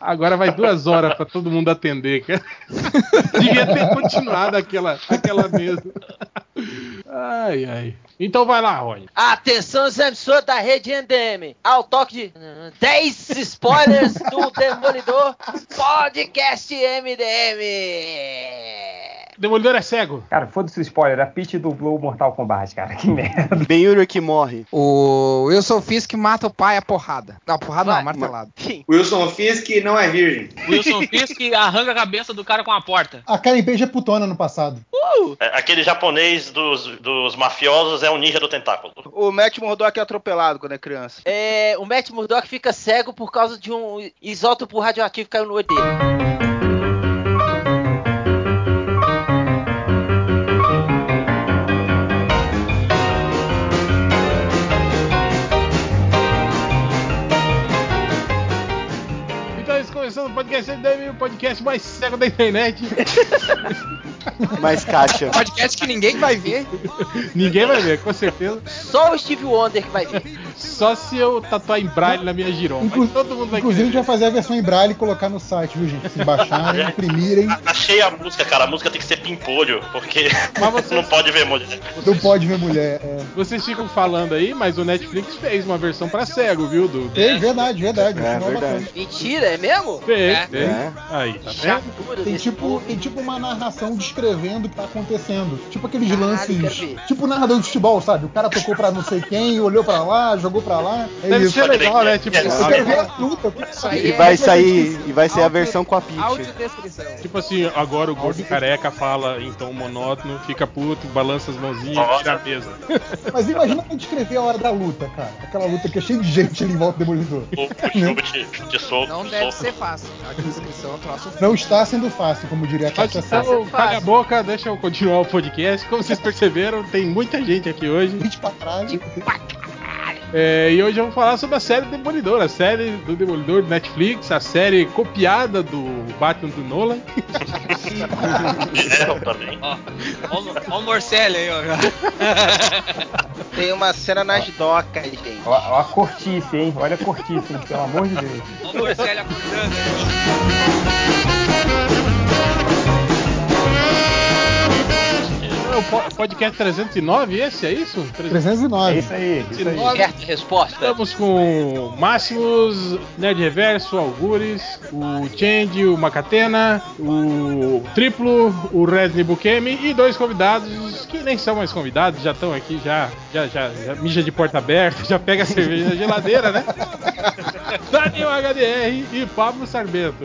Agora vai duas horas pra todo mundo atender, cara. Devia ter continuado aquela, aquela mesa. Ai, ai. Então vai lá, Rony. Atenção, os emissores da rede NDM. Ao toque de 10 spoilers do Demolidor Podcast MDM. Demolidor é cego. Cara, foda-se o spoiler. A Peach dublou o Mortal Kombat, cara. Que merda. Ben Urich que morre. O Wilson Fisk mata o pai a porrada. Não, porrada Vai. não, martelado. Wilson Fisk não é virgem. Wilson Fisk arranca a cabeça do cara com a porta. A Karen Page é putona no passado. É, Aquele japonês dos, dos mafiosos é um ninja do tentáculo. O Matt Murdock é atropelado quando é criança. É, o Matt Murdock fica cego por causa de um isótopo radioativo que caiu no olho dele. Podcast MDM, o podcast mais cego da internet. Mais caixa. Podcast que ninguém vai ver. Ninguém vai ver, com certeza. Só o Steve Wonder que vai ver. Só se eu tatuar em braille na minha giromba. Inclu- todo mundo vai Inclusive, a gente vai fazer a versão em braille e colocar no site, viu, gente? Se baixarem, imprimirem. Achei a música, cara. A música tem que ser pimpolho, porque Mas você- não pode ver mulher. Não pode ver mulher. É. Vocês ficam falando aí, mas o Netflix fez uma versão pra cego, viu, do... Fez, verdade, verdade. É, verdade. Mentira, é mesmo? Fez, É. fez. É. Aí, tá vendo? Tem tipo, tem tipo uma narração descrevendo o que tá acontecendo. Tipo aqueles Caralho, lances. Tipo narrador de futebol, sabe? O cara tocou pra não sei quem, olhou pra lá, jogou pra lá. É Deve isso. ser legal, né? Tipo, É, Eu quero ver a luta. E é- vai é sair, e vai ser a versão com a Peach. Audiodescrição. tipo assim, agora o gordo careca fala em tom monótono, fica puto, balança as mãozinhas, Nossa. tira a mesa. Mas imagina pra descrever a hora da luta, cara. Aquela luta que é cheia de gente ali em volta do demolidor. O, o jogo de, de soco. Não deve soco. ser fácil. A é um troço Não está sendo fácil, como diria a Sá. então, calha a boca, deixa eu continuar o podcast. Como vocês perceberam, tem muita gente aqui hoje. Gente pra trás. É, e hoje vamos falar sobre a série Demolidor, a série do Demolidor do Netflix, a série copiada do Batman do Nolan. Fizeram também. Ó, ó, o- ó Morcelli aí, ó. Tem uma cena nas docas, gente. Ó, ó a cortice, hein? Olha a cortice, pelo amor de Deus. Ó o Morcelli acordando. É o po- podcast 309, esse é isso? É 309. isso aí, isso aí. Certa resposta. Estamos com Máximos, Nerd Reverso, Algures, o Change, o Macatena, o Triplo, o Resni Bukemi e dois convidados que nem são mais convidados, já estão aqui, já, já, já, já mija de porta aberta, já pega a cerveja na geladeira, né? Daniel HDR e Pablo Sarmento.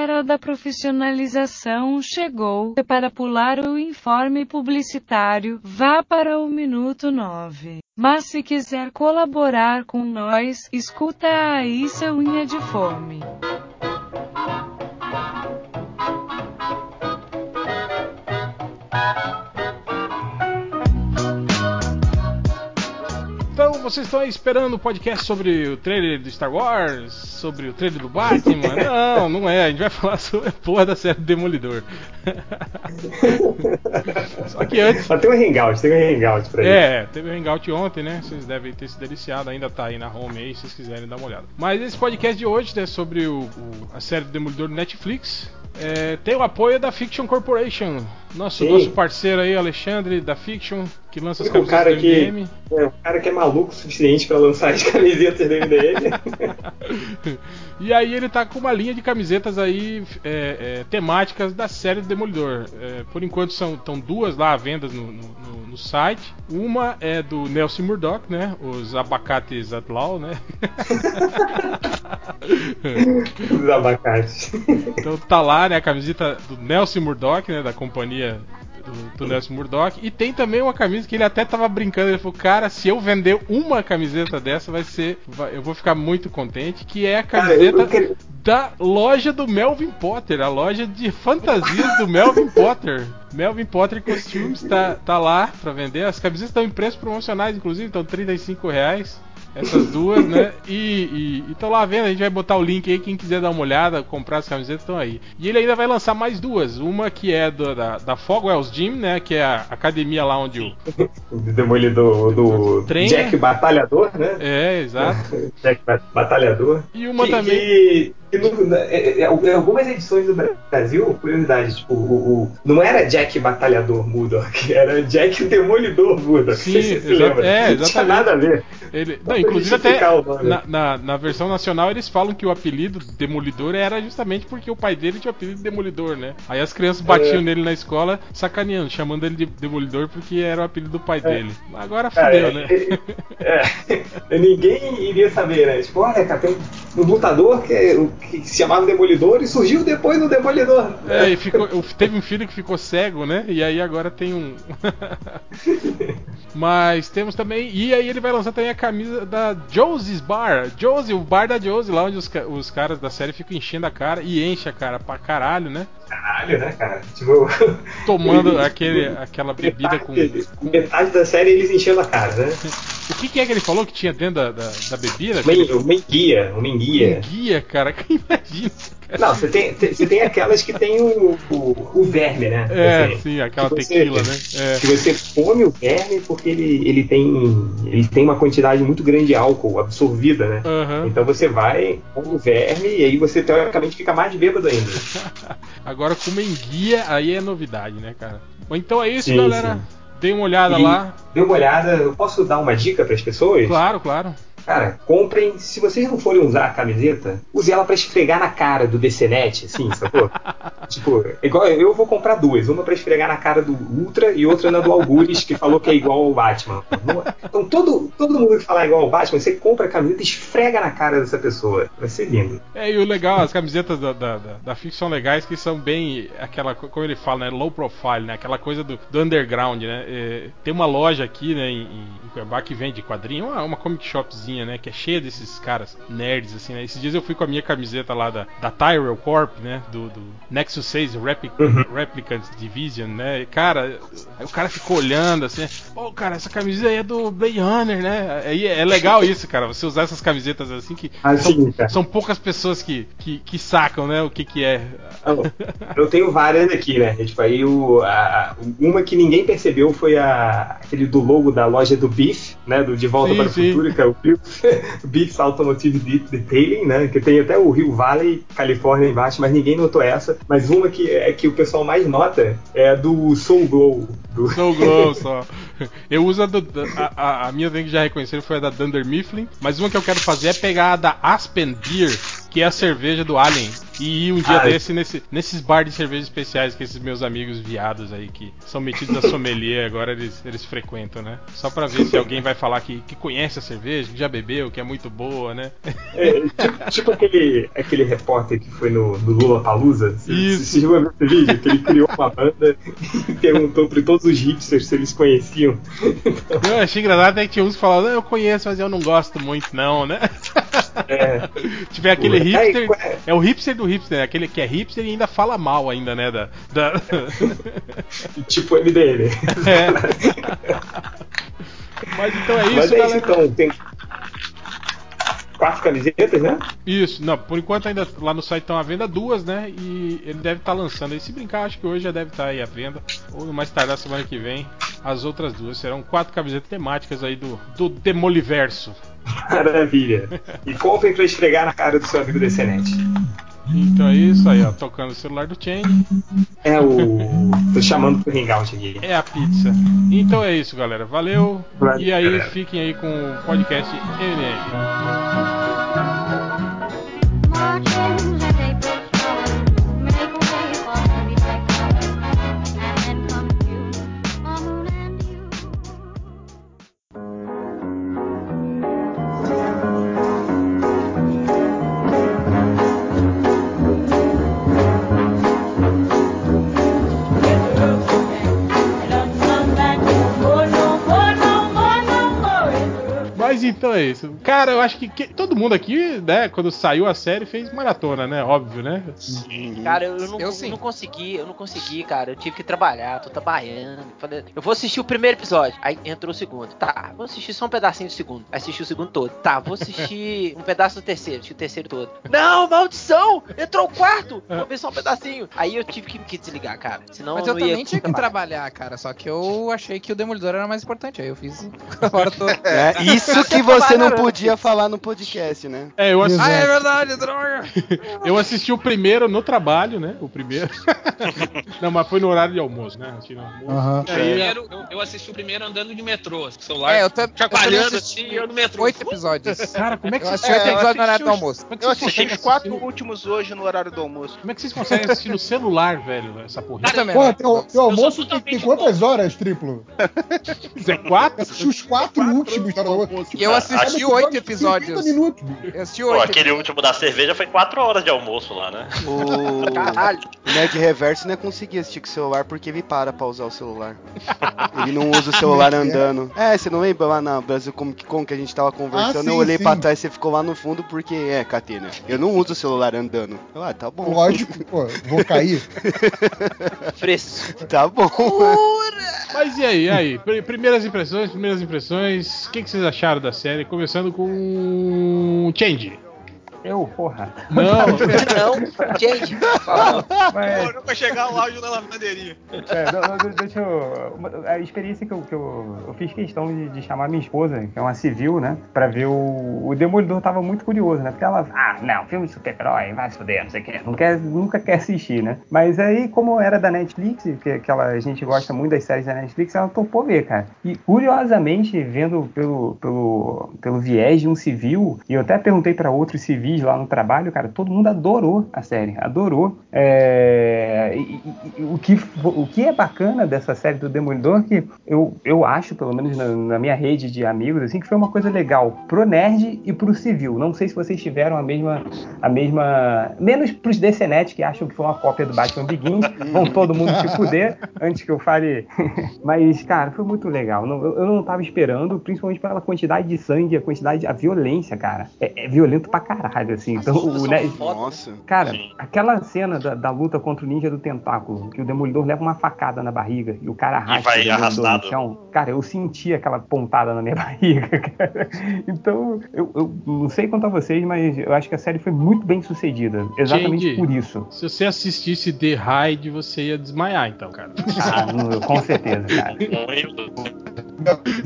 era da profissionalização chegou. Para pular o informe publicitário, vá para o minuto 9. Mas se quiser colaborar com nós, escuta aí seu unha de fome. Então vocês estão aí esperando o podcast sobre o trailer do Star Wars? Sobre o trailer do Batman? Não, não é. A gente vai falar sobre a porra da série Demolidor. Só que antes. Só tem um hangout, tem um hangout pra isso. É, teve o Hangout ontem, né? Vocês devem ter se deliciado, ainda tá aí na home aí, se vocês quiserem dar uma olhada. Mas esse podcast de hoje, né, sobre o, o- a série do Demolidor do Netflix, é, tem o apoio da Fiction Corporation. Nosso, Sim. nosso parceiro aí, Alexandre, da Fiction, que lança as O camisetas cara do que, MDM. é, o cara que é maluco o suficiente pra lançar as camisetas do MDM. e aí ele tá com uma linha de camisetas aí é, é, temáticas da série do Demolidor. É, por enquanto são tão duas lá à venda no, no- no- site. Uma é do Nelson Murdoch, né? Os abacates Outlaw, né? Os abacates. então tá lá, né? A camiseta do Nelson Murdoch, né? Da companhia do, do Nelson Murdoch. E tem também uma camisa que ele até tava brincando. Ele falou, cara, se eu vender uma camiseta dessa, vai ser. vai- eu vou ficar muito contente. Que é a Cara, camiseta quero- da loja do Melvin Potter, a loja de fantasias do Melvin Potter. Melvin Potter Costumes tá, tá lá pra vender. As camisetas estão em preços promocionais, inclusive, estão 35 reais. Essas duas, né? E, e, e lá vendo, a gente vai botar o link aí, quem quiser dar uma olhada, comprar as camisetas estão aí. E ele ainda vai lançar mais duas. Uma que é do- da, da Fogwell's Gym, né? Que é a academia lá onde o. O Demolidor do Treina. Jack Batalhador, né? É, exato. Jack Ba- Batalhador. E uma que, também. que- que no- é- é- é- em algumas edições do Brasil, curiosidade, tipo, o, o- não era Jack Batalhador Murdoch, era Jack Demolidor Murdoch. Sim, se você lembra. é, Não tinha nada a ver. Ele, não, inclusive até na, na, na versão nacional eles falam que o apelido Demolidor era justamente porque o pai dele tinha o apelido de Demolidor, né? Aí as crianças batiam É. nele na escola, sacaneando, chamando ele de Demolidor porque era o apelido do pai dele. Agora fudeu, é- né? é, ninguém iria saber, né? Tipo, olha, cara, tem um lutador que, é- que se chamava Demolidor e surgiu depois do Demolidor. É, e ficou, teve um filho que ficou cego, né? E aí agora tem um. Mas temos também. E aí ele vai lançar também a camisa da Josie's Bar. Josie, o bar da Josie, lá onde os, os caras da série ficam enchendo a cara. E enche a cara pra caralho, né? Caralho, né, cara? Tipo, Tomando aquele, aquela bebida com. metade, metade da série eles enchendo a cara, né? O que, que é que ele falou que tinha dentro da, da, da bebida? Uma, uma enguia, uma enguia. Guia, cara. Imagina. Não, você tem, você tem aquelas que tem o, o, o verme, né? É, Assim, sim, aquela você- tequila, né? É. Que você come o verme porque ele, ele, tem, ele tem uma quantidade muito grande de álcool absorvida, né? Aham. Então você vai, come o verme e aí você teoricamente fica mais bêbado ainda. Agora com enguia, aí é novidade, né, cara? Bom, então é isso, Sim, galera. sim. Dê uma olhada E lá. Dê uma olhada, eu posso dar uma dica para as pessoas? Claro, claro. Cara, comprem, se vocês não forem usar a camiseta, use ela pra esfregar na cara do DCNet, assim, sacou? tipo, igual eu vou comprar duas, uma pra esfregar na cara do Ultra e outra na do Algures, que falou que é igual ao Batman. Não- Então todo, todo mundo que falar igual ao Batman, você compra a camiseta e esfrega na cara dessa pessoa. Vai ser lindo. É, e o legal, as camisetas da, da, da, da FIC são legais, que são bem aquela, co- como ele fala, né, low profile, né, aquela coisa do, do underground, né. É, tem uma loja aqui, né, em, em Cuiabá que vende quadrinho, uma, uma comic shopzinha, né, que é cheia desses caras nerds, assim, né. Esses dias eu fui com a minha camiseta lá da, da Tyrell Corp, né, do, do Nexus 6 Replic, Replicant Division, né, e, cara, o cara ficou olhando, assim, pô, cara, essa camisa aí é do Blade Runner, né, aí é legal isso, cara, você usar essas camisetas assim que Ah, são, sim, são poucas pessoas que, que, que sacam, né, o que que é. Eu tenho várias aqui, né? Tipo, aí o, a- uma que ninguém percebeu foi a, aquele do logo da loja do Beef, né? Do De Volta Sim, para o. Futuro, que é o Beef, Beef Automotive De- Detailing, né? Que tem até o Rio Valley, Califórnia embaixo, mas ninguém notou essa. Mas uma que é que o pessoal mais nota é a do Soul Glow. Do... Soul Glow só. Eu uso a, do, a, a- minha que já reconheceram foi a da Dunder Mifflin, mas uma que eu quero fazer é pegar a da Aspen Beer, que é a cerveja do Alien. E ir um dia Ah, desse nesse, nesses bar de cerveja especiais que esses meus amigos viados aí que são metidos a sommelier agora eles, eles frequentam, né? Só pra ver se alguém vai falar que, que conhece a cerveja, que já bebeu, que é muito boa, né? É, tipo, tipo aquele, aquele repórter que foi no, no Lula Palusa. Isso. Você chegou a ver esse vídeo? Que ele criou uma banda e perguntou para todos os hipsters se eles conheciam. Eu achei engraçado até que tinha uns que falavam, "Não, eu conheço, mas eu não gosto muito, não, né? É. Tiver aquele hipster. qual é? É o hipster do hipster, né? Aquele que é hipster e ainda fala mal ainda, né? Da, da... tipo MDM. É. Mas então é isso, Mas é isso galera. então, tem quatro camisetas, né? Isso, não, por enquanto ainda lá no site estão à venda duas, né? E ele deve estar lançando aí. Se brincar, acho que hoje já deve estar aí à venda. Ou no mais tardar semana que vem, as outras duas. Serão quatro camisetas temáticas aí do, do Demoliverso. Maravilha. E comprem pra esfregar na cara do seu amigo DCNet. Então é isso aí, ó. Tocando o celular do Change. É o. tô chamando pro Hangout aqui. É a pizza. Então é isso, galera. Valeu. Valeu, E aí galera. fiquem aí com o podcast MNM. Então é isso. Cara, eu acho que, que todo mundo aqui, né, quando saiu a série, fez maratona, né? Óbvio, né? Cara, eu não, Eu sim. não consegui, eu não consegui, cara. Eu tive que trabalhar, tô trabalhando. Falei, eu vou assistir o primeiro episódio. Aí entrou o segundo. Tá, vou assistir só um pedacinho do segundo. Aí assisti o segundo todo. Tá, vou assistir um pedaço do terceiro, assisti o terceiro todo. Não, maldição! Entrou o quarto! Vou ver só um pedacinho. Aí eu tive que, que desligar, cara. Senão Mas eu não ia também tinha que trabalhar, cara. Só que eu achei que o Demolidor era mais importante. Aí eu fiz a hora toda. É, isso que você não podia falar no podcast, né? É, eu assisti, Ah, é verdade, droga! eu assisti o primeiro no trabalho, né? O primeiro. não, mas foi no horário de almoço, né? Assisti no almoço. Aí, Primeiro, eu, eu assisti o primeiro andando de metrô, o celular É, eu, tam- eu também chacoalhando assisti assim, eu no metrô. oito episódios. Cara, como é que vocês É, eu no horário assisti do os- almoço. como é que Eu vocês assisti os quatro últimos hoje no horário do almoço. Como é que vocês conseguem assistir no celular, velho, essa porra? Eu também. Porra, teu, almoço tem, quantas horas, triplo? É quatro? Eu assisti os quatro últimos do almoço. Eu assisti oito episódio, episódios. 50 minutos. Eu assisti Pô, oito. aquele último da cerveja foi 4 horas de almoço lá, né? O Caralho. o Nerd Reverso não conseguia assistir com o celular porque ele para pra usar o celular. Ele não usa o celular andando. É, você não lembra lá na Brasil como que, como que a gente tava conversando? Ah, sim, eu olhei sim. pra trás e você ficou lá no fundo porque, é, Catena, eu não uso o celular andando. Eu, ah, tá bom. Lógico, pô, vou cair. Fresco. Tá bom. Mas e aí, e aí? Pr- Primeiras impressões, primeiras impressões. O que, que vocês acharam da série? Começando com. Change. Eu, porra. Não, Não, gente. Mas, nunca chegar o áudio na lavanderinha. é, não, não, deixa eu. A experiência que eu, que eu, eu fiz questão de, de chamar minha esposa, que é uma civil, né? Pra ver o. O Demolidor tava muito curioso, né? Porque ela. Ah, não, filme de super-herói, vai se fuder, não sei o que. Não quer, nunca quer assistir, né? Mas aí, como era da Netflix, que, que ela, a gente gosta muito das séries da Netflix, ela topou ver, cara. E curiosamente, vendo pelo, pelo, pelo viés de um civil, e eu até perguntei pra outros civis lá no trabalho, cara, todo mundo adorou a série, adorou. É, e- e- o, que, o que é bacana dessa série do Demolidor, que eu, eu acho, pelo menos na, na minha rede de amigos, assim, que foi uma coisa legal pro nerd e pro civil. Não sei se vocês tiveram a mesma. A mesma menos pros DCNet, que acham que foi uma cópia do Batman Begins, vão todo mundo se fuder antes que eu fale. Mas, cara, foi muito legal. Não- eu, eu não tava esperando, principalmente pela quantidade de sangue, a quantidade, a violência, cara. É, é violento pra caralho, assim. Então, o nerd. Nossa. Cara, Sim. aquela cena da, da luta contra o ninja do tentáculo, que o demolidor leva uma facada na barriga e o cara arrasta vai o no chão. Cara, eu senti aquela pontada na minha barriga, cara. Então, eu, eu não sei quanto a vocês, mas eu acho que a série foi muito bem sucedida. Exatamente Gente. por isso. se você assistisse The Raid, você ia desmaiar, então, cara. Ah, não, com certeza, cara.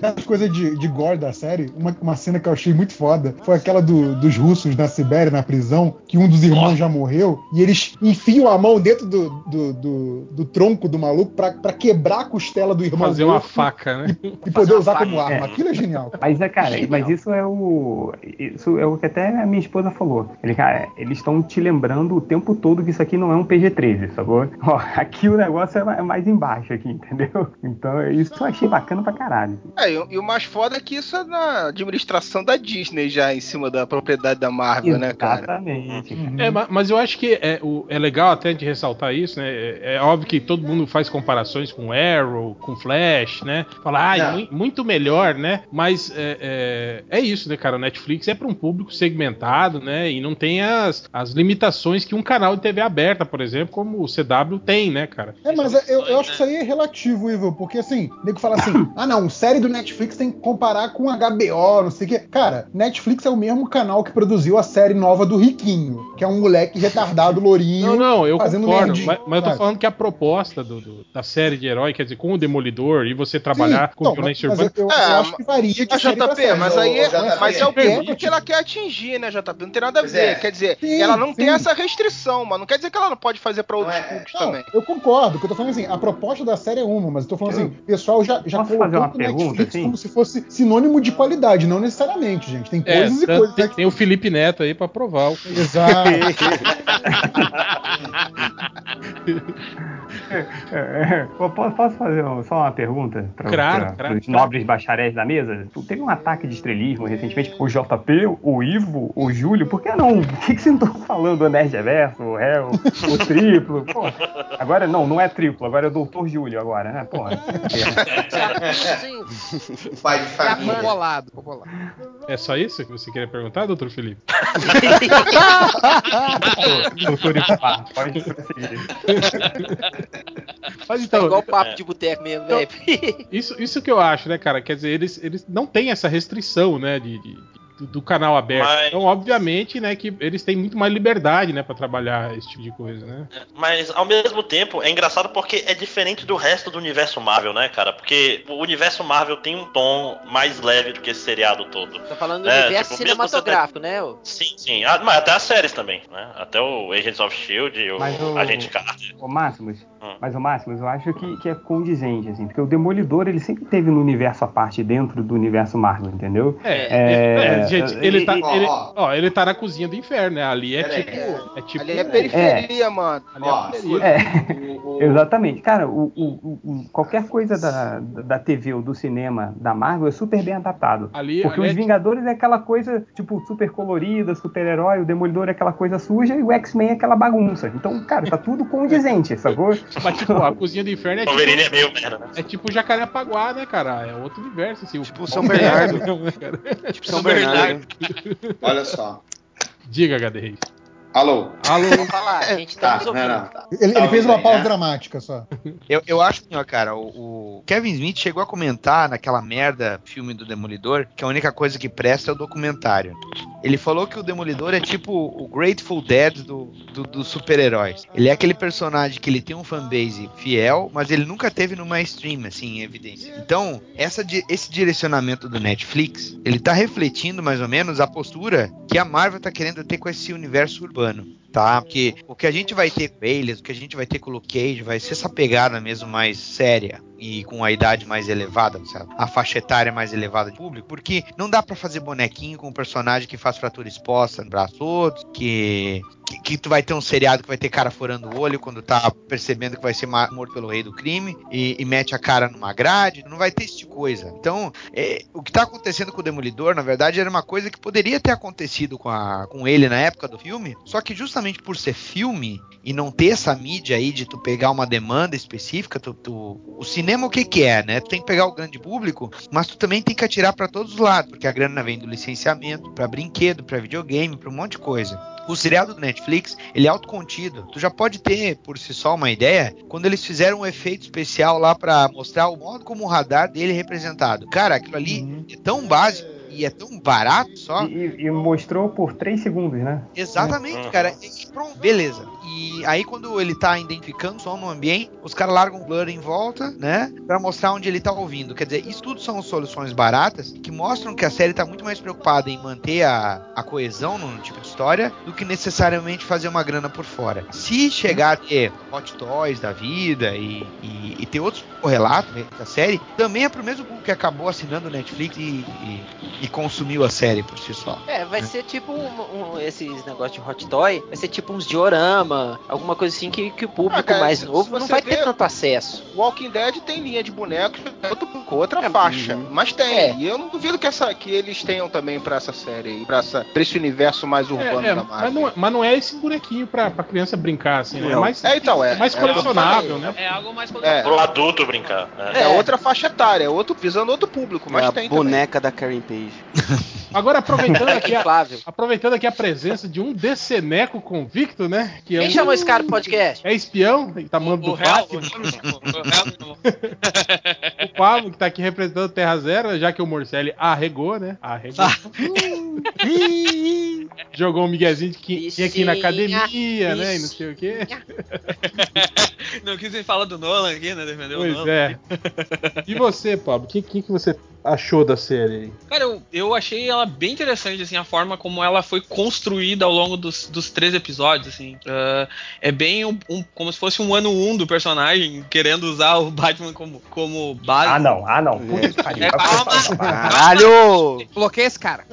Das coisas de, de gore da série, uma, uma cena que eu achei muito foda foi aquela do- dos russos na Sibéria, na prisão, que um dos irmãos já morreu, e eles enfiam a mão dentro do, do, do- do tronco do maluco pra, pra quebrar a costela do irmão Fazer uma faca, né? e poder uma usar faca. como arma. É. Aquilo é genial. Mas é, cara, Genial. mas isso é o. Isso é o que até a minha esposa falou. Ele, cara, eles estão te lembrando o tempo todo que isso aqui não é um PG-13, sacou? Ó, aqui o negócio é é mais embaixo aqui, entendeu? Então, isso eu achei bacana pra caralho. É, e, o- e o mais foda é que isso é na administração da Disney já em cima da propriedade da Marvel, né, cara? Exatamente. cara. É, ma- mas eu acho que é, é legal até de ressaltar isso, né? É, é óbvio que todo mundo faz comparações com Arrow, com Flash, né? Fala, ah, mu- muito melhor, né? Mas é, é, é isso, né, cara? O Netflix é para um público segmentado, né? E não tem as, as limitações que um canal de TV aberta, por exemplo, como o CW tem, né, cara? É, mas eu, eu acho que isso aí é relativo, Ivo, porque assim, o nego fala assim: ah, não, série do Netflix tem que comparar com HBO, não sei o quê. Cara, Netflix é o mesmo canal que produziu a série nova do Riquinho, que é um moleque retardado, lourinho. Não, não, eu fazendo concordo, nerdinho, mas, mas eu tô sabe? falando que a proposta do- do- da série de herói, quer dizer, com o Demolidor e você trabalhar Sim, com então, violência mas urbana. eu, eu É, acho que varia de Mas, série pra JP, série. mas aí é, JP, mas é o pergunta. público que ela quer atingir, né, JP? Não tem nada a Pois ver. é. Quer dizer, Sim, ela não tem sim. essa restrição, mas não quer dizer que ela não pode fazer pra outros é- públicos Não, também. eu concordo, que eu tô falando assim, a proposta da série é uma, mas eu tô falando assim, o pessoal já, já Posso fazer uma o pergunta, Netflix assim? como se fosse sinônimo de qualidade, não necessariamente, gente. Tem É, coisas e tem, coisas. tem- tem o Felipe Neto aí pra provar. o- Exato. É, eu posso, posso fazer só uma pergunta para Claro, claro, os claro. nobres bacharéis da mesa? Teve um ataque de estrelismo recentemente. O JP, o Ivo, o Júlio, por que não? Por que, que você não tá falando o Nerd Reverso, o Hell, o Triplo? Pô, agora não, não é triplo, agora é o Doutor Júlio agora, né? Porra. Pai de Tô família. bolado, tô bolado. É só isso que você queria perguntar, doutor Felipe? Doutor Ipá, pode prosseguir. Mas É então, igual papo de boteco mesmo, velho. isso, isso que eu acho, né, cara? Quer dizer, eles, eles não têm essa restrição, né, de, de- do, do canal aberto. Mas- Então, obviamente, né, que eles têm muito mais liberdade, né, pra trabalhar esse tipo de coisa, né? Mas ao mesmo tempo é engraçado porque é diferente do resto do universo Marvel, né, cara? Porque o universo Marvel tem um tom mais leve do que esse seriado todo. Tá falando do É, universo tipo, cinematográfico, né? ô? Sim, sim. Ah, mas até as séries também, né? Até o Agents of Shield, o, Mas o- Agente Carter. Ô, Máximos, Hum. mas o Máximos, eu acho que, que é condizente, assim, porque o Demolidor ele sempre teve no universo à parte dentro do universo Marvel, entendeu? É, É, é, gente, é, ele e- tá, e- ele, ó. ó, ele tá na cozinha do inferno, né? Ali é tipo, é tipo, Ali é periferia, mano. ali é Ó, periferia. É, O- o- exatamente. Cara, o, o- qualquer coisa da, da TV ou do cinema da Marvel é super bem adaptado. Ali, Porque ali os é Vingadores é aquela coisa, tipo, super colorida, super-herói, o Demolidor é aquela coisa suja e o X-Men é aquela bagunça. Então, cara, tá tudo condizente, sacou? Mas, tipo, a cozinha do inferno é Wolverine é tipo, meio merda, né? é tipo Jacarepaguá, né, cara? É outro universo, assim. Tipo o São Bernardo. Não, né, cara? Tipo São Bernardo. Olha só. Diga, HD. Alô? Alô? Vamos falar, a gente tá, Tá, não, não, tá. Ele, ele Tá fez uma pausa né? dramática só. Eu, eu acho que, ó, cara, o, o Kevin Smith chegou a comentar naquela merda filme do Demolidor que a única coisa que presta é o documentário. Ele falou que o Demolidor é tipo o Grateful Dead do, do- dos super-heróis. Ele é aquele personagem que ele tem um fanbase fiel, mas ele nunca teve no mainstream, assim, em evidência. Então, essa, esse direcionamento do Netflix, ele tá refletindo mais ou menos a postura que a Marvel tá querendo ter com esse universo urbano tá? Porque o que a gente vai ter com eles, o que a gente vai ter com o Luke Cage, vai ser essa pegada mesmo mais séria e com a idade mais elevada, sabe? A faixa etária mais elevada do público, porque não dá pra fazer bonequinho com um personagem que faz fratura exposta no braço todo, que, que que tu vai ter um seriado que vai ter cara furando o olho quando tá percebendo que vai ser morto pelo rei do crime e, e mete a cara numa grade, não vai ter esse tipo de coisa. Então, é, o que tá acontecendo com o Demolidor, na verdade, era uma coisa que poderia ter acontecido com, a, com ele na época do filme, só que justamente por ser filme e não ter essa mídia aí de tu pegar uma demanda específica, tu, tu- o cinema o que que é, né? Tu tem que pegar o grande público, mas tu também tem que atirar pra todos os lados, porque a grana vem do licenciamento, pra brinquedo, pra videogame, pra um monte de coisa. O seriado do Netflix, ele é autocontido. Tu já pode ter por si só uma ideia quando eles fizeram um efeito especial lá pra mostrar o modo como o radar dele é representado. Cara, aquilo ali é tão básico e é tão barato só. E, e mostrou por 3 segundos, né? Exatamente, cara. E pronto, beleza. E aí quando ele tá identificando som no ambiente, os caras largam um blur em volta, né? Pra mostrar onde ele tá ouvindo. Quer dizer, isso tudo são soluções baratas que mostram que a série tá muito mais preocupada em manter a, a coesão no tipo de história do que necessariamente fazer uma grana por fora. Se chegar a ter Hot Toys da vida e, e- e ter outros correlatos né, da série, também é pro mesmo público que acabou assinando o Netflix e, e- consumiu a série por si só. É, vai ser tipo um, um- esses negócios de hot toy, vai ser tipo uns diorama, alguma coisa assim que, que o público Ah, cara, mais se- novo se não vai ter tanto acesso. Walking Dead tem linha de bonecos outro- com outra É, faixa, uhum. mas tem. É. E eu não duvido que, essa, que eles tenham também pra essa série aí, pra, essa, pra esse universo mais urbano É, é, da mas, Marvel. não, mas não é esse bonequinho pra, pra criança brincar, assim, né? É mais, É, então, é. mais É colecionável, né? É algo mais É. Pro adulto brincar. né? É, outra faixa etária, é outro, visando outro público, mas é a tem boneca da Karen Page. Agora, aproveitando aqui, a, aproveitando aqui a presença de um deceneco convicto, né? Que é Quem chamou esse cara pro podcast? É espião, tá mandando O do réu, Batman. O Pablo, que tá aqui representando Terra Zero, já que o Morcelli arregou, né? Arregou. Jogou um miguezinho de que tinha aqui na academia, né? E não sei o quê. Não quis nem falar do Nolan aqui, né? Defendeu o Pois Nolan. é. E você, Pablo? O que, que, que você achou da série aí? Cara, eu, eu achei ela bem interessante, assim, a forma como ela foi construída ao longo dos, dos três episódios, assim. Ah, é bem um, um- como se fosse um ano um do personagem, querendo usar o Batman como, como base. Ah, não, ah, não. Puta que pariu. É, calma. Caralho! Bloqueia esse cara.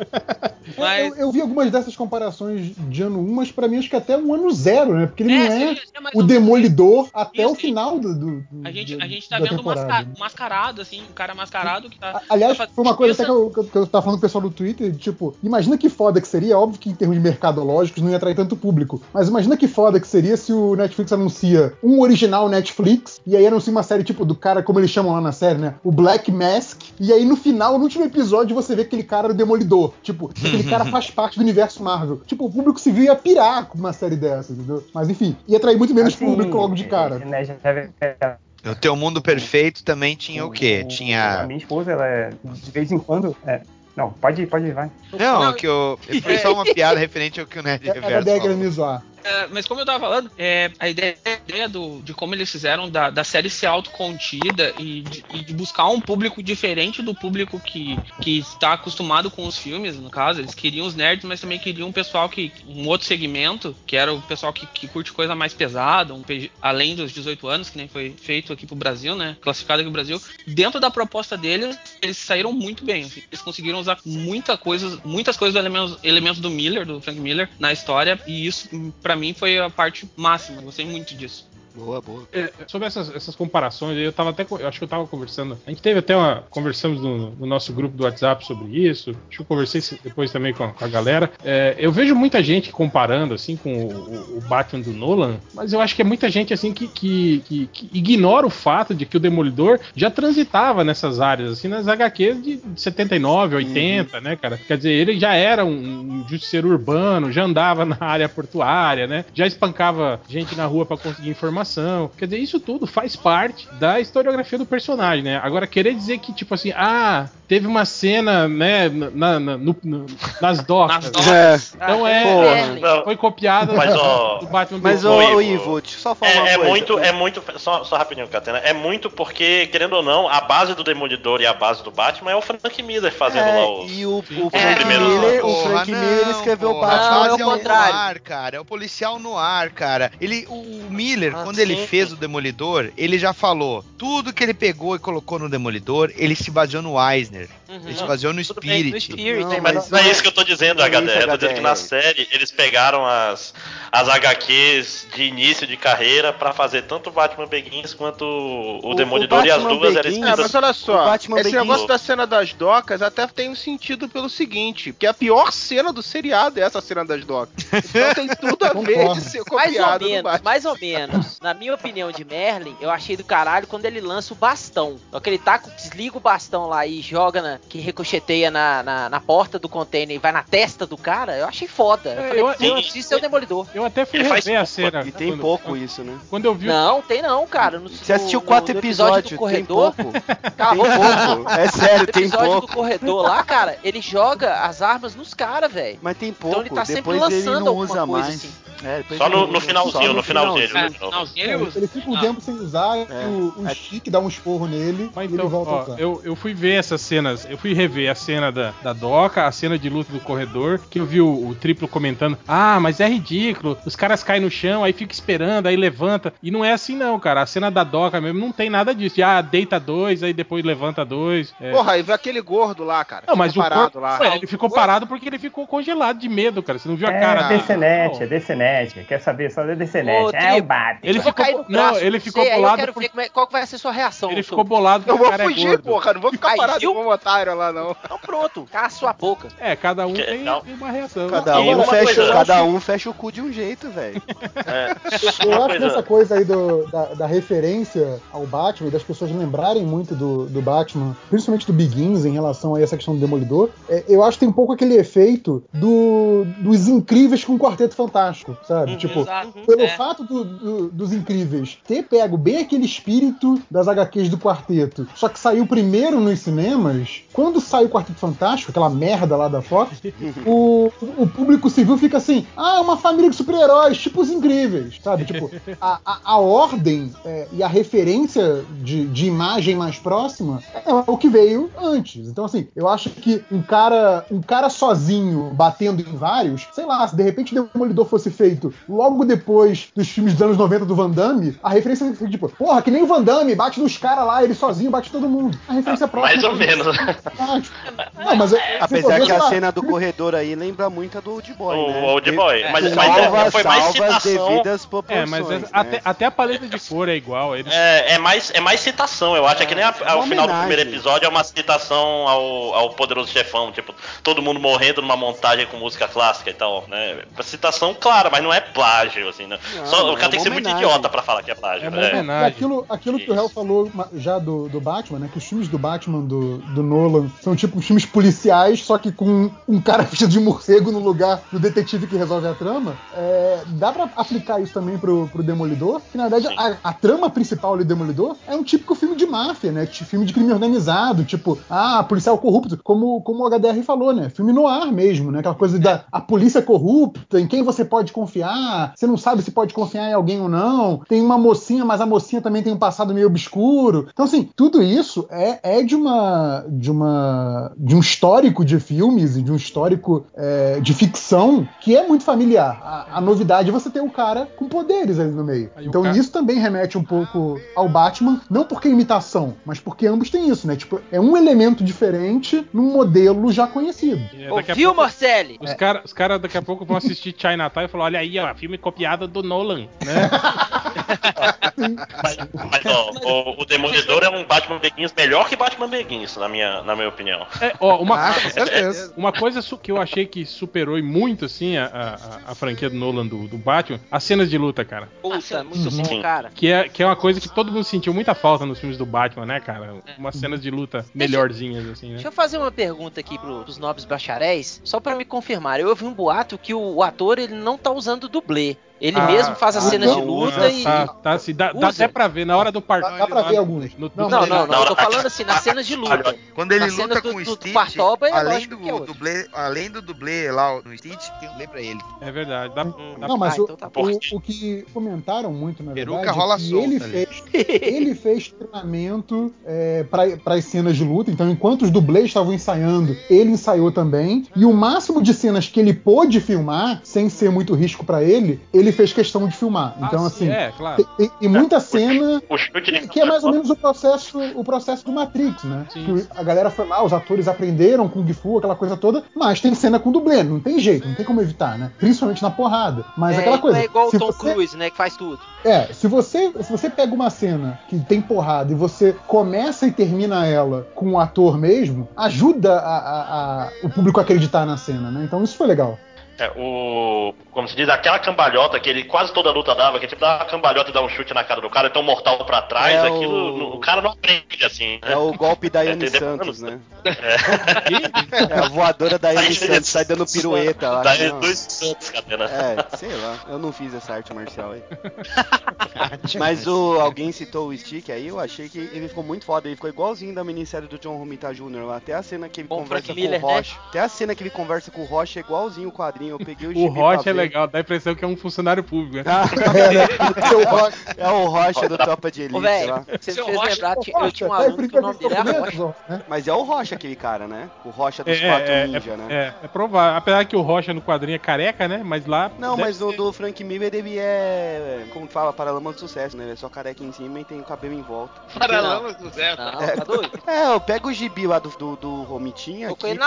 É, Mas- eu, eu vi algumas dessas comparações de ano 1, mas pra mim acho que até um ano zero, né? Porque ele não é seria mais o Demolidor até o final do, do- A gente, do- a gente tá vendo temporada. masca- mascarado, assim, um cara mascarado que tá. Aliás, tá foi uma coisa até que eu, que eu- tava falando com o pessoal do Twitter, tipo, imagina que foda que seria, óbvio que em termos de mercadológicos não ia atrair tanto público, mas imagina que foda que seria se o Netflix anuncia um original Netflix, e aí anuncia uma série tipo do cara, como eles chamam lá na série, né, o Black Mask, e aí no final, no último episódio, você vê que aquele cara o Demolidor, tipo, aquele cara faz parte do universo Marvel. Tipo, o público civil ia pirar com uma série dessa, entendeu? Mas enfim, ia atrair muito menos Assim, público logo de cara. né, já é- No teu mundo perfeito também tinha o quê? A Tinha. minha esposa, ela é, de vez em quando. é, não, pode ir, pode ir, vai. Não, que eu. Foi só uma piada referente ao que o Nerd Era a Reverso ideia falou. querendo me zoar. É, mas como eu tava falando, é, a ideia, a ideia do, de como eles fizeram da, da série ser autocontida e de, e de buscar um público diferente do público que, que está acostumado com os filmes, no caso. Eles queriam os nerds, mas também queriam um pessoal que. um outro segmento, que era o pessoal que, que curte coisa mais pesada, um além dos 18 anos, que nem foi feito aqui pro Brasil, né? Classificado aqui no Brasil. Dentro da proposta deles, eles saíram muito bem. assim. Eles conseguiram usar muita coisa, muitas coisas do elementos, elementos do Miller, do Frank Miller, na história, e isso, pra mim, foi a parte máxima. Gostei muito disso. Boa, boa. É, sobre essas, essas comparações, eu tava até. Eu acho que eu tava conversando. A gente teve até uma. Conversamos no, no nosso grupo do WhatsApp sobre isso. Acho que eu conversei se- depois também com a, com a galera. É, eu vejo muita gente comparando, assim, com o, o- Batman do Nolan, mas eu acho que é muita gente, assim, que, que, que- que ignora o fato de que o Demolidor já transitava nessas áreas, assim, nas HQs de 79, 80, né, cara? Quer dizer, ele já era um, um justiceiro urbano, já andava na área portuária, né? Já espancava gente na rua pra conseguir informação. Quer dizer, isso tudo faz parte da historiografia do personagem, né? Agora, querer dizer que, tipo assim, ah, teve uma cena, né, na, na- no- no- nas docas. Nas docas. Então Ah, é. Não. foi copiada Mas, do, ó, do Batman Mas, Ô, Ivo, Ivo, deixa eu só falar uma É, é coisa. muito, é muito. Só, só rapidinho, Catena. É muito porque, querendo ou não, a base do Demolidor e a base do Batman é o Frank Miller fazendo É, lá os. e o, o Frank primeiros- Miller, o Porra, Frank não, Miller escreveu o. Batman. Não, é o no contrário. ar, cara. É o policial no ar, cara. Ele, o o Miller, Ah, quando ele sim. fez o Demolidor, ele já falou. Tudo que ele pegou e colocou no Demolidor, ele se baseou no Eisner. Ele se baseou no tudo bem, No Spirit. Spirit, Não, né, Mas mas não é isso que eu tô dizendo, é HD. isso, Eu tô dizendo que na série eles pegaram as, as HQs de início de carreira pra fazer tanto o Batman Begins quanto o, O- Demolidor o e as duas eram Begins- É, escritas. mas olha só, esse Begins- negócio da cena das docas até tem um sentido pelo seguinte, porque a pior cena do seriado é essa cena das docas. Então tem tudo a ver de ser mais ou copiado menos, Batman. mais ou menos. Na minha opinião de Merlin, eu achei do caralho quando ele lança o bastão. Só que ele tá, desliga o bastão lá e joga na, que ricocheteia na, na, na porta do container e vai na testa do cara, eu achei foda. Eu É, falei, eu- "Pô, eu- isso é o Demolidor. Eu até fui Ele rever a pouco, cena. E tem quando, pouco isso, né? Quando eu vi o Não, tem não, cara. No, Você assistiu no- quatro no episódios, do tem corredor, pouco. Cala a Tem pouco. É sério, No tem episódio pouco. do corredor lá, cara, ele joga as armas nos caras, velho. Mas tem Então pouco. ele tá sempre Depois ele lançando não alguma usa coisa mais. assim. É, depois Só ele no, no finalzinho, só no finalzinho. É, ele- É, ele, ele fica um Ah. tempo sem usar, É. o, o É. Chique dá um esporro nele Mas e então, ele volta a ó, usar. eu, eu fui ver essas cenas, eu fui rever a cena da, da doca, a cena de luta do corredor, que eu vi o, o triplo comentando, ah, mas é ridículo, os caras caem no chão, aí fica esperando, aí levanta, e não é assim não, cara, a cena da doca mesmo não tem nada disso, de, ah, deita dois, aí depois levanta dois, é. Porra, e vê aquele gordo lá, cara. Não, mas parado corpo, lá. Ué, ele ficou parado porque ele ficou congelado de medo, cara, você não viu a cara É dele? DCNet, Não. é DCNet. Quer saber só da DCNet. Ô, é o Tribo, Batman. Ele ficou- cair no não, braço ele de ficou bolado Eu quero por- ver como é- qual vai ser a sua reação. Ele ficou bolado Eu porque o vou cara é fugir, gordo. porra. Não vou ficar Aí, parado viu? igual um otário lá, não. Então pronto, cala a sua boca. É, cada um tem, não. tem uma reação. Cada um, uma fecha, coisa- cada um fecha o cu de um jeito, velho. É, Eu acho que essa coisa aí do- da, da referência ao Batman e das pessoas lembrarem muito do, do Batman, principalmente do Begins em relação a essa questão do Demolidor, é, eu acho que tem um pouco aquele efeito do, dos incríveis com o Quarteto Fantástico, sabe? tipo, Exato. pelo É. fato do- do- dos incríveis ter pego bem aquele espírito das HQs do quarteto, só que saiu primeiro nos cinemas, quando sai o Quarteto Fantástico, aquela merda lá da Fox, o, o público civil fica assim: ah, é uma família de super-heróis, tipo os incríveis, sabe? Tipo, a, a, a ordem é, e a referência de, de imagem mais próxima é o que veio antes. Então, assim, eu acho que um cara, um cara sozinho batendo em vários, sei lá, se de repente o Demolidor fosse feito logo depois dos filmes dos anos 90 do Van Damme, a referência é tipo, porra, que nem o Van Damme, bate nos caras lá, ele sozinho bate todo mundo. A referência próxima. mais ou menos. Não, mas é- se Apesar for que a lá, cena do corredor aí lembra muito a do Old Boy, O né? Old Boy. Mas, De- mas salva, é- foi mais salva citação. devidas É, mas é- né? até, até a paleta de cor é igual. Eles... É, é mais, é mais citação, eu acho. É, que nem a- é ao final do primeiro episódio é uma citação ao, ao poderoso chefão, tipo, todo mundo morrendo numa montagem com música clássica e tal, né? Citação clara, mas não é plágio, assim, né? Não, Só, não, o cara é tem que ser muito. Idiota pra falar que é plágio. É uma né? Homenagem. aquilo, aquilo que o Hell falou já do, do Batman, né? Que os filmes do Batman do, do Nolan são tipo filmes policiais, só que com um cara vestido de morcego no lugar do detetive que resolve a trama. É, dá pra aplicar isso também pro, pro Demolidor. Que na verdade a, a trama principal do Demolidor é um típico filme de máfia, né? Filme de crime organizado, tipo, ah, policial corrupto, como, como o HDR falou, né? Filme no ar mesmo, né? Aquela coisa da a polícia corrupta, em quem você pode confiar, você não sabe se pode confiar em alguém ou não. Tem uma mocinha, mas a mocinha também tem um passado meio obscuro. Então, assim, tudo isso é, é de uma. de uma. de um histórico de filmes e de um histórico é, de ficção que é muito familiar. A, a novidade é você ter o cara com poderes ali no meio. Aí Então cara- isso também remete um pouco ao Batman, não porque é imitação, mas porque ambos têm isso, né? Tipo, é um elemento diferente num modelo já conhecido. É, Ouviu, pouco-? Os caras os cara daqui a pouco vão assistir Chinatown e falar: olha aí, ó, filme copiado do Nolan, né? Mas, mas, ó, o, o Demolidor é um Batman Begins melhor que Batman Begins, na minha, na minha opinião. É, ó, uma, Ah, com certeza. uma coisa que eu achei que superou e muito, assim, a, a- a franquia do Nolan do, do Batman, as cenas de luta, cara. Puta, muito Sim. bom, cara. Que é, que é uma coisa que todo mundo sentiu muita falta nos filmes do Batman, né, cara? Umas cenas de luta melhorzinhas, assim, né? Deixa eu fazer uma pergunta aqui pro, pros nobres bacharéis, só pra me confirmar. Eu ouvi um boato que o, o ator ele não tá usando dublê. Ele Ah, mesmo faz as ah, cenas de luta e. tá, tá, assim, dá, dá até pra ver na hora do parto. Dá, dá pra ver alguns. No- Não, Não, não, não. Eu tô falando assim, nas cenas de luta. Quando ele luta do- com o do Stitch, Partoba, é além do, que é outro. dublê, além do dublê lá no Stitch, tem um dublê pra ele. É verdade. Dá, dá Não, mas Ah, o, então tá o, o que comentaram muito, na Peruca verdade, rola é que solta ele fez, ele fez treinamento é, para as cenas de luta. Então, enquanto os dublês estavam ensaiando, ele ensaiou também. E o máximo de cenas que ele pôde filmar, sem ser muito risco pra ele, ele fez questão de filmar. Então, Ah, assim, sim, É, claro. tem, tem- tem muita cena O que, que é mais ou menos o processo, o processo do Matrix, né? Sim. Que a galera foi lá, os atores aprenderam Kung Fu, aquela coisa toda, mas tem cena com dublê, não tem jeito, não tem como evitar, né? Principalmente na porrada. Mas é, aquela coisa. não é igual o Tom você- Cruise, né? Que faz tudo. é, se você, se você pega uma cena que tem porrada e você começa e termina ela com o ator mesmo, ajuda a- a- a- o público a acreditar na cena, né? Então isso foi legal. É, o. Como se diz, aquela cambalhota que ele quase toda luta dava, que é tipo dar uma cambalhota e dar um chute na cara do cara, então mortal pra trás, É aquilo. o- no- o cara não aprende assim. É o golpe da Yane É, Santos, né? É. É a voadora da Yane Santos, sai dando pirueta lá. Daí não. dois santos, Catena. É, sei lá, eu não fiz essa arte marcial aí. Mas o, alguém citou o Stick aí, eu achei que ele ficou muito foda, ele ficou igualzinho da minissérie do John Romita Jr. lá. Até a cena que ele Bom, conversa Frank com Miller, o né? Rocha. Até a cena que ele conversa com o Rocha é igualzinho o quadrinho. Eu peguei o O Rocha é legal, dá a impressão que é um funcionário público. né? Ah, Rocha, é o Rocha do Tropa de Elite Ô, você me fez Rocha- lembrar, Ô, ti- eu tinha um aluno que o nome dele era Rocha. né? Mas é o Rocha aquele cara, né? O Rocha dos É, quatro é, ninja, né? É, é provável. Apesar que o Rocha no quadrinho é careca, né? Mas lá. Não, mas no ser- do Frank Miller ele é, como fala, paralama de sucesso, né? Ele é só careca em cima e tem o cabelo em volta. Paralamas do. Não, É. tá doido? É, eu pego o gibi lá do, do, do Romitinha que tem,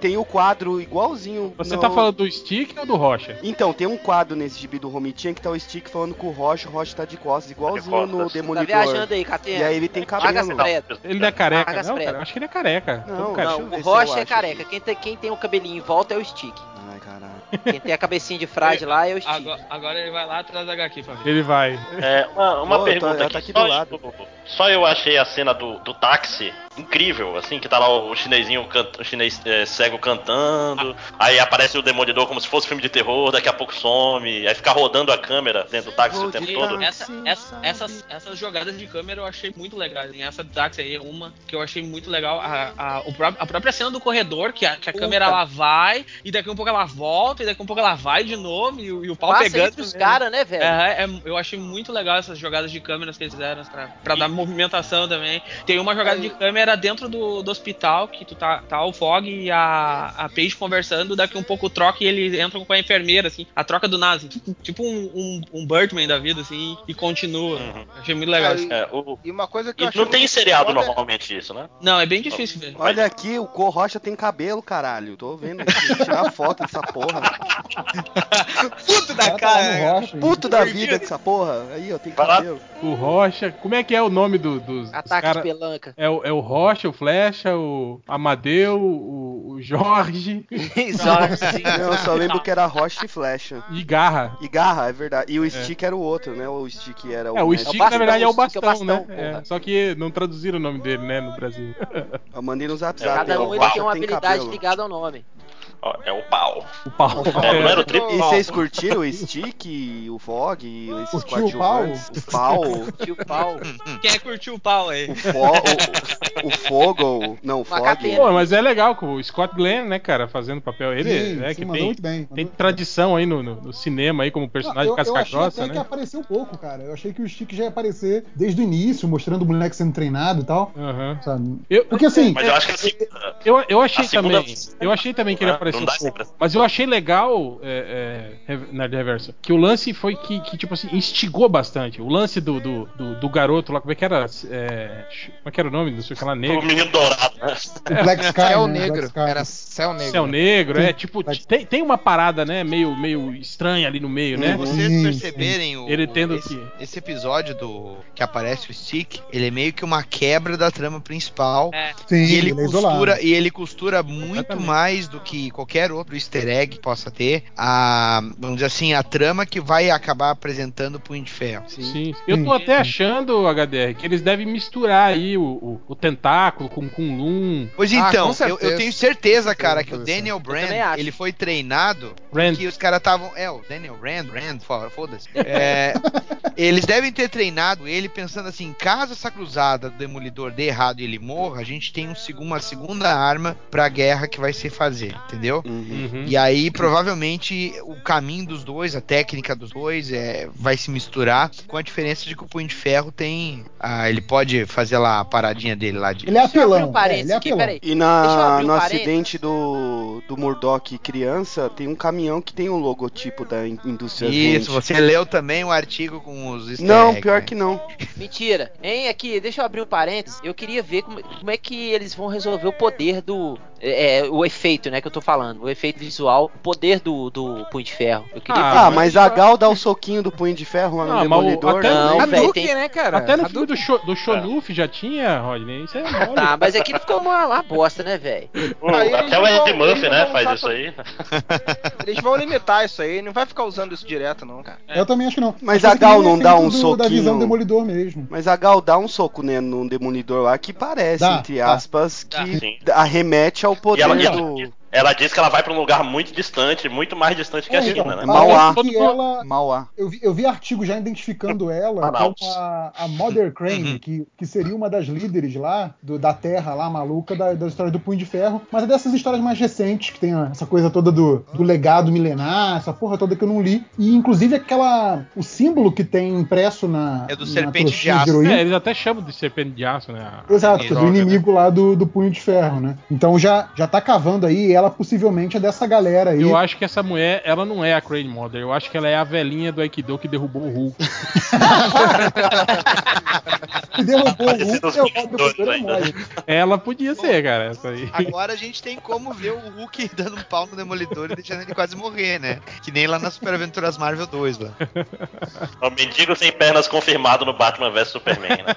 tem o quadro igualzinho. Você no- tá falando do Stick ou do Rocha? Então, tem um quadro nesse gibi do Romitinha que tá o Stick falando com o Rocha, o Rocha tá de costas, igualzinho costas. no Tá Tá Demolidor. viajando aí, Catena. E aí ele tem cabelo. preto. Ele não é careca, não, cara? Eu Acho que ele é careca. Não, Todo não. Não, o Rocha é careca. Quem tem, quem tem o cabelinho em volta é o Stick. Ai, caralho. Quem tem a cabecinha de frade lá é o Stick. Agora, agora ele vai lá atrás da HQ pra ver. Ele vai. É, uma, uma Ô, pergunta tá- aqui. tá aqui só, do lado. eu, só eu achei a cena do, do táxi incrível, assim, que tá lá o chinesinho, canta, o chinês é, cego cantando, aí aparece o demolidor como se fosse filme de terror, daqui a pouco some, aí fica rodando a câmera dentro do táxi o tempo E todo. essa- essa- essas, essas jogadas de câmera eu achei muito legais. hein? Essa do táxi aí é uma que eu achei muito legal. A, a, a própria cena do corredor, que a, que a câmera ela vai, e daqui a pouco ela volta, e daqui a pouco ela vai de novo, e, o- e o pau Passa pegando. os caras, né, velho? É, é, eu achei muito legal essas jogadas de câmeras que eles fizeram pra, pra dar movimentação também. Tem uma jogada de câmera era dentro do, do hospital, que tu tá, tá o Fog e a, a Paige conversando, daqui um pouco troca e eles entram com a enfermeira, assim, a troca do Nazi. Tipo, tipo um, um, um Birdman da vida, assim, e continua. Achei muito legal. isso. É, o- E uma coisa que e não tem seriado foda é- normalmente isso, né? Não, é bem difícil ver. Olha aqui, o Cor Rocha tem cabelo, caralho. Tô vendo aqui, tirar foto dessa porra. Puto da Cara, Rocha, Puto da vida dessa porra. Aí, ó, tem cabelo. O Rocha. Como é que é o nome do- dos, dos Ataque cara- de pelanca. É o, é o Rocha, o Flecha, o Amadeu, o, o Jorge Não, eu só lembro que era Rocha e Flecha. e Garra. E Garra, é verdade. E o Stick era o outro, né? O Stick era o. É, o. Stick, na verdade, é o Stick é bastão, o né? bastão, É, só que não traduziram o nome dele, né, no Brasil. Eu mandei no zap zap. Cada um ele tem uma habilidade cabelo. ligada ao nome. Ó, é o pau. O pau. É, não era o triplo? E vocês curtiram o Stick, o Fog, esses Curtiu o pau? coadjuvantes? O pau, Tio Pau. Quem é que curtiu o pau aí? o, fo o, o Fogle, não, o Fog. Pô, mas é legal com o Scott Glenn, né, cara, fazendo papel. Ele Sim, é sim, que tem, bem. tem tradição aí no, no- no cinema aí como personagem eu, eu casca achei grossa, até que né? apareceu pouco, cara. Eu achei que o Stick já ia aparecer desde o início, mostrando o moleque sendo treinado e tal. Sabe? Eu, Porque assim, Mas eu acho que assim. Eu, eu achei também. Eu achei também que ele Não dá pouco. sempre. Mas eu achei legal é, é, na reversa. Que o lance foi que, que, tipo assim, instigou bastante. O lance do, do, do, do garoto lá, como é que era? É, como é que era o nome? Não sei o que lá, O negro. menino dourado, né? o Black Sky. Céu né? Negro. Black Sky. Era Céu Negro. Céu negro, é tipo, tem, tem uma parada, né, meio, meio estranha ali no meio, né? Se vocês perceberem o, Ele tendo esse, que- esse episódio do que aparece o Stick, ele é meio que uma quebra da trama principal. É. Sim, E ele, ele é costura, e ele costura muito Exatamente. mais do que qualquer outro easter egg que possa ter a, vamos dizer assim, a trama que vai acabar apresentando o Punho de Ferro. Sim. Eu tô Sim. até achando, HDR, que eles devem misturar aí o, o, o tentáculo com com Loom. Pois Ah, então, eu, eu tenho certeza, cara, que o. Daniel Brand, ele foi treinado Rand. que os caras estavam. É, o Daniel Rand, Rand, fo- foda-se. É, eles devem ter treinado ele pensando assim: caso essa cruzada do Demolidor dê errado e ele morra, a gente tem um seg- uma segunda arma pra guerra que vai se fazer, entendeu? Uhum. Uhum. E aí, provavelmente, o caminho dos dois, a técnica dos dois, é, vai se misturar, com a diferença de que o Punho de Ferro tem. ah, ele pode fazer lá a paradinha dele lá de. Ele é apelão. um É, ele é aqui, apelão. peraí. E na, um no parênteses. acidente do, do Murdoch criança, tem um caminhão que tem o logotipo da in- indústria Isso, você leu também o artigo com os Não, pior né? que não. Mentira. Hein, aqui, deixa eu abrir um parênteses. Eu queria ver como, como é que eles vão resolver o poder do. É, é, o efeito, né, que eu tô falando. O efeito visual, o poder do, do Punho de Ferro. Eu queria Ah, Ah, ver. mas a Gal dá o soquinho do punho de ferro lá no Ah, Demolidor. até- né? Não, A velho, tem- né, cara? Até no filme do, Sho- do Shonuf já tinha, Rodney. Isso é mole. Ah, mas aquilo ficou uma, uma bosta, né, velho? Até o não Ed Murphy, não né, faz isso aí. Eles vão limitar isso aí, não vai ficar usando isso direto, não, cara. Eu também acho que não. Mas Acho a Gal não dá efeito um do- Da visão soquinho. demolidor mesmo. Mas a Gal dá um soco né, no Demolidor lá que parece, Dá, entre dá. aspas, Dá. que arremete ao E poder ela, do. Ela, ela diz que ela vai pra um lugar muito distante, muito mais distante que a É, China, então, né? Mauá. ela, Mauá. Eu vi, eu vi artigo já identificando ela Manaus. como a, a Mother Crane, que, que seria uma das líderes lá do- da Terra, lá maluca, da, das histórias do Punho de Ferro, mas é dessas histórias mais recentes, que tem essa coisa toda do, do legado milenar, essa porra toda que eu não li. E inclusive aquela. o símbolo que tem impresso na. É do na serpente de aço. heroína. É, eles até chamam de serpente de aço, né? Exato, que é do né? inimigo lá do, do Punho de Ferro, né? Então já, já tá cavando aí, e ela possivelmente é dessa galera aí. Eu acho que essa mulher, ela não é a Crane Mother. Eu acho que ela é a velhinha do Aikido que derrubou o Hulk. que derrubou o Hulk, é. Ela podia ser, cara. Essa aí. Agora a gente tem como ver o Hulk dando um pau no Demolidor e deixando ele quase morrer, né? Que nem lá nas Super Aventuras Marvel 2 lá. O mendigo sem pernas confirmado no Batman vs Superman, né?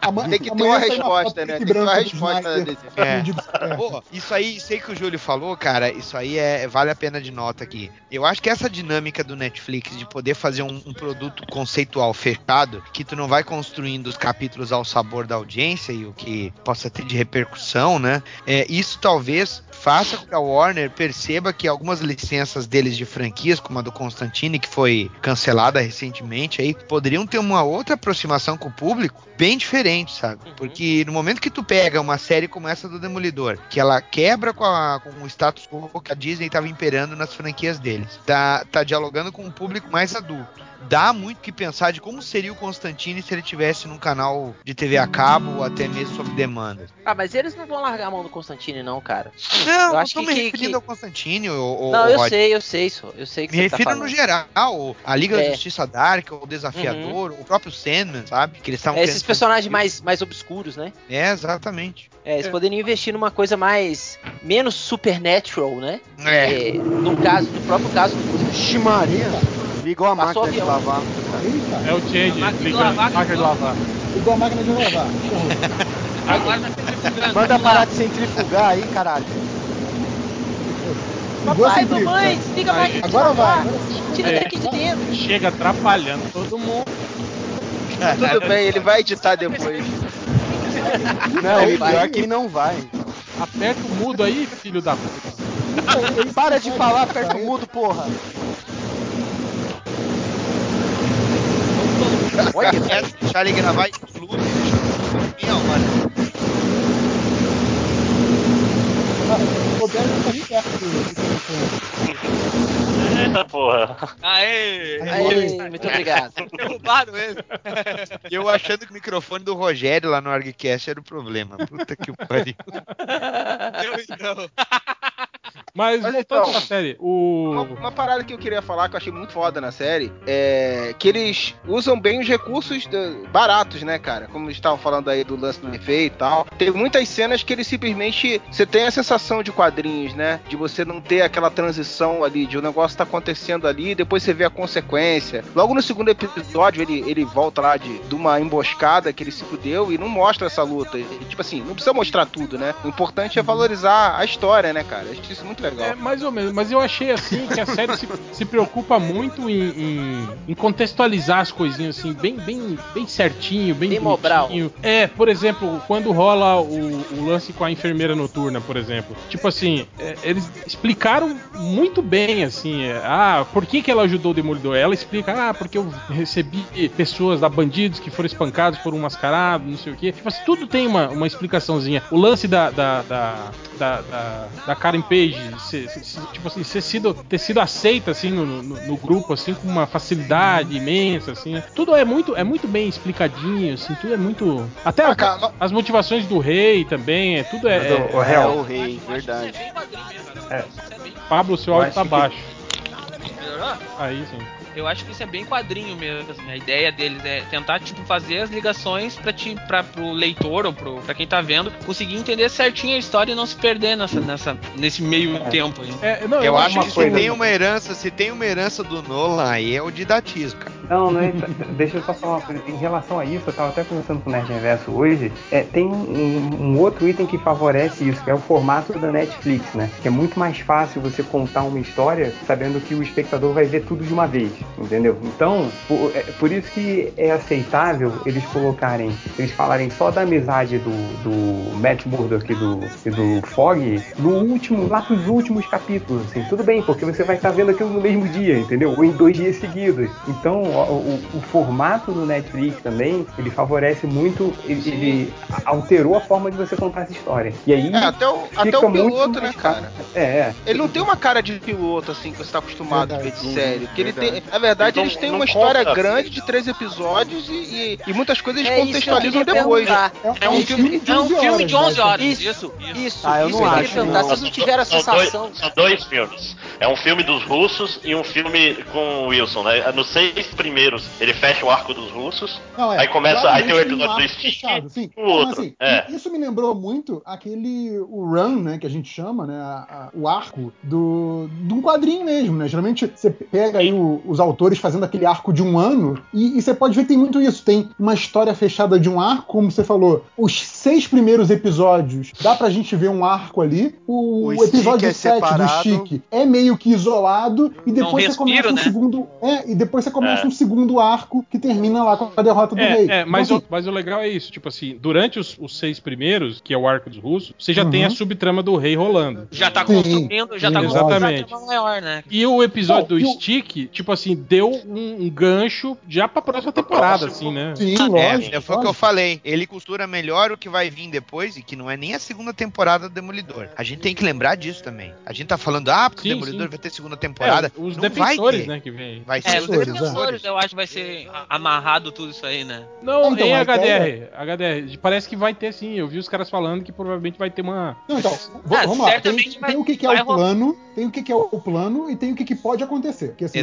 Ama- Tem que ter uma resposta, né? e Tem que ter uma resposta. É. Pô, isso aí, aí que o Júlio falou, cara, isso aí é, vale a pena de nota aqui. Eu acho que essa dinâmica do Netflix de poder fazer um, um produto conceitual fechado, que tu não vai construindo os capítulos ao sabor da audiência e o que possa ter de repercussão, né? É, isso talvez faça com que a Warner perceba que algumas licenças deles de franquias, como a do Constantine, que foi cancelada recentemente, aí poderiam ter uma outra aproximação com o público bem diferente, sabe? Porque no momento que tu pega uma série como essa do Demolidor, que ela quebra com, a- com o status quo que a Disney estava imperando nas franquias deles, tá, tá dialogando com um público mais adulto. Dá muito o que pensar de como seria o Constantine se ele tivesse num canal de TV a cabo ou até mesmo sob demanda. Ah, mas eles não vão largar a mão do Constantine, não, cara. Não, Eu acho não que- me referindo que- ao Constantine ou, ou não, ou eu Rod. sei, eu sei isso. Eu sei que Me você tá refiro falando. no geral, a Liga da É. Justiça Dark, o Desafiador, o próprio Sandman, sabe? Que eles estavam É, esses personagens mais, mais obscuros, né? É, exatamente. É, eles poderiam investir numa coisa mais. menos supernatural, né? É. É, no caso, no próprio caso do. Ximaria. Ligou a Passou máquina de lavar. Eita, É o Change, ligando lavar, máquina de lavar. igual a máquina de lavar. Agora centrifugando. Manda parar de centrifugar aí, caralho. Papai, mamãe, desliga a máquina de Agora vai. lavar. Agora sim. Tira É. daqui de dentro. Chega atrapalhando todo mundo. Tudo bem, ele vai editar depois. Não, Ele o pior é que não vai. Aperta o mudo aí, filho da puta. Para de falar perto do mudo, porra. Olha, É, deixar ele gravar incluso, tá do telefone. Eita porra. Aê! Aê, muito obrigado. Derrubaram ele. Eu achando que o microfone do Rogério lá no ArgCast era o problema. Puta que pariu. Eu então. Mas, voltando então- pra série, Uma, o. uma parada que eu queria falar que eu achei muito foda na série é que eles usam bem os recursos baratos, né, cara? Como eles estavam falando aí do lance do efeito e tal. Tem muitas cenas que eles simplesmente. Você tem a sensação de quadrinhos, né? De você não ter aquela transição ali, de o negócio tá acontecendo ali e depois você vê a consequência. Logo no segundo episódio, ele, ele volta lá de, de uma emboscada que ele se fudeu e não mostra essa luta. E, tipo assim, não precisa mostrar tudo, né? O importante é valorizar a história, né, cara? Acho isso muito legal. É, mais ou menos, mas eu achei assim que a série se, se preocupa muito em, em- em contextualizar as coisinhas assim, bem, bem, bem certinho, bem, Bem Mobral. bonitinho. É, por exemplo, quando rola o, o lance com a enfermeira noturna, por exemplo. Tipo assim, é, eles explicaram muito bem, assim, é, ah, por que, que ela ajudou o Demolidor? Ela explica, ah, porque eu recebi pessoas da bandidos que foram espancados por um mascarado, não sei o quê. Tipo assim, tudo tem uma, uma explicaçãozinha. O lance da, da, da, da, da, da Karen Page, ser- ser- tipo assim, ser sido, ter sido aceita, assim, no, no, no grupo, assim, com uma facilidade imensa, assim. Tudo é muito, é muito bem explicadinho, assim, tudo é muito... Até Ah, a- as motivações do rei também, é tudo é... É- É Real, o rei, verdade. Isso é. É. É. Pablo, seu Eu áudio tá que- baixo. Aí sim. Eu acho que isso é bem quadrinho mesmo. assim, a ideia deles é tentar tipo fazer as ligações para ti, para pro leitor ou pro, pra quem tá vendo conseguir entender certinho a história e não se perder nessa, nessa nesse meio tempo aí. É, não, Eu acho uma que se tem uma herança, se tem uma herança do Nolan, aí é o didatismo, cara. Não, não é. Deixa eu só falar uma coisa. Em relação a isso, eu tava até conversando com o Nerd Reverso hoje. É, tem um, um outro item que favorece isso, que é o formato da Netflix, né? Que é muito mais fácil você contar uma história sabendo que o espectador vai ver tudo de uma vez, entendeu? Então, por, é, por isso que é aceitável eles colocarem, eles falarem só da amizade do, do Matt Murdock e do, e do Fog no último, lá pros últimos capítulos, assim. Tudo bem, porque você vai estar vendo aquilo no mesmo dia, entendeu? Ou em dois dias seguidos. Então, o, o- o formato do Netflix também, ele favorece muito, ele, ele alterou a forma de você contar essa história. E aí, É, até o, até o piloto, né, cara? É, é. Ele não tem uma cara de piloto, assim, que você tá acostumado a ver de série. Que ele tem, na verdade, Ele eles não- têm uma história conta, grande assim. de três episódios e, e, e muitas coisas eles É contextualizam depois. perguntar. É um filme, é um filme de 11 horas. Isso, isso. isso. Ah, eu isso não acho, não. Vocês não tiveram a sensação. dois, são dois filmes. É um filme dos russos e um filme com o Wilson, né? Nos seis primeiros, ele fecha o arco dos russos. Não, é, Aí começa- aí tem o episódio do arco Stick fechado, sim. e o outro, Mas, assim, é. Isso me lembrou muito aquele o run, né, que a gente chama, né, a- a- o arco do de um quadrinho mesmo, né? Geralmente você pega aí o- os autores fazendo aquele arco de um ano e, e você pode ver que tem muito isso. Tem uma história fechada de um arco, como você falou. Os seis primeiros episódios dá pra gente ver um arco ali. O, O episódio é 7 do. Stick é meio que isolado e depois você respiro, começa um né? segundo, é, e depois você começa É. um segundo arco que termina lá com a derrota do rei. É, é, mas, Então, o, mas o legal é isso, tipo assim, durante os, os seis primeiros, que é o arco dos russos, você já Uhum. tem a subtrama do rei rolando. Já tá construindo, já tá exatamente. maior, né? E o episódio Não, do Stick, tipo assim, deu um, um gancho já pra próxima temporada, assim, né? Sim, É, lógico. foi o que eu falei. Ele costura melhor o que vai vir depois e que não é nem a segunda temporada do Demolidor. A gente tem que lembrar disso também. A gente tá falando, ah, porque Sim, o Demolidor sim. vai ter segunda temporada. É, os não defensores, vai ter. né, que vem. Vai ser É, os Defensores, defensores, eu acho que vai ser amarrado tudo isso aí, né? Não, Então, em HDR. HDR. Parece que vai ter sim. Eu vi os caras falando que provavelmente vai ter uma. Não, então, Ah, vamos lá. Tem, certamente vai- tem o que, que é o plano, tem o que, que é o plano e tem o que, que pode acontecer. Porque assim, o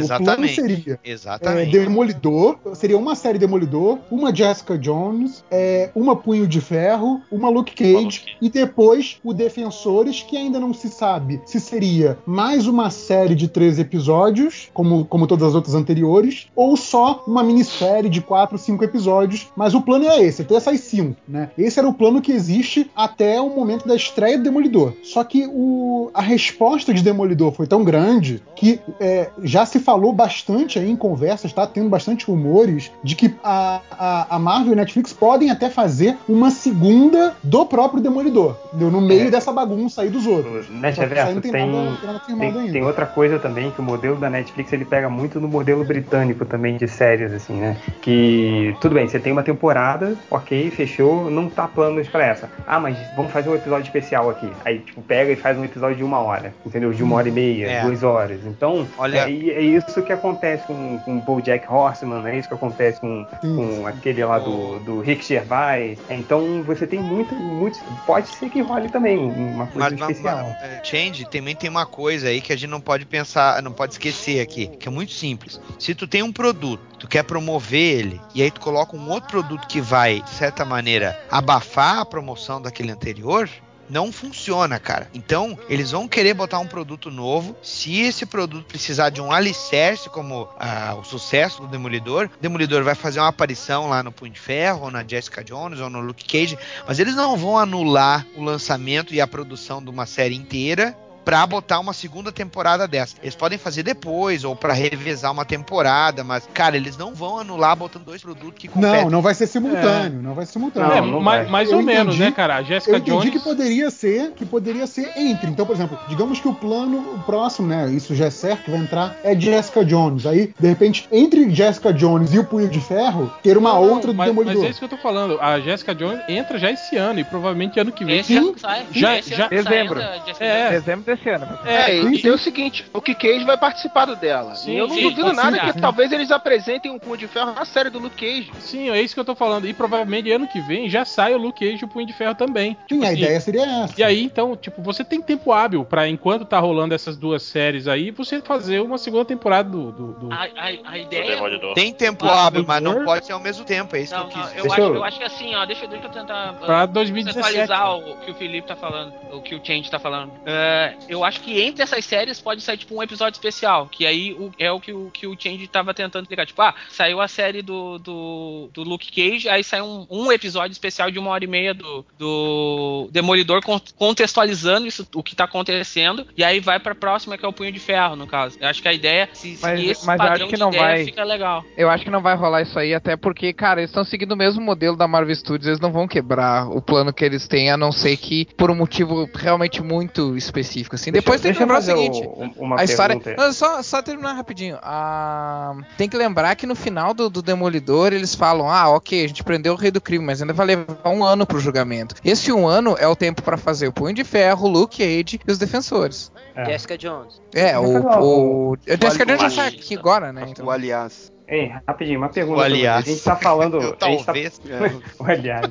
Exatamente. seria é, Exatamente. Demolidor, seria uma série Demolidor, uma Jessica Jones, é, uma Punho de Ferro, uma Luke Cage Uma Luke Cage. e depois o Defensores, que ainda não se sabe se seria mais uma série de três episódios, como, como todas as outras anteriores, ou só uma minissérie de quatro, cinco episódios. Mas o plano é esse, é ter essas cinco, né? Esse era o plano que existe até o momento da estreia do Demolidor. Só que o, a resposta de Demolidor foi tão grande que é, já se falou bastante aí em conversas, tá tendo bastante rumores de que a, a, a Marvel e a Netflix podem até fazer uma segunda do próprio Demolidor, entendeu? no meio É. dessa bagunça aí dos outros. O Net Só que isso aí Reverso não tem, tem, nada, tem tem, tem outra coisa também, que o modelo da Netflix ele pega muito no modelo britânico também de séries, assim, né? Que tudo bem, você tem uma temporada, ok, fechou, não tá planos pra essa. Ah, mas vamos fazer um episódio especial aqui. Aí, tipo, pega e faz um episódio de uma hora, entendeu? De uma hora e meia, É. duas horas. Então, Olha- é, é isso que acontece com, com o BoJack Horseman, é isso que acontece com, Sim. com aquele lá do, do Rick Gervais. Então, você tem muito, muito. Pode ser que role também uma coisa Mas, mas, especial. mas, é, Change também tem uma coisa aí que a gente não pode pensar, não pode esquecer aqui, que é muito simples. Se tu tem um produto, tu quer promover ele, e aí tu coloca um outro produto que vai, de certa maneira, abafar a promoção daquele anterior, não funciona, cara. Então, eles vão querer botar um produto novo. Se esse produto precisar de um alicerce, como ah, o sucesso do Demolidor, o Demolidor vai fazer uma aparição lá no Punho de Ferro, ou na Jessica Jones, ou no Luke Cage, mas eles não vão anular o lançamento e a produção de uma série inteira pra botar uma segunda temporada dessa. Eles podem fazer depois ou pra revezar uma temporada, mas cara, eles não vão anular botando dois produtos que competem. Não, não vai ser simultâneo, não vai ser simultâneo. É, Não, não mais, mais Eu ou menos, entendi- né, cara? A Eu Jessica entendi Jones. que poderia ser, que poderia ser entre. Então, por exemplo, digamos que o plano o próximo, né? Isso já é certo que vai entrar é Jessica Jones. Aí, de repente, entre Jessica Jones e o Punho de Ferro, ter uma Não, outra do mas, mas Demolidor. é isso que eu tô falando. A Jessica Jones entra já esse ano e provavelmente ano que vem. Esse Sim. já sai. Já- esse já- ano sai Dezembro. Jessica É. Dezembro ano. É, Sim, e sim. tem o seguinte, o Cage vai participar do dela. Sim, e eu não sim, duvido sim, nada sim, que sim. talvez eles apresentem um Punho de Ferro na série do Luke Cage. Sim, é isso que eu tô falando. E provavelmente ano que vem já sai o Luke Cage e o Punho de Ferro também. Sim, a assim, ideia seria essa. E aí, então, tipo, você tem tempo hábil pra, enquanto tá rolando essas duas séries aí, você fazer uma segunda temporada do. do- do- A, a, a ideia. Tem tempo Ah, hábil, mas não pode ser ao mesmo tempo, é isso Não, que eu não, quis eu, dizer. Deixa acho, eu- eu acho que assim, ó, deixa, deixa eu tentar Pra uh, 2017. contextualizar o, o que o Felipe tá falando, o que o Change tá falando. Uh, eu acho que entre essas séries pode sair tipo um episódio especial, que aí o- é o que o, que o Change tava tentando explicar. Tipo, ah, saiu a série do, do, do Luke Cage, aí sai um, um episódio especial de uma hora e meia do, do Demolidor con- contextualizando isso, o que tá acontecendo, e aí vai pra próxima, que é o Punho de Ferro, no caso. Eu acho que a ideia, se Mas- seguir esse mas padrão de ideia, vai. fica legal. Eu acho que não vai rolar isso aí, até porque, cara, eles estão seguindo o mesmo modelo da Marvel Studios, eles não vão quebrar o plano que eles têm, a não ser que por um motivo realmente muito específico, assim. Depois tem que deixa lembrar o seguinte, o- uma a história... Não, só, só terminar rapidinho. Ah, tem que lembrar que no final do, do Demolidor eles falam, ah, ok, a gente prendeu o Rei do Crime, mas ainda vai levar um ano pro julgamento. Esse um ano é o tempo pra fazer o Punho de Ferro, o Luke Cage e os Defensores. É. Jessica Jones. É, Deixa o... falar, o... A Jessica o Jones já sai aqui agora, né? Então. O aliás. Ei, rapidinho, uma pergunta. O aliás. A gente tá falando. Eu, a gente tá- talvez. o aliás.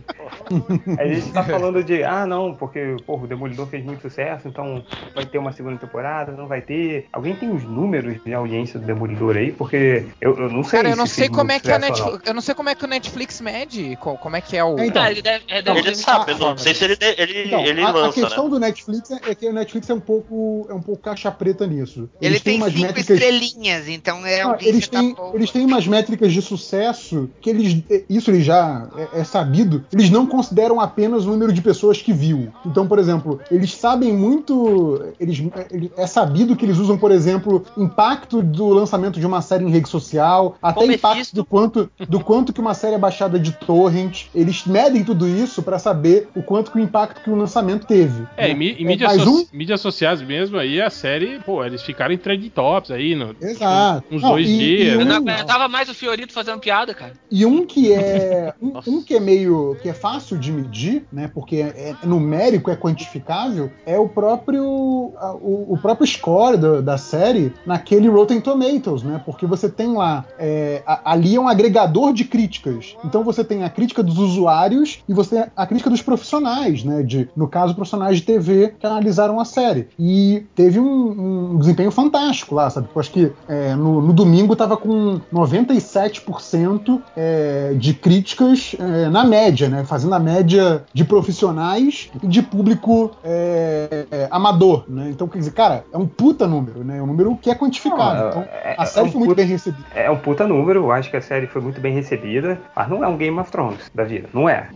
A gente tá falando de, ah, não, porque porra, o Demolidor fez muito sucesso, então vai ter uma segunda temporada, não vai ter. Alguém tem os números de audiência do Demolidor aí? Porque eu, eu não sei. Cara, eu não se sei como é que não. Netflix, eu não sei como é que o Netflix mede, co- como é que é o É, então. Ah, ele deve, é, deve Ele sabe, eu não sei se ele, ele, Então, ele a, a lança, questão né? do Netflix é, é que o Netflix é um pouco é um pouco caixa preta nisso. Ele Eles têm tem cinco métricas estrelinhas, então é alguém eles, que tá têm, bom. eles têm tem umas métricas de sucesso que eles. Isso eles já é, é sabido. Eles não consideram apenas o número de pessoas que viu. Então, por exemplo, eles sabem muito. Eles, ele- é sabido que eles usam, por exemplo, impacto do lançamento de uma série em rede social, até Como impacto Mephisto. do quanto, do quanto que uma série é baixada de torrent. Eles medem tudo isso pra saber o quanto que o impacto que o lançamento teve. É, né? em, É, mídias, mais so- um mídias sociais mesmo, aí a série, pô, eles ficaram em trend tops aí, no, Exato. uns Não, dois e- dias. e um- não aguentava mais o Fiorito fazendo piada, cara. E um que é um, um que é meio que é fácil de medir, né? Porque é, é numérico, é quantificável, é o próprio a- o, o próprio score da, da série naquele Rotten Tomatoes, né? Porque você tem lá é, a- ali é um agregador de críticas. Então você tem a crítica dos usuários e você tem a crítica dos profissionais, né? De no caso profissionais de TV que analisaram a série. E teve um, um desempenho fantástico lá, sabe? Eu acho que é, no, no domingo tava com 97% é, de críticas é, na média, né? Fazendo a média de profissionais e de público é, é, amador, né? Então, quer dizer, cara, é um puta número, né? É um número que é quantificado. Não, então, é- a série é um foi muito puta- bem recebida. É um puta número, eu acho que a série foi muito bem recebida, mas não é um Game of Thrones da vida, não é.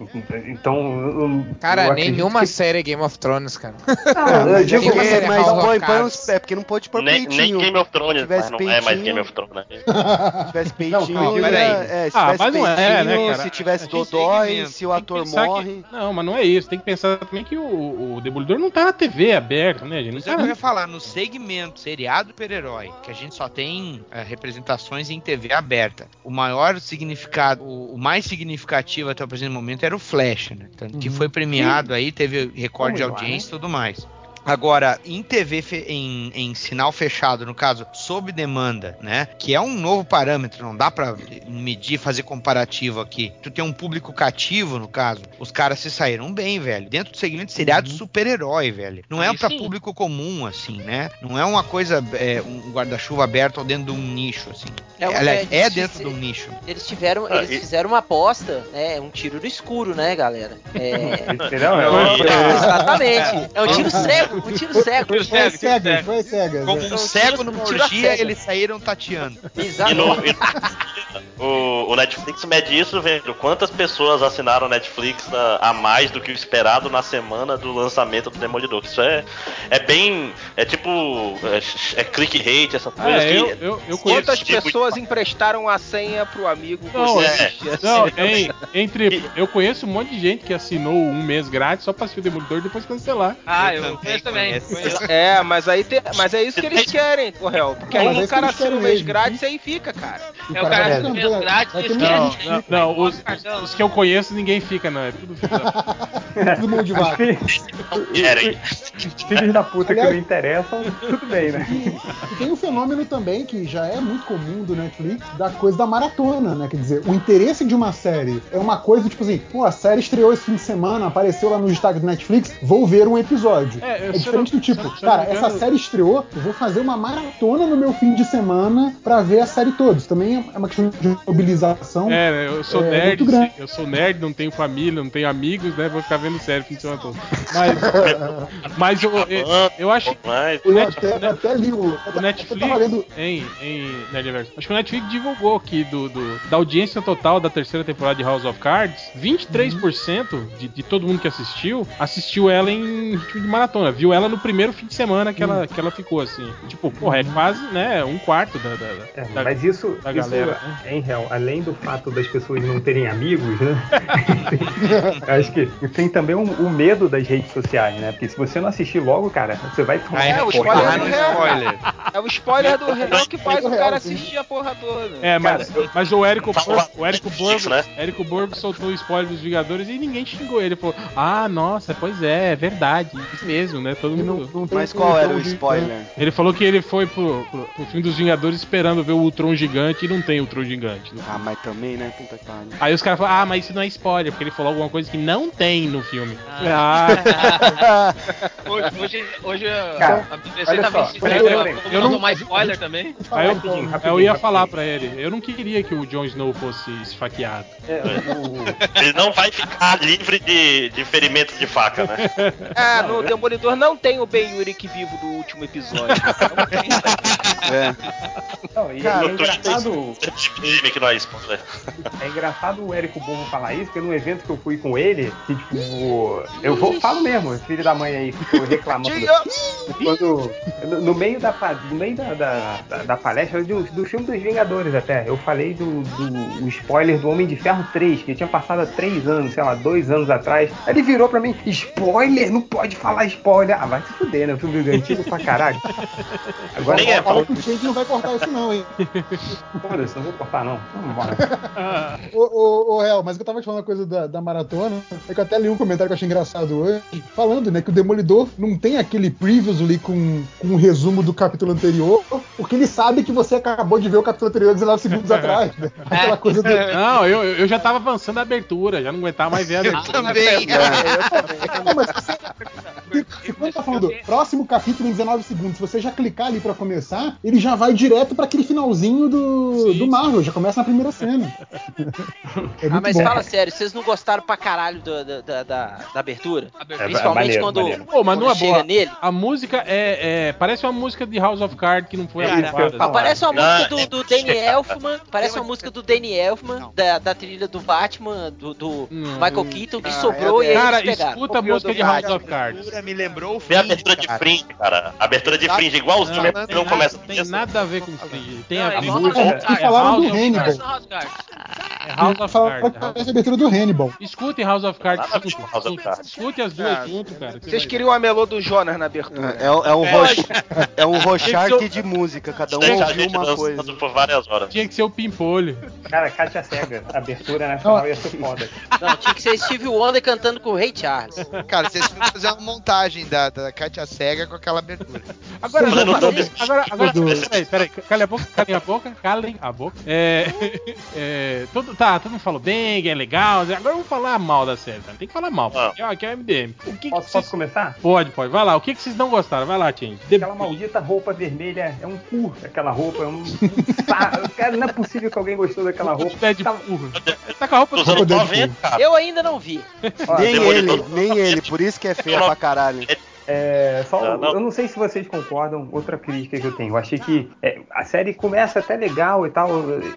Então, eu- Cara, eu acredito nenhuma que- série é Game of Thrones, cara. Não, eu Mas, digo é mas não of põe, põe uns, é porque não pode pôr Nem, peitinho. nem Game of Thrones, mas não é mais peitinho- Game of Thrones, né? Se tivesse peitinho, Não, é, se Ah, tivesse mas não é, né, cara? se tivesse dodói, se o ator pensar que- morre. Não, mas não é isso. Tem que pensar também que o, o Demolidor não tá na TV aberta, né, gente? Não é tá que eu ia falar, no segmento seriado super-herói, que a gente só tem eh, representações em TV aberta, o maior significado, o, o mais significativo até o presente momento era o Flash, né? Tanto que Uhum. foi premiado aí, teve recorde de Vamos lá, audiência e tudo mais. Agora, em TV, em, em sinal fechado, no caso, sob demanda, né? Que é um novo parâmetro, não dá pra medir, fazer comparativo aqui. Tu tem um público cativo, no caso, os caras se saíram bem, velho. Dentro do segmento de seriado super-herói, velho. Não é Aí pra sim. público comum, assim, né? Não é uma coisa, é, um guarda-chuva aberto ou dentro de um nicho, assim. É um- Aliás, é, é dentro de um nicho. Eles tiveram, Ah, eles e- fizeram uma aposta, né? Um tiro no escuro, né, galera? É? Não, É- e- exatamente. É um tiro cego, um tiro cego. Tiro Foi cego, cego. foi cegas. Como um cego numa orgia, eles saíram tateando. E Exato. no, e- o, o Netflix mede isso vendo quantas pessoas assinaram o Netflix a, a mais do que o esperado na semana do lançamento do Demolidor. Isso é, é bem. É tipo. É, é click rate, coisas É, eu, que. eu, eu conheço. Quantas tipo de- pessoas emprestaram a senha pro amigo Não, é. Não, em- entre. Eu conheço um monte de gente que assinou um mês grátis só pra assistir o Demolidor e depois cancelar. Ah, Eu eu, também. Conheço. É, mas aí tem, mas é isso que eles querem, Correal. Porque Não, aí é o isso cara que assina um mês grátis e aí fica, cara. E É o cara que ter- fez grátis e. Não, não, não, os, os que eu conheço ninguém fica, não. É tudo filho da- Tudo mão de vaca. Querem. Filhos da puta que Aliás- não interessam, tudo bem, né? E tem um fenômeno também que já é muito comum do Netflix, da coisa da maratona, né? Quer dizer, o interesse de uma série é uma coisa tipo assim, pô, a série estreou esse fim de semana, apareceu lá no destaque do Netflix, vou ver um episódio. É, eu- É eu diferente não- do tipo, cara, essa série estreou, eu vou fazer uma maratona no meu fim de semana pra ver a série toda. Isso também é uma questão de mobilização. É, né, eu sou É, nerd, muito grande. sim, eu sou nerd, não tenho família, não tenho amigos, né? Vou ficar vendo série o fim de semana todo. Mas, mas eu, eu, eu acho que Eu Net- até, Net- até li o. o Netflix, lendo em, em Nerdverse, acho que o Netflix divulgou que do, do- da audiência total da terceira temporada de House of Cards, 23% de, de todo mundo que assistiu, assistiu ela em ritmo de maratona, viu ela no primeiro fim de semana que, ela, que ela ficou, assim. Tipo, porra, é quase, né, um quarto da, da, É, da- mas isso, da isso galera, né? em real, além do fato das pessoas não terem amigos, né? acho que tem também o o medo das redes sociais, né? Porque se você não assistir logo, cara, você vai tomar Ah, é, o spoiler do spoiler. É o spoiler do réu que faz o real, cara assistir a porra toda. É, mas, mas o Érico o Érico Borgo, né? Érico Borgo soltou o spoiler dos Vingadores e ninguém xingou ele. Ele falou: Ah, nossa, pois é, é verdade, isso mesmo, né? Todo e não, mundo. não tem Mas qual era o spoiler? Ele falou que ele foi pro, pro, pro filme dos Vingadores esperando ver o Ultron gigante e não tem Ultron gigante. Ah, mas também, né? Puta que pariu. Aí os caras falaram, ah, mas isso não é spoiler, porque ele falou alguma coisa que não tem no filme. Ah, Hoje, hoje, hoje Cara, a BBC tava só, peraí. eu, eu Vamos não- tomar spoiler também? Aí eu, Rapidinho, eu rapidinho, ia rapidinho. falar pra ele, eu não queria que o Jon Snow fosse esfaqueado. É, o- Ele não vai ficar livre de, de ferimentos de faca, né? É, no Demolidor não tem o Ben Yurik vivo do último episódio. Não tem. É. Não, e é engraçado, é engraçado o Érico Borro falar isso, porque no evento que eu fui com ele, que tipo, eu vou, falo mesmo, filho da mãe aí, ficou reclamando. Quando, no, meio, da, no meio da, da, da- da palestra do, do filme dos Vingadores até, eu falei do, do spoiler do Homem de Ferro 3, que tinha passado há 3 anos, sei lá, 2 anos atrás. Aí Ele virou pra mim, spoiler? Não pode falar spoiler. Ah, vai se fuder, né? O filme do antigo pra caralho. Agora Nem é Fala que o Change não vai cortar isso, não, hein? Foda-se, não vou cortar não. Vamos embora. Ô, ô, ô, Real, mas eu tava te falando uma coisa da, da maratona, é que eu até li um comentário que eu achei engraçado hoje, falando, né, que o Demolidor não tem aquele previously com, com um resumo do capítulo anterior, porque ele sabe que você acabou de ver o capítulo anterior 19 segundos atrás, né? Aquela coisa do... Não, eu, eu já tava avançando a abertura, já não aguentava mais ver a abertura. Também. Não, mas você, quando tá falando próximo capítulo em 19 segundos, se você já clicar ali pra começar, ele já vai direto pra aquele finalzinho do, do Marvel, já começa na primeira cena. É Ah, mas bom. fala sério, vocês não gostaram pra caralho do- da, da, da, da abertura? Abertura. É, Principalmente maneiro, quando, maneiro. Pô, mas não é quando chega boa. nele. A música é, é- Parece uma música de House of Cards que não foi Cara, aprovada. falar. Parece uma Ah, música do, do Danny Elfman. Parece uma música do Danny Elfman, da, da trilha do Batman, do, do Hum. Michael Keaton, que Ah, sobrou é, e aí Cara, escuta a música de House of Cards. Me lembrou o Vê a Fringe, abertura de cara. Fringe, cara. A abertura de Fringe, igualzinho, Não, mesmo não que não tem, começa nada, tem a ver com Fringe. Tem a é igual música. House of Cards. é Falaram House do of Hannibal. Cards. House of Cards. É House of Cards. Parece a abertura do Hannibal. Escute House of Cards Nada a ver junto. com House of Cards. Escute as duas Ah, junto, cara. Vocês queriam a melô do Jonas na abertura. É, é um, roch, é um Rochark de música, cada um ouviu uma coisa. por várias horas. Tinha que ser o Pimpolho. Cara, Kátia Cega, abertura nacional ia ser foda. Não, tinha que ser Steve Wonder cantando com o Rei Charles. Cara, vocês tinham que fazer uma montagem da, da Katia Cega com aquela abertura. Agora, eu tô agora, agora, agora Do- peraí, peraí, calem a boca, calem a boca, calem a boca. É, é, todo, tá, todo mundo falou bem, é legal, agora vamos falar mal da série, tá? tem que falar mal, Ah. aqui, é- aqui é o MDM. O que que Posso, vocês... posso começar? Pode, pode, vai lá, o que, que vocês não gostaram? Vai lá, Tim. Aquela maldita roupa vermelha é um cu, aquela roupa, é um. Tá, cara, não é possível que alguém gostou daquela roupa. Deadpool. Tá com a roupa Dos anos Deadpool. 90, cara. Eu ainda não vi. Ó, Nem ele, nem ele, por isso que é feia pra caralho. É, só, Não, não. Eu não sei se vocês concordam, outra crítica que eu tenho. Eu achei que é, a série começa até legal e tal,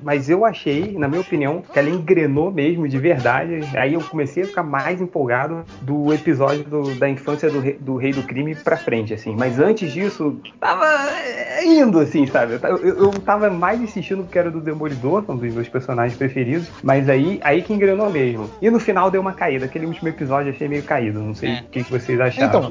mas eu achei, na minha opinião, que ela engrenou mesmo de verdade. Aí eu comecei a ficar mais empolgado do episódio do- da infância do, rei- do Rei do Crime pra frente, assim. Mas antes disso, tava é, indo, assim, sabe? Eu, eu, eu tava mais insistindo porque era do Demolidor, um dos meus personagens preferidos, mas aí, aí que engrenou mesmo. E no final deu uma caída. Aquele último episódio eu achei meio caído. Não sei o que, que vocês acharam. Então,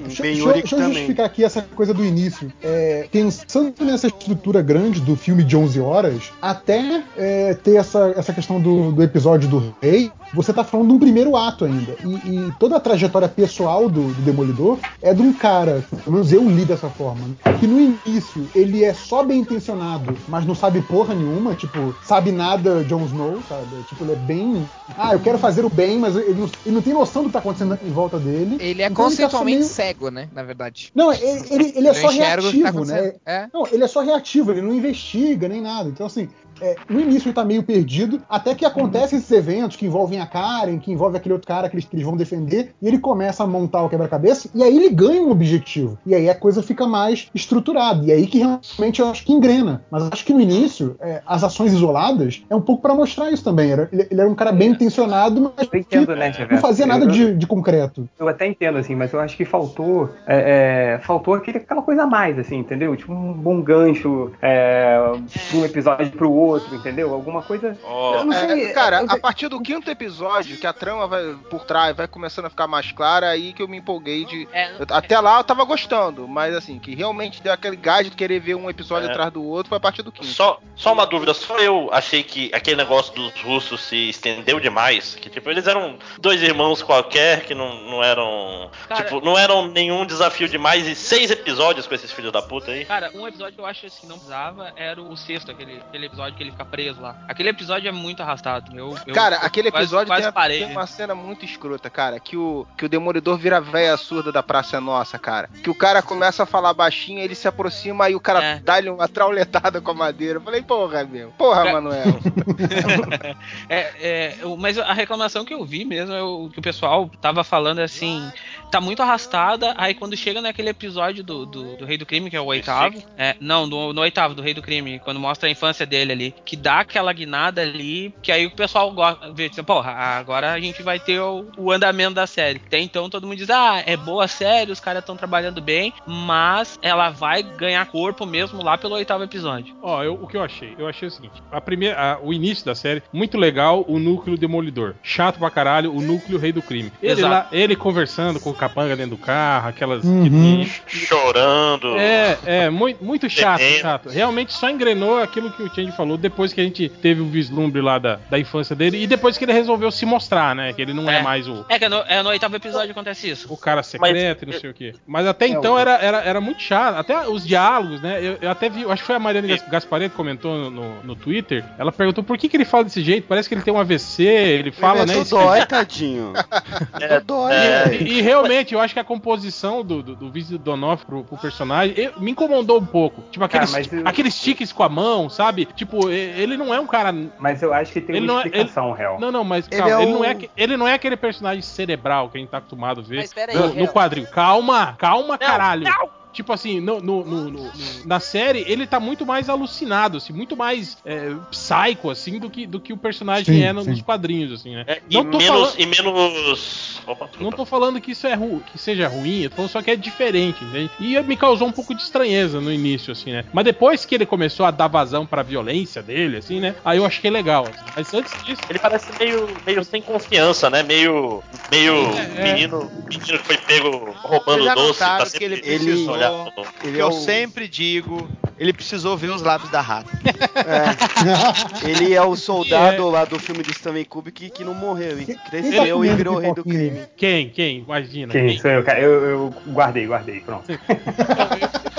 Ben deixa- Urich deixa eu justificar aqui essa coisa do início. É, pensando nessa estrutura grande do filme de 11 horas, até é, ter essa, essa questão do, do episódio do rei, você tá falando de um primeiro ato ainda. E, e toda a trajetória pessoal do, do Demolidor é de um cara, pelo menos eu li dessa forma, né, que no início ele é só bem intencionado, mas não sabe porra nenhuma, tipo, sabe nada Jon Snow, sabe? Tipo, ele é bem. Ah, eu quero fazer o bem, mas ele não, ele não tem noção do que tá acontecendo em volta dele. Ele é Então tá conceitualmente meio- cego, né? Na verdade. Não, ele, ele, ele é não só tá reativo, né? acontecendo. É. Não, ele é só reativo, ele não investiga nem nada. Então, assim, é, no início ele tá meio perdido, até que acontecem esses eventos que envolvem a Karen, que envolve aquele outro cara que eles, que eles vão defender, e ele começa a montar o quebra-cabeça, e aí ele ganha um objetivo. E aí a coisa fica mais estruturada. E aí que realmente eu acho que engrena. Mas acho que no início, é, as ações isoladas é um pouco pra mostrar isso também. Era- ele, ele era um cara bem intencionado, mas Eu entendo, que né, não fazia nada de, de concreto. Eu até entendo, assim, mas eu acho que faltou. é, é, faltou aquele, aquela coisa a mais, assim, entendeu? Tipo um bom gancho é, de um episódio pro outro, entendeu? Alguma coisa. Ó, Eu não sei. É, cara, eu- a partir do quinto episódio, que a trama vai por trás vai começando a ficar mais clara, aí que eu me empolguei de. É, eu- até lá eu tava gostando, mas assim, que realmente deu aquele gás de querer ver um episódio É. atrás do outro foi a partir do quinto. Só, só uma dúvida, só eu achei que aquele negócio dos russos se estendeu demais. Que tipo, eles eram dois irmãos qualquer que não, não eram. Cara- tipo, não eram nenhum desafio demais e seis episódios com esses filhos da puta aí. Cara, um episódio que eu acho assim, não precisava era o sexto, aquele, aquele episódio que ele fica preso lá. Aquele episódio é muito arrastado. Eu, eu- Cara, eu aquele episódio quase tem, parei. tem uma cena muito escrota, cara. Que o, que o Demolidor vira a véia surda da Praça é Nossa, cara. Que o cara começa a falar baixinho, ele se aproxima e o cara É. dá-lhe uma trauletada com a madeira. Eu falei, porra, meu. Porra, Ca- Manuel. É, é, mas a reclamação que eu vi mesmo é o que o pessoal tava falando é assim, tá muito arrastada, aí quando chega naquele episódio do, do, do Rei do Crime, que é o oitavo, é, não, do, no oitavo, do Rei do Crime, quando mostra a infância dele ali, que dá aquela guinada ali, que aí o pessoal gosta, vê, tipo, porra, agora a gente vai ter o, o andamento da série. Até então todo mundo diz, ah, é boa a série, os caras estão trabalhando bem, mas ela vai ganhar corpo mesmo lá pelo oitavo episódio. Ó, eu- o que eu achei? Eu achei o seguinte: a primeira, a- o início da série, muito legal, o núcleo demolidor. Chato pra caralho, o núcleo rei do crime. Ele, Exato. lá, ele conversando com o capanga dentro do carro, aquelas. Uhum. Chorando. É, é, muito, muito chato, chato. Realmente só engrenou aquilo que o Change falou depois que a gente teve o vislumbre lá da, da infância dele e depois que ele resolveu se mostrar, né? Que ele não é, É. mais o, É que no, é no oitavo episódio acontece isso. o cara secreto e não sei o quê. Mas até então era, era, era muito chato. Até os diálogos, né? Eu, eu até vi, eu acho que foi a Mariana Gaspareto que comentou no, no, no Twitter. Ela perguntou por que, que ele fala desse jeito. Parece que ele tem um AVC, ele fala, né? Isso dói, tadinho. É, dói, é. E, e realmente, eu acho que a composição do, do, do Vice Donoff pro, pro personagem eu- me incomodou um pouco. Tipo, Cara, aqueles, mas eu- aqueles tiques com a mão, sabe? Tipo, ele não é um cara. Mas eu acho que tem Ele uma não é- explicação, real. Não, não, mas Ele calma, é ele, o- não é, que- ele não é aquele personagem cerebral que a gente tá acostumado a ver aí, no, no quadril. Calma, calma, caralho. Tipo assim, no, no- no- no- no- na série, ele tá muito mais alucinado, assim, muito mais é, psycho, assim, do que, do que o personagem Sim, é no- nos quadrinhos, assim, né? É, e, Não tô menos, falando- e menos. Opa, Não tô falando que isso é ru que seja ruim, eu tô falando só que é diferente, entende? E me causou um pouco de estranheza no início, assim, né? Mas depois que ele começou a dar vazão pra violência dele, assim, né? Aí eu achei legal. assim. Mas antes disso. Ele parece meio, meio sem confiança, né? Meio. Meio É. menino, menino que foi pego roubando doce. Tá que sempre ele ele precisou- olhar. Ele que é eu o- sempre digo, ele precisou ver os lábios da rata. É. Ele é o soldado lá do filme de Stanley Kubrick que, que não morreu, e Quem tá cresceu e virou o rei do crime. Quem? Quem? Imagina. Quem sou eu, cara? Eu, eu guardei, guardei, pronto.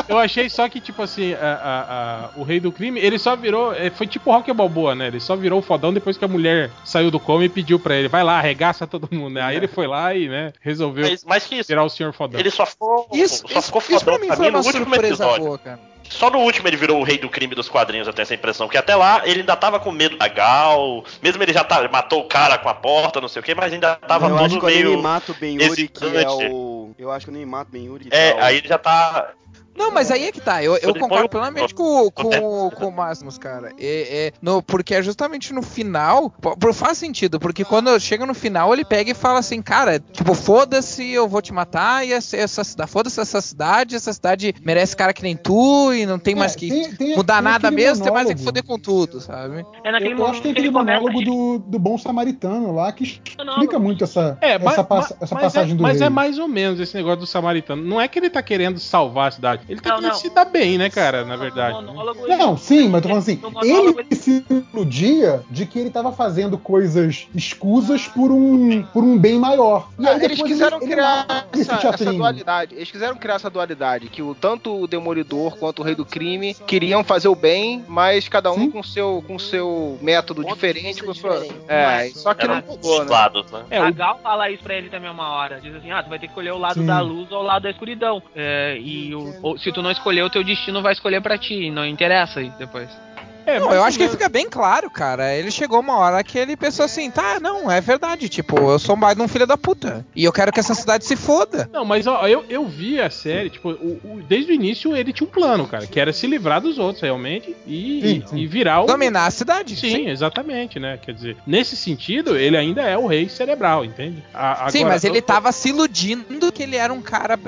Eu achei só que, tipo assim, a- a- a- o rei do crime, ele só virou. é, Foi tipo Rock Balboa, né? Ele só virou o fodão depois que a mulher saiu do coma e pediu pra ele, vai lá, arregaça todo mundo, né? Aí ele foi lá e, né, resolveu Mas, que isso, virar o senhor fodão. ele só ficou, Isso, só isso, ficou isso pra fodão mim pra mim no uma último surpresa episódio. boa, cara. Só no último ele virou o rei do crime dos quadrinhos, eu tenho essa impressão. Porque até lá ele ainda tava com medo da Gal, mesmo ele já tá, matou o cara com a porta, não sei o que, mas ainda tava eu acho todo que quando ele meio. mata o Ben Yuri, que é o. Eu acho que eu nem mato o Ben Yuri. que É, tá o- aí ele já tá. Não, mas aí é que tá. Eu, eu concordo plenamente com, com, com o Máximos, cara. É, é, no, porque é justamente no final. Faz sentido, porque quando chega no final, ele pega e fala assim, cara, tipo, foda-se, eu vou te matar, e essa, essa cidade, foda-se essa cidade, essa cidade merece cara que nem tu, e não tem É, mais que tem- tem- mudar tem nada mesmo, tem mais é que monólogo. foder com tudo, sabe? É naquele Eu, acho que tem que aquele começa monólogo a- do, do bom samaritano lá que explica muito essa, É, mas, essa, mas- essa mas passagem é, do mas rei. é mais ou menos esse negócio do samaritano. Não é que ele tá querendo salvar a cidade. Ele tá Não, querendo não. se dar bem, né, cara? Na verdade. Monólogo, ele- Não, sim, mas tô falando assim, monólogo, ele se iludia de que ele tava fazendo coisas escusas por um, por um bem maior. E aí Ah, eles quiseram ele, ele criar esse essa, essa dualidade. Eles quiseram criar essa dualidade que o tanto o Demolidor quanto o Rei do Crime queriam fazer o bem, mas cada um Sim. com seu com seu método Ponto diferente, com sua. diferente. É, só que não pulou, né? lados, né? É, a o- Gal fala isso pra ele também uma hora. Diz assim, ah, tu vai ter que escolher o lado Sim. da luz ou o lado da escuridão. É, e o- se tu não escolher, o teu destino vai escolher pra ti. Não interessa aí depois. É, Não, eu acho que fica bem claro, cara. Ele chegou uma hora que ele pensou assim, tá, não, é verdade, tipo, eu sou mais de um filho da puta. E eu quero que essa cidade se foda. Não, mas ó, eu, eu vi a série, tipo, o- o- desde o início ele tinha um plano, cara, que era se livrar dos outros realmente e, Sim, sim. e virar o. Dominar a cidade. Sim, exatamente, né? Quer dizer, nesse sentido, ele ainda é o rei cerebral, entende? A- Sim, agora- mas ele tava se iludindo que ele era um cara.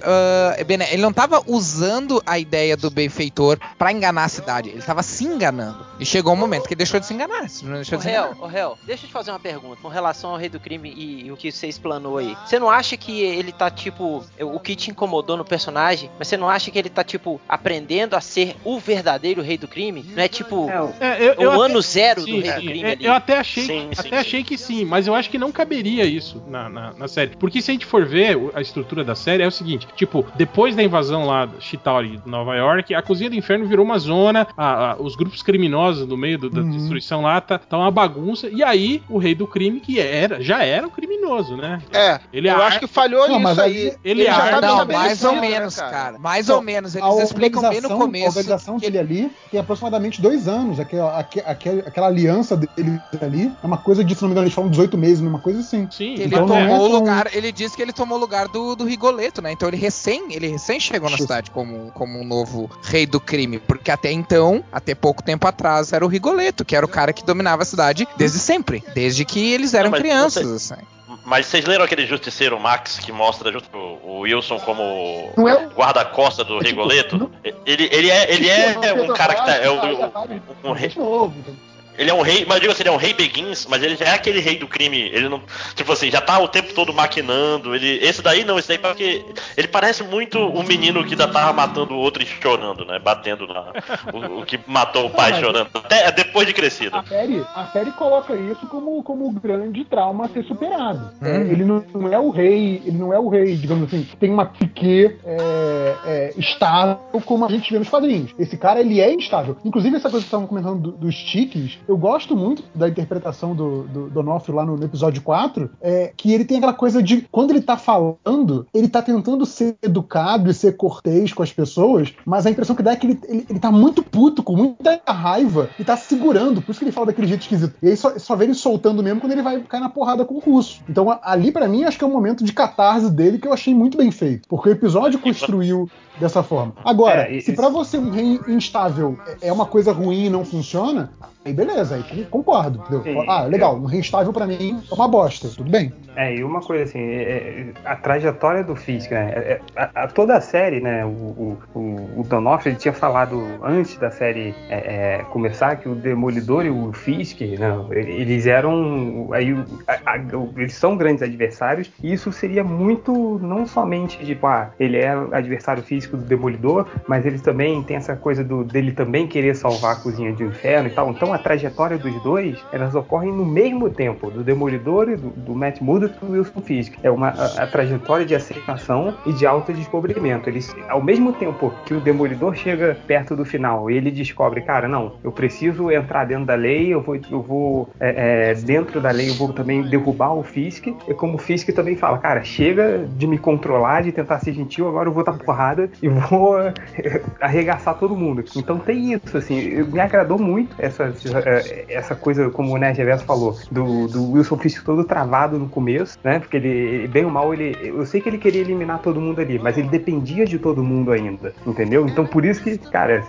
bene- ele não tava usando a ideia do benfeitor pra enganar a cidade. Ele tava se enganando. E chegou um momento que ele deixou de se enganar. Não deixou Ô, de Réu, Réu, deixa eu te fazer uma pergunta com relação ao Rei do Crime e, e o que você explanou aí. Você não acha que ele tá, tipo, o que te incomodou no personagem, mas você não acha que ele tá, tipo, aprendendo a ser o verdadeiro Rei do Crime? Não é, tipo, É, eu, eu o até- ano zero sim, do Rei do sim, Crime é, ali? Eu até achei, Sim, sim, até sim. achei que sim, mas eu acho que não caberia isso na, na, na série. Porque se a gente for ver o- a estrutura da série é o seguinte: tipo, depois da invasão lá do Chitauri de Nova York, a cozinha do inferno virou uma zona, a- a- os grupos criminosos no meio do- da destruição lá tá, tá uma bagunça. E aí, o rei do crime, que era, já era um criminoso, né? É, Ele eu ar- acho que falhou Não, nisso mas aí. aí- ele já tá Não, mais ou né, menos, cara? cara. Mais Então, ou menos. Eles explicam bem no organização- A começo. organização que dele ali tem aproximadamente dois anos. Aquela, aque- aquela, aquela aliança dele ali é uma coisa de, se não me engano, eles falam 18 meses, uma coisa assim. Sim, ele Então não é tomou o lugar, ele disse que ele tomou o lugar do, do Rigoleto, né? Então ele recém, ele recém chegou na cidade como, como um novo rei do crime, porque até então, até pouco tempo atrás, era o Rigoleto, que era o cara que dominava a cidade desde sempre, desde que eles eram Não, crianças, você- assim. Mas vocês leram aquele Justiceiro Max que mostra justo o Wilson como é o- guarda-costa do Rigoleto? Ele, ele é, ele é um cara que tá. É o, o- um rei, ele é um rei, mas eu digo assim, ele é um rei Beguins, mas ele já é aquele rei do crime. Ele não. Tipo assim, já tá o tempo todo maquinando. Ele, esse daí não, esse daí porque. Ele parece muito um menino que ainda tava matando o outro e chorando, né? Batendo na. O, o que matou o pai mas- chorando. Até depois de crescido. A série, a série coloca isso como, como grande trauma a ser superado. É, Uhum. ele não, não é o rei, ele não é o rei, digamos assim, tem uma piquet é, é, estável como a gente vê nos quadrinhos. Esse cara, ele é instável. Inclusive, essa coisa que estavam comentando do- dos tiques, eu gosto muito da interpretação do, do, do Onofre lá no, no episódio 4, é, que ele tem aquela coisa de, quando ele tá falando, ele tá tentando ser educado e ser cortês com as pessoas, mas a impressão que dá é que ele, ele, ele tá muito puto, com muita raiva, e tá segurando, por isso que ele fala daquele jeito esquisito. E aí só, só vê ele soltando mesmo quando ele vai cair na porrada com o russo. Então ali, pra mim, acho que é um momento de catarse dele que eu achei muito bem feito, porque o episódio construiu dessa forma. Agora, É, se pra você um rei instável é uma coisa ruim e não funciona, aí beleza, aí con- concordo. entendeu? Ah, legal, um rei instável pra mim é uma bosta, tudo bem. É, e uma coisa assim, é- é- a trajetória do Fisk, né? é- é- a- a- toda a série, né? O, o, o, Donofrio ele tinha falado antes da série é, é, começar que o Demolidor e o Fisk, né, eles eram. Aí, a- eles são grandes adversários, e isso seria muito, não somente tipo, ah, ele é adversário físico do Demolidor, mas ele também tem essa coisa do, dele também querer salvar a cozinha do inferno e tal. Então a trajetória dos dois, elas ocorrem no mesmo tempo, do Demolidor e do, do Matt Murdock e do Wilson Fisk. É uma a, a trajetória de aceitação e de autodescobrimento. Eles, ao mesmo tempo que o Demolidor chega perto do final e ele descobre, cara, não, eu preciso entrar dentro da lei, eu vou, eu vou é, é, dentro da lei, eu vou também derrubar o Fisk. E como o Fisk também fala, cara, chega de me controlar, de tentar ser gentil, agora eu vou dar porrada e vou é, arregaçar todo mundo. Então tem isso, assim, me agradou muito essa, essa- essa coisa, como o Nerd Reverso falou, do, do Wilson Fisk todo travado no começo, né? Porque ele, bem ou mal, ele. Eu sei que ele queria eliminar todo mundo ali, mas ele dependia de todo mundo ainda, entendeu? Então por isso que, cara.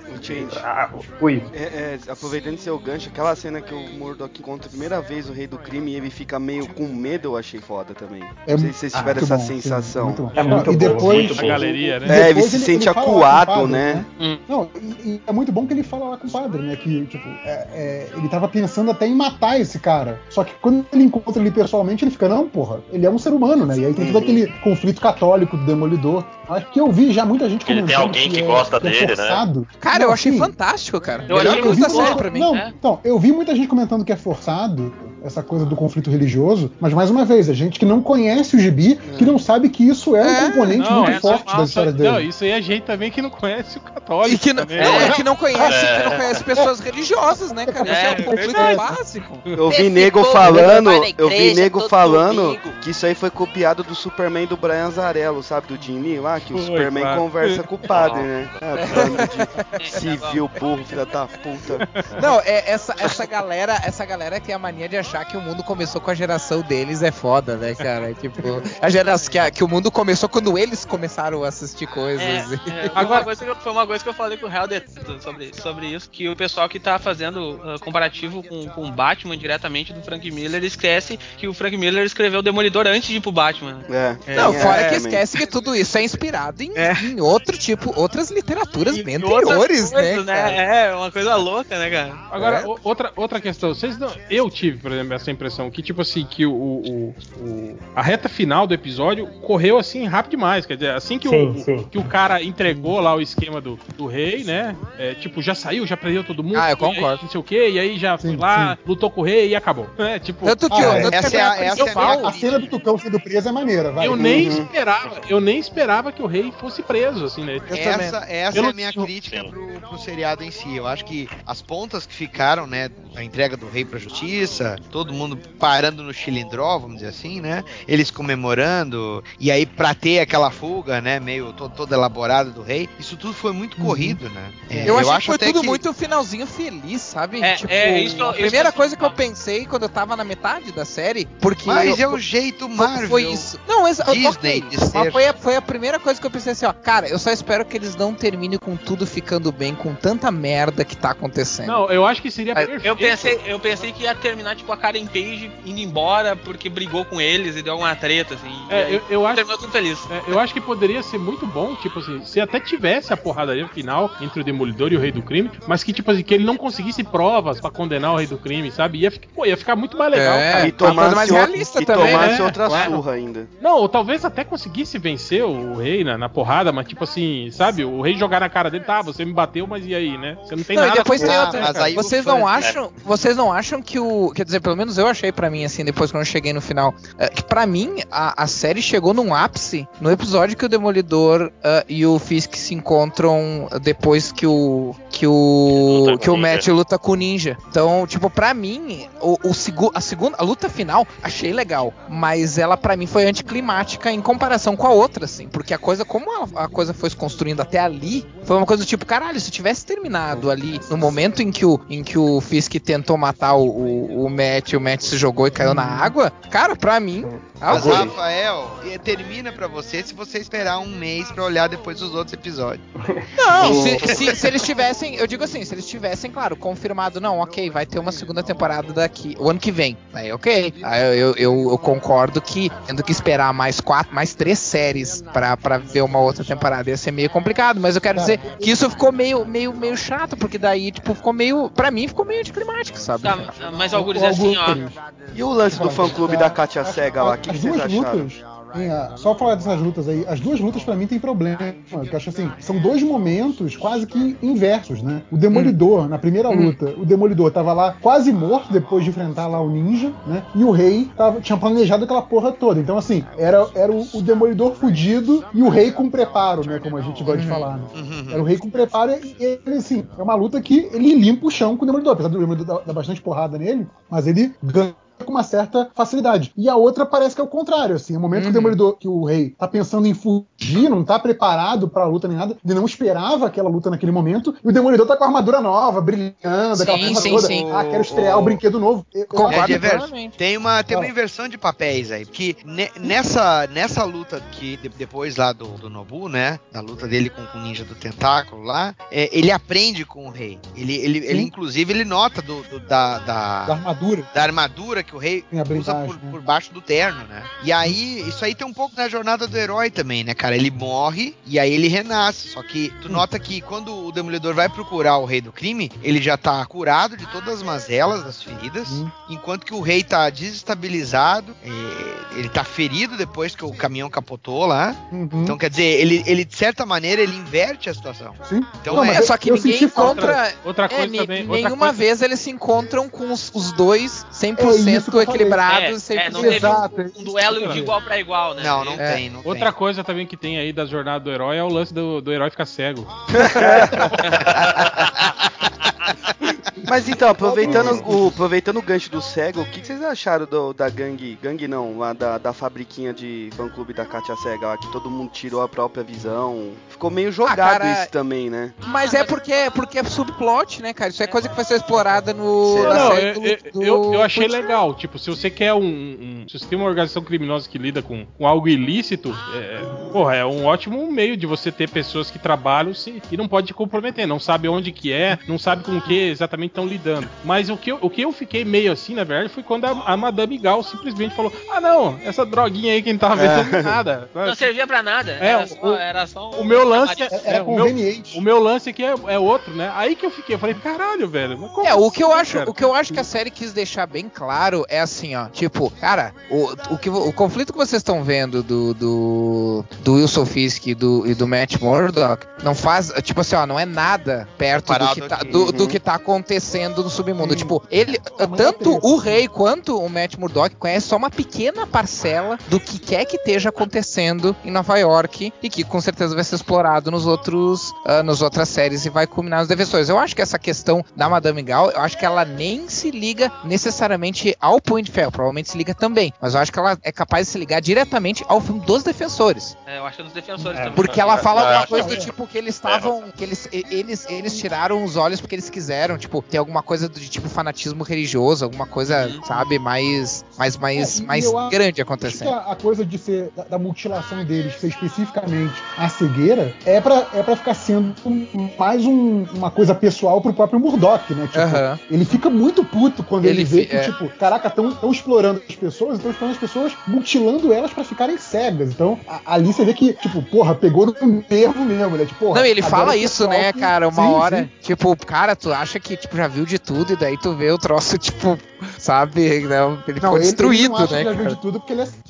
A- oi. É, é, aproveitando seu gancho, aquela cena que o Murdock encontra a primeira vez o rei do crime e ele fica meio com medo, eu achei foda também. É Não sei se vocês ah, tiveram muito essa bom, sim, sensação. muito bom. É muito e bom, depois, muito A galeria, né? É, ele se sente lá com o acuado, padre, né? Não, e, e é muito bom que ele fala lá com o padre, né? Que, tipo, é- é, ele tava pensando até em matar esse cara. Só que quando ele encontra ele pessoalmente, ele fica, não, porra, ele é um ser humano, né? E aí tem todo Uhum. aquele conflito católico do Demolidor. Acho que eu vi já muita gente Ele tem comentando alguém que é- gosta é dele, né? forçado. Cara, Não, eu achei sim. fantástico, cara. Eu Melhor achei coisa série pra mim. Não, É. então, eu vi muita gente comentando que é forçado essa coisa do conflito religioso, mas mais uma vez, a gente que não conhece o gibi, que não sabe que isso é, um É, componente Não, muito é forte só- das histórias dele. Não, isso aí é gente também que não conhece o católico. E que não, não, é que não conhece, É. que não conhece pessoas religiosas, né, cara? Isso é, É, um conflito verdade. básico. Eu vi Esse nego falando, na eu vi igreja nego falando domingo. que isso aí foi copiado do Superman do Brian Zarello, sabe, do Jim Lee lá, que o Foi, Superman claro. conversa com o padre, né? É, de civil burro, filha da puta. Não, é essa, essa galera, essa galera que tem a mania de achar que o mundo começou com a geração deles é foda, né, cara? Tipo, a geração que, a- que o mundo começou quando eles começaram a assistir coisas. É, é, foi, Agora- uma coisa que eu, foi uma coisa que eu falei com o Helder sobre, sobre isso, que o pessoal que tá fazendo ah, comparativo com, com o Batman diretamente do Frank Miller esquece que o Frank Miller escreveu o Demolidor antes de ir pro Batman. É, Não, fora essa que também. esquece que tudo isso é inspirado em, É. em outro tipo, outras literaturas E bem anteriores, né, coisas, cara? É, uma coisa louca, né, cara? Agora, É. o- outra, outra questão. Vocês não, eu tive, por exemplo, essa impressão. Que, tipo assim, que o, o- o- a reta final do episódio correu assim rápido demais. Quer dizer, assim que, Sim, o, sim. que o cara entregou lá o esquema do, do rei, né? é, tipo, já saiu, já prendeu todo mundo. Ah, eu e aí concordo. não sei o quê, e aí já foi Sim, lá, lutou com o rei e acabou. É, tipo, Tanto que, Ah, é. tanto que Essa é a- essa é a A cena do Tucão sendo preso é maneira, vai. eu nem esperava, eu nem esperava que o rei fosse preso, assim, né? Eu também. Essa, essa é Pelo- a minha crítica pro, pro seriado em si. Eu acho que as pontas que ficaram, né, a entrega do rei pra justiça, todo mundo parando no chilindró, vamos dizer assim, né, eles comemorando, e aí pra ter aquela fuga, né, meio to- toda elaborada do rei, isso tudo foi muito corrido, né. É, Eu, que acho foi até tudo que- muito finalzinho feliz, sabe? É, tipo, é, isso que eu- a isso primeira que eu- coisa que eu pensei quando eu tava na metade da série, porque Mas eu- é o jeito foi- Marvel. Foi isso. Não, exa- Disney ok, de mas ser. foi a, foi a primeira coisa que eu pensei assim, ó, cara, eu só espero que eles não terminem com tudo ficando bem, com tanta merda que tá acontecendo. Não, eu acho que seria Eu perfeito. pensei, eu pensei que ia terminar, tipo, a Karen Page indo embora porque brigou com eles e deu uma treta, assim. É, eu, eu acho terminou tudo feliz. É, eu acho que poderia ser muito bom, tipo assim, se até tivesse a porradaria final entre o Demolidor e o Rei do Crime, mas que, tipo assim, que ele não conseguisse provas pra condenar o Rei do Crime, sabe? Ia, ficar- pô, ia ficar muito mais legal, É, cara. E tomasse, mais realista e também, tomasse né? outra Claro. surra ainda. Não, ou talvez até conseguisse vencer o Rei na, na porrada, mas tipo assim, sabe? O Rei jogar na cara dele, tá, você me bateu, mas e aí, né? Você não tem Não, nada e depois tem Ah, outra. o vocês não acham, vocês não acham que o, quer dizer, pelo menos eu achei pra mim assim, depois quando eu cheguei no final, é, que para mim a, a série chegou num ápice no episódio que o Demolidor ah, e o Fisk se encontram depois que o que o Luta que o. Matt luta com o Ninja. Então, tipo, pra mim, o, o segu, a segunda a luta final achei legal, mas ela pra mim foi anticlimática em comparação com a outra, assim, porque a coisa como a, a coisa foi se construindo até ali, foi uma coisa do tipo, caralho, se tivesse terminado ali no momento em que o em que o Fisk tentou matar o, o, o Matt, o Matt se jogou e caiu na água, cara, pra mim, Mas, Rafael, termina pra você se você esperar um mês pra olhar depois os outros episódios. Não, se, se, se eles tivessem, eu digo assim, se eles tivessem, claro, confirmado, não, ok, vai ter uma segunda temporada daqui, o ano que vem, aí ok. Aí eu, eu, eu concordo que tendo que esperar mais quatro, mais três séries pra, pra ver uma outra temporada ia ser meio complicado, mas eu quero dizer que isso ficou meio, meio, meio chato, porque daí, tipo, ficou meio, pra mim ficou meio anticlimático, sabe? Tá, mas Algures é ó. E o lance do fã clube da Katia Cega lá, o que, vocês acharam? Tem a- só falar dessas lutas aí, as duas lutas pra mim tem problema. Que eu acho assim, são dois momentos quase que inversos, né? O Demolidor, na primeira luta, o Demolidor tava lá quase morto depois de enfrentar lá o ninja, né? E o rei tava, tinha planejado aquela porra toda. Então, assim, era, era o, o Demolidor fudido e o rei com preparo, né? Como a gente gosta de falar, né? Era o rei com preparo e ele, assim, é uma luta que ele limpa o chão com o Demolidor. Apesar do Demolidor dar bastante porrada nele, mas ele ganha com uma certa facilidade. E a outra parece que é o contrário, assim. No momento que o Demolidor, que o rei tá pensando em fugir, não tá preparado pra luta nem nada, ele não esperava aquela luta naquele momento, e o Demolidor tá com a armadura nova, brilhando, aquela Sim, porra sim, toda. sim. Ah, quero estrear o, brinquedo novo. Eu- Concordo É. Tem uma, tem uma inversão de papéis aí, porque ne- nessa, nessa luta que de- depois lá do, do Nobu, né, da luta dele com, com o ninja do tentáculo lá, é, ele aprende com o rei. Ele, ele, ele inclusive ele nota do, do- da, da, Da armadura. da armadura que o rei usa por, né? por baixo do terno, né? E aí, isso aí tem um pouco na jornada do herói também, né, cara? Ele morre e aí ele renasce. Só que tu nota que quando o Demolidor vai procurar o rei do crime, ele já tá curado de todas as mazelas das feridas, enquanto que o rei tá desestabilizado, é, ele tá ferido depois que o caminhão capotou lá. Uhum. Então, quer dizer, ele, ele de certa maneira ele inverte a situação. Sim. Então, Não, é, É, só que ninguém encontra. Outra É, coisa ni- também. outra nenhuma coisa- vez eles se encontram com os, os dois É 100% falei. equilibrados. É, é, 100% não teve Exato, um, um duelo de igual pra igual, né? não, não É. tem, não Outra tem. coisa também que tem aí da jornada do herói é o lance do, do herói ficar cego. Mas então, aproveitando o, aproveitando o gancho do cego, o que que vocês acharam do- da gangue, gangue não, lá da, da fabriquinha de fã clube da Katia Cega, lá, que todo mundo tirou a própria visão? Ficou meio jogado cara, isso também, né? Mas é porque, porque é subplot, né, cara? Isso é coisa que vai ser explorada no. Não, série eu, do- eu- do- eu- eu achei legal. Tipo, se você quer um, um- Se você tem uma organização criminosa que lida com, com algo ilícito, é, porra, é um ótimo meio de você ter pessoas que trabalham se, e não pode te comprometer. Não sabe onde que é, não sabe com que exatamente realmente estão lidando. Mas o que, eu, o que eu fiquei meio assim, na verdade, foi quando a, a Madame Gal simplesmente falou: Ah, não, essa droguinha aí que a gente tava vendo não é nada. Não servia pra nada. É, era, o- só, era só um- O meu lance é, Era é, o, meu, conveniente. o meu lance aqui é, é outro, né? Aí que eu fiquei, eu falei, caralho, velho. mas como É, o que eu assim, acho, cara? o que eu acho que a série quis deixar bem claro é assim, ó, tipo, cara, o, o, que, o conflito que vocês estão vendo do, do, do Wilson Fisk e do, e do Matt Murdock não faz, tipo assim, ó, não é nada perto do que, tá, do, do que tá acontecendo no submundo. Sim. Tipo, ele, tanto o rei quanto o Matt Murdock conhecem só uma pequena parcela do que quer que esteja acontecendo em Nova York e que com certeza vai ser explorado nos outros, ah, nas outras séries e vai culminar nos defensores. Eu acho que essa questão da Madame Gal, eu acho que ela nem se liga necessariamente ao Punho de Ferro, provavelmente se liga também, mas eu acho que ela é capaz de se ligar diretamente ao filme dos defensores. É, eu acho que é dos defensores É. também. Porque ela fala É, alguma acho coisa do tipo que eles estavam. que eles, eles, eles tiraram os olhos porque eles quiseram. Tipo, tem alguma coisa de tipo fanatismo religioso, alguma coisa, Uhum. sabe, mais. mais, mais, É, mais grande acontecendo. a, a coisa de ser da, da mutilação deles ser especificamente a cegueira é pra, é pra ficar sendo um- mais um- uma coisa pessoal pro próprio Murdoch, né? Tipo, Aham. ele fica muito puto quando ele, Ele vê que, é. tipo, caraca, estão explorando as pessoas, estão explorando as pessoas, mutilando elas pra ficarem cegas. Então, a- ali você vê que, tipo, porra, pegou no nervo mesmo, né? Tipo, porra, Não, ele fala isso, né, cara? Uma Sim, hora. sim. Tipo, cara, tu acha que tipo, já viu de tudo e daí tu vê o troço, tipo, sabe? Não, ele Não, foi ele, destruído, ele não acha né? que já viu de tudo porque ele é cego.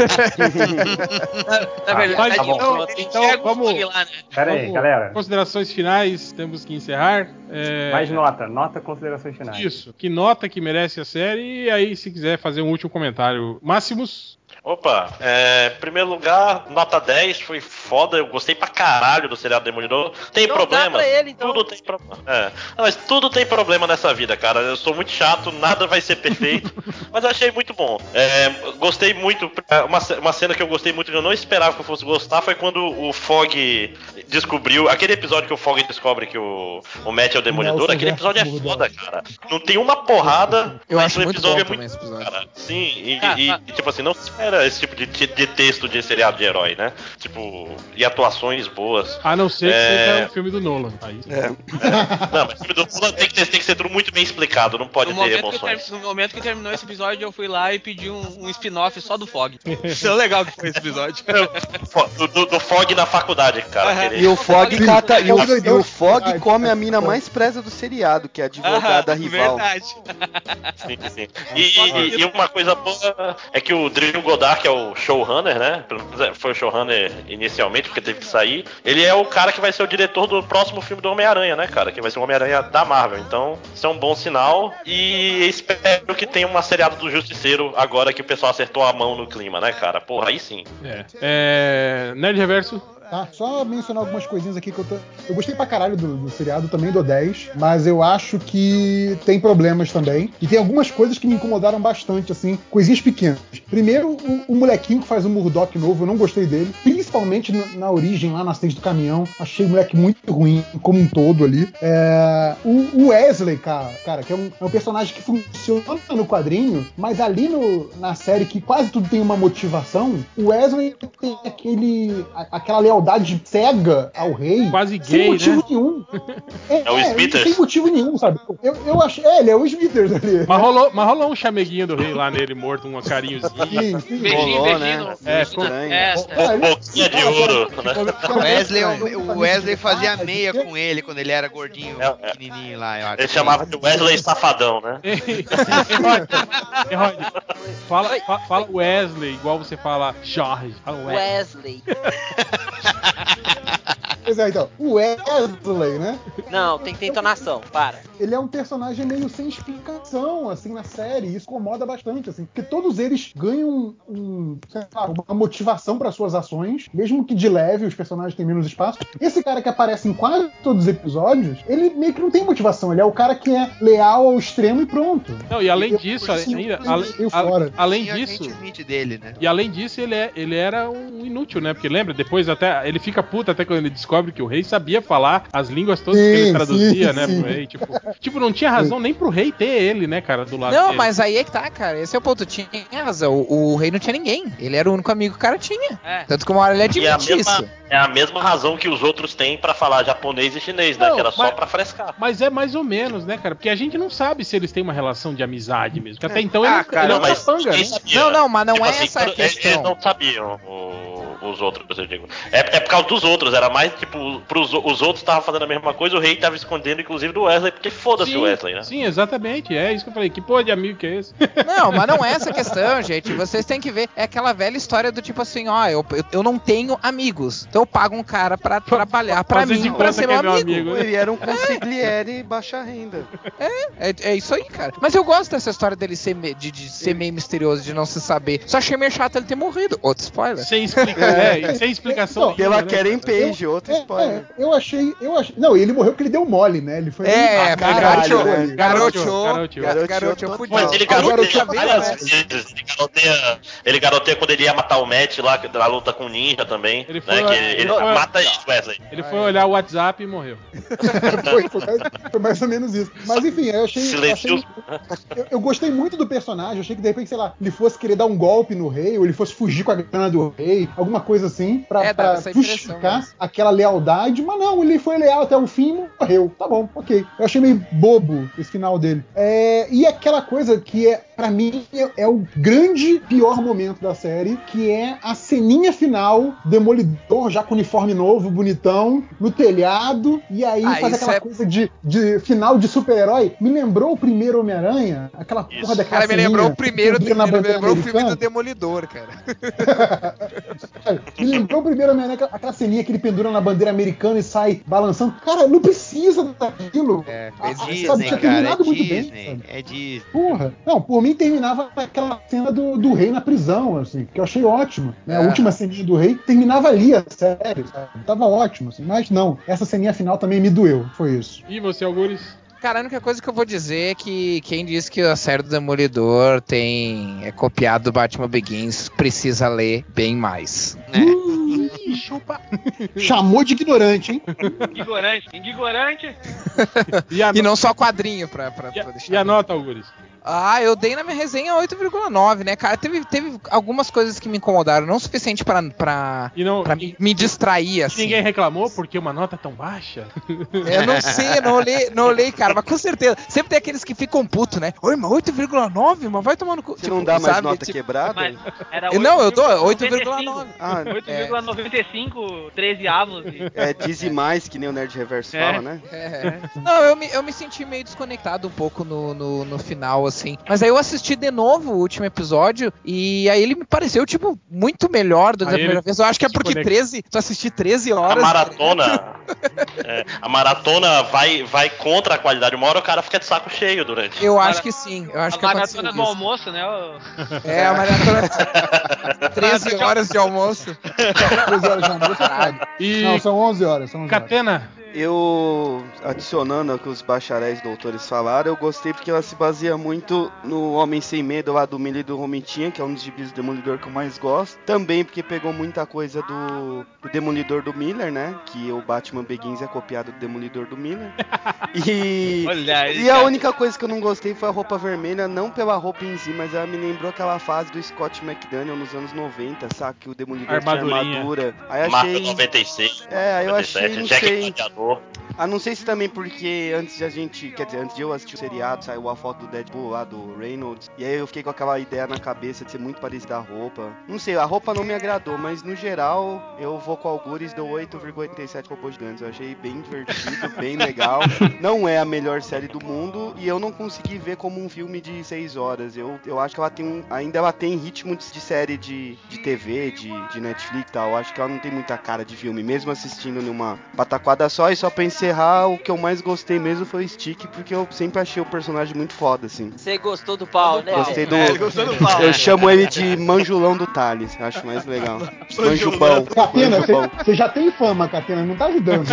Na verdade, tá então- então enxerga o vamos- lá, né? Pera aí, Vamos- galera. Considerações finais, temos que encerrar. É, Mais nota, nota considerações finais. Isso. Que nota que merece a série. E aí, se quiser fazer um último comentário. Máximos. Opa, é, em primeiro lugar, nota 10, foi foda, eu gostei pra caralho do seriado Demolidor. Tem dá problema? pra ele, então. Tudo tem problema. É. Não, mas tudo tem problema nessa vida, cara. Eu sou muito chato, nada vai ser perfeito. mas eu achei muito bom. É, gostei muito. Uma, uma cena que eu gostei muito que eu não esperava que eu fosse gostar foi quando o Fog descobriu. Aquele episódio que o Fog descobre que o, o Matt é o Demolidor. Nelson aquele episódio é foda, cara. Não tem uma porrada. Eu mas acho o muito episódio bom é muito esse episódio. cara. Sim, e, Ah, e- ah. e, tipo assim, não se espera esse tipo de, de texto de seriado de herói, né? Tipo, e atuações boas. A não ser que É. seja o filme do Nolan. Aí, Não, mas o filme do Nolan tem que, ter, tem que ser tudo muito bem explicado, não pode No ter que emoções. ter- no momento que terminou esse episódio, eu fui lá e pedi um, um spin-off só do Fog. Tão legal que foi esse episódio. Do, do- do Fog na faculdade, cara. E o Fog cata, e o, Fog e o Fog come a mina mais presa do seriado, que é a advogada Aham, rival. Verdade. Sim, sim. E, e- e uma coisa boa é que o Drew Goddard, que é o showrunner, né? É, foi o showrunner inicialmente, porque teve que sair. Ele é o cara que vai ser o diretor do próximo filme do Homem-Aranha, né, cara? Que vai ser o Homem-Aranha da Marvel. Então, isso é um bom sinal. E espero que tenha uma seriada do Justiceiro agora que o pessoal acertou a mão no clima, né, cara? Porra, aí sim. É. É, Nerd Reverso. Tá? Só mencionar algumas coisinhas aqui que eu tô. Eu gostei pra caralho do, do seriado, também do 10, mas eu acho que tem problemas também. E tem algumas coisas que me incomodaram bastante, assim, coisinhas pequenas. Primeiro, o, o molequinho que faz o Murdock novo, eu não gostei dele. Principalmente na, na origem, lá na stage do caminhão. Achei o moleque muito ruim, como um todo ali. É, o, o Wesley, cara, cara que é um, é um personagem que funciona no quadrinho, mas ali no, na série que quase tudo tem uma motivação, o Wesley tem aquele, a- aquela lealdade cega ao rei. Quase sem gay, motivo né? nenhum. É o Smithers. Sem motivo nenhum, sabe? Eu, eu achei. É, ele é o Smithers ali. Mas rolou, mas rolou um chameguinho do rei lá nele, morto, um carinhozinho. Sim, sim. Beijinho, Rolou, beijinho. né? É, Estranho. É, Ah, ele- Boquinha de ouro? O Wesley, o Wesley fazia Ah, meia com ele quando ele era gordinho, É, é. pequenininho lá, eu acho. Ele chamava de Wesley Safadão, né? Rod, fala, fa- fala Wesley, igual você fala Jorge. Fala Wesley. Wesley. Pois é, então. O Wesley, né? Não, tem que ter entonação, para. Ele é um personagem meio sem explicação, assim, na série. E isso incomoda bastante, assim. Porque todos eles ganham um, sei lá, uma motivação para suas ações, mesmo que de leve, os personagens têm menos espaço. Esse cara que aparece em quase todos os episódios, ele meio que não tem motivação. Ele é o cara que é leal ao extremo e pronto. Não, e além Eu- disso, ainda, além disso, dele, né? E além disso, ele, é, ele era um inútil, né? Porque lembra, depois até. Ele fica puto até quando ele descobre que o rei sabia falar as línguas todas que Sim, ele traduzia, sim, né, sim. pro rei. Tipo, tipo, não tinha razão nem pro rei ter ele, né, cara, do lado Não, dele. mas aí é que tá, cara. Esse é o ponto. Tinha razão. O, o rei não tinha ninguém. Ele era o único amigo que o cara tinha. É. Tanto que uma hora ele E é a, admite mesma, isso. é a mesma razão que os outros têm pra falar japonês e chinês, né? Não, que era só mas- pra frescar. Mas é mais ou menos, né, cara? Porque a gente não sabe se eles têm uma relação de amizade mesmo. Porque até então Ah, ele, cara, ele é um capanga, né? sabia? Não, não, mas não Tipo é assim, essa a questão. Eles não sabiam os outros, eu digo. É, é por causa dos outros, era mais tipo, pros, os outros estavam fazendo a mesma coisa, o rei tava escondendo, inclusive, do Wesley, porque foda-se o Wesley, né? Sim, exatamente. É isso que eu falei. Que porra de amigo que é esse? Não, mas não é essa questão, gente. Vocês têm que ver. É aquela velha história do tipo assim, ó, eu, eu, não tenho amigos. Então eu pago um cara pra trabalhar pra fazer mim, pra ser que é meu meu amigo. amigo. Ele era um consigliere baixa renda. É, é isso aí, cara. Mas eu gosto dessa história dele ser, me- de, de ser meio misterioso, de não se saber. Só achei meio chato ele ter morrido. Outro spoiler. Sem explicar, é, e sem explicação nenhuma, Pela né, Karen? Page, outro É, spoiler. é, eu achei, eu achei. Não, ele morreu porque ele deu mole, né? Ele foi. É, Ah, garoteou, né? garoteou, Garoteou. Garoteou. Mas ele garoteia várias vezes. Ele garoteia, ele garoteia quando ele ia matar o Matt lá na luta com o Ninja também. Ele né, foi- ele, mata isso, Wesley. Ele foi olhar o WhatsApp e morreu. foi, foi mais, foi mais ou menos isso. Mas enfim, eu achei. eu achei Silencioso. eu, eu gostei muito do personagem. Eu achei que de repente, sei lá, ele fosse querer dar um golpe no rei, ou ele fosse fugir com a grana do rei, alguma coisa assim, pra, É, pra essa impressão justificar mesmo. aquela lealdade. Mas não, ele foi leal até o fim e morreu. Tá bom, ok. Eu achei meio bobo esse final dele. É, e aquela coisa que é, pra mim, é, é o grande pior momento da série, que é a ceninha final, Demolidor já com uniforme novo, bonitão, no telhado, e aí Ah, faz aquela é- coisa de, de final de super-herói. Me lembrou o primeiro Homem-Aranha, aquela porra Isso. daquela Cara, me lembrou o primeiro, me lembrou o filme do. Demolidor, cara. Me lembrou primeiro Homem-Aranha, aquela- aquela ceninha que ele pendura na bandeira americana e sai balançando. Cara, não precisa daquilo. É, Ah, é ah, sabe, Disney, tinha cara, é terminado muito bem, Disney, sabe? é Disney. Porra. Não, por mim terminava aquela cena do, do rei na prisão, assim, que eu achei ótimo. Né? A É. última ceninha do rei terminava ali a série, sabe? Tava ótimo, assim. Mas não, essa ceninha final também me doeu. Foi isso. E você, Algures? Cara, a única coisa que eu vou dizer é que quem disse que a série do Demolidor tem é copiado do Batman Begins precisa ler bem mais. Ih, chupa. Chamou de ignorante, hein? Ignorante, ignorante. E E não só quadrinho pra, pra, e pra deixar. e a nota, Algures? Ah, eu dei na minha resenha 8,9, né, cara? Teve, teve algumas coisas que me incomodaram, não o suficiente pra, pra, E não, pra me, me distrair, e assim. ninguém reclamou porque uma nota tão baixa? Eu não sei, não olhei, não olhei, cara, mas com certeza. Sempre tem aqueles que ficam putos, né? Oi, mas 8,9? Mas vai tomar no cu. Você não dá mais sabe? nota Tipo, quebrada? Não, eu dou 8,9. 8,9. Ah, 8,95, 13 avos. e- é dizimais, que nem o Nerd Reverso É. fala, né? É. Não, eu me, eu me senti meio desconectado um pouco no, no, no final, assim. Mas aí eu assisti de novo o último episódio e aí ele me pareceu, tipo, muito melhor do que ele primeira vez. Eu acho que é porque desconecta. 13, tu assistir 13 A horas. maratona. é, a maratona vai, vai contra a qualidade. Uma hora o cara fica de saco cheio durante. Eu acho que sim, eu acho a que aconteceu maratona do almoço, né? É, a maratona 13 horas de almoço. 13 horas de almoço é. E Não, são 11 horas. São 11 horas. Eu, adicionando ao que os bacharéis doutores falaram, eu gostei porque ela se baseia muito no Homem Sem Medo lá do Mili do Romitinha, que é um dos gibis do Demolidor que eu mais gosto. Também porque pegou muita coisa do, do Demolidor do Miller, né? Que o Batman Begins é copiado do Demolidor do Miller. E, Olha aí. e a única coisa que eu não gostei foi a roupa vermelha, não pela roupa em si, mas ela me lembrou aquela fase do Scott McDaniel nos anos 90, sabe? Que o Demolidor tinha armadura. Aí Marca achei. 96. É, aí eu 97, achei, não sei. Ah, não sei se também porque antes de a gente, quer dizer, antes de eu assistir o seriado, saiu a foto do Deadpool lá do Reynolds. E aí eu fiquei com aquela ideia na cabeça de ser muito parecida a roupa. Não sei, a roupa não me agradou, mas no geral eu vou com algures dou 8,87 robôs gigantes. Eu achei bem divertido, bem legal. Não é a melhor série do mundo e eu não consegui ver como um filme de 6 horas. Eu, eu acho que ela tem um, ainda ela tem ritmo de, de série de, de TV, de, de Netflix e tal. Eu acho que ela não tem muita cara de filme, mesmo assistindo numa pataquada só e só pensei encerrar, o que eu mais gostei mesmo foi o Stick, porque eu sempre achei o personagem muito foda, assim. Você gostou do pau, né? Gostei do. É, ele gostou do pau. Eu chamo ele de manjulão do Thales, acho mais legal. Manjupão. Catena, você já tem fama, Catena, não tá ajudando.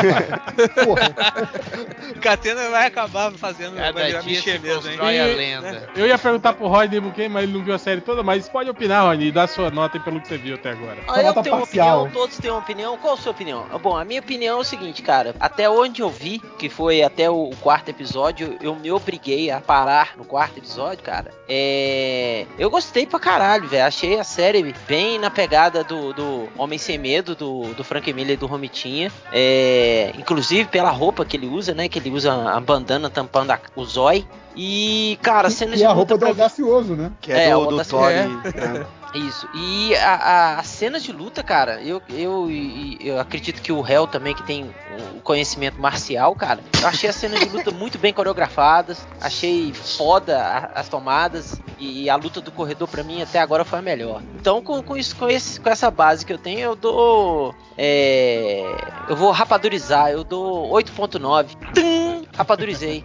Catena vai acabar fazendo. vai Cada virar mesmo, hein? a lenda. Eu ia perguntar pro Rodney Buquem, mas ele não viu a série toda, mas pode opinar, Rodney, e dar sua nota aí pelo que você viu até agora. Ah, eu tenho uma opinião, todos têm uma opinião. Qual a sua opinião? Bom, a minha opinião é o seguinte, cara. Até onde eu vi, que foi até o, o quarto episódio, eu me obriguei a parar no quarto episódio, cara. É. Eu gostei pra caralho, velho. Achei a série bem na pegada do, do Homem Sem Medo, do, do Frank Miller e do Romitinha. É. Inclusive pela roupa que ele usa, né? Que ele usa a bandana tampando a- o zói. E, cara, cenas E de a roupa do pra audacioso, né? Que é, É, do, o do é. Isso. E as cenas de luta, cara, eu, eu, eu acredito que o réu também, que tem o conhecimento marcial, cara, eu achei as cenas de luta muito bem coreografadas, achei foda a- as tomadas e a luta do corredor pra mim até agora foi a melhor. Então, com, com isso, com, esse, com essa base que eu tenho, eu dou. é, eu vou rapadurizar, eu dou 8.9. Tum! Rapadurizei.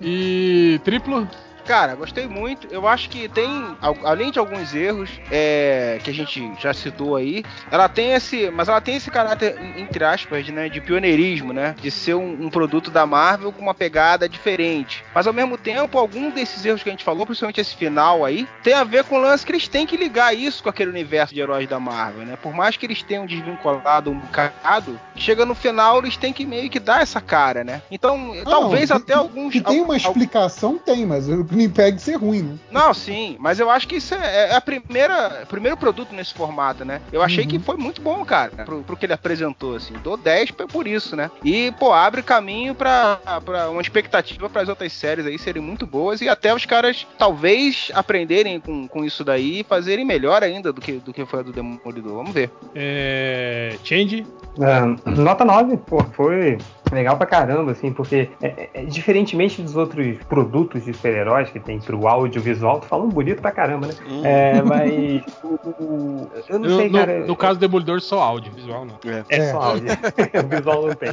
E triplo? Cara, gostei muito. Eu acho que tem, al- além de alguns erros é, que a gente já citou aí, ela tem esse, mas ela tem esse caráter entre aspas, né, de pioneirismo, né, de ser um, um produto da Marvel com uma pegada diferente. Mas ao mesmo tempo, algum desses erros que a gente falou, principalmente esse final aí, tem a ver com o lance que eles têm que ligar isso com aquele universo de heróis da Marvel, né? Por mais que eles tenham desvinculado um bocado, chega no final eles têm que meio que dar essa cara, né? Então, talvez Não, até que- alguns Que tem uma explicação, tem, mas o que me impede de ser ruim, né? não, sim, mas eu acho que isso é, é a primeira, primeiro produto nesse formato, né? Eu achei que foi muito bom, cara, pro, pro que ele apresentou, assim. Dou 10 por por isso, né? E, pô, abre caminho pra, pra uma expectativa para as outras séries aí serem muito boas e até os caras talvez aprenderem com, com isso daí e fazerem melhor ainda do que, do que foi a do Demolidor. Vamos ver. É. Change? Ah, nota 9, pô, foi legal pra caramba, assim, porque é, é, é, diferentemente dos outros produtos de super-heróis que tem pro audiovisual, tu falam bonito pra caramba, né? É, mas o, eu não sei, no- cara. no caso do Demolidor, só áudio, visual não. É só áudio. o visual não tem.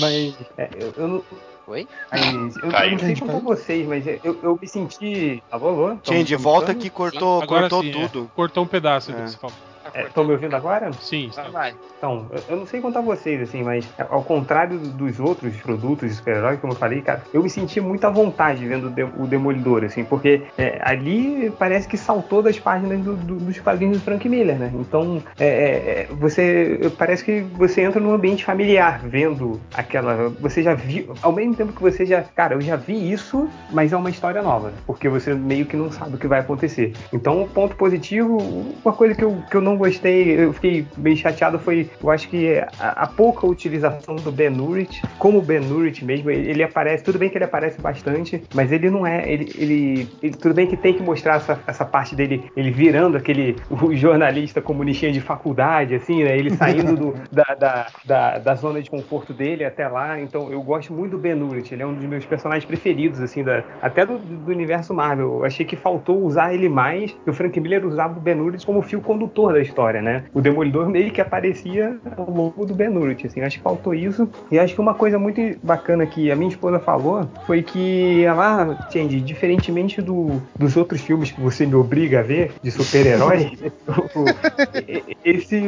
Mas é, eu, eu não. Oi? Mas eu, eu Caiu. não sei como vocês, mas eu, eu me senti. Alô, alô? Tão volta que cortou, Agora cortou sim, é. tudo. Cortou um pedaço do É. que você falou. Estão me ouvindo agora? Sim, sim. Vai. Então, eu- eu não sei contar vocês, assim, mas ao contrário do- dos outros produtos de super-herói, como eu falei, cara, eu me senti muito à vontade vendo o, De- o Demolidor, assim, porque é, ali parece que saltou das páginas do- do- dos quadrinhos do Frank Miller, né? Então, é, é, é, você parece que você entra num ambiente familiar vendo aquela. Você já viu, ao mesmo tempo que você já. Cara, eu já vi isso, mas é uma história nova, porque você meio que não sabe o que vai acontecer. Então, ponto positivo, uma coisa que eu, que eu não gostei, eu fiquei bem chateado foi, eu acho que a, a pouca utilização do Ben Urich, como Ben Urich mesmo, ele, ele aparece, tudo bem que ele aparece bastante, mas ele não é, ele, ele, ele- tudo bem que tem que mostrar essa, essa parte dele, ele virando aquele o jornalista comunistinha de faculdade, assim, né, ele saindo do- da, da, da, da zona de conforto dele até lá, então eu gosto muito do Ben Urich, ele é um dos meus personagens preferidos, assim, da, até do, do universo Marvel, eu achei que faltou usar ele mais, que o Frank Miller usava o Ben Urich como fio condutor da história, né, o Demolidor meio que aparecia ao longo do Ben Urich, assim, acho que faltou isso, e acho que uma coisa muito bacana que a minha esposa falou foi que ela, Change, diferentemente do, dos outros filmes que você me obriga a ver, de super-herói, esse,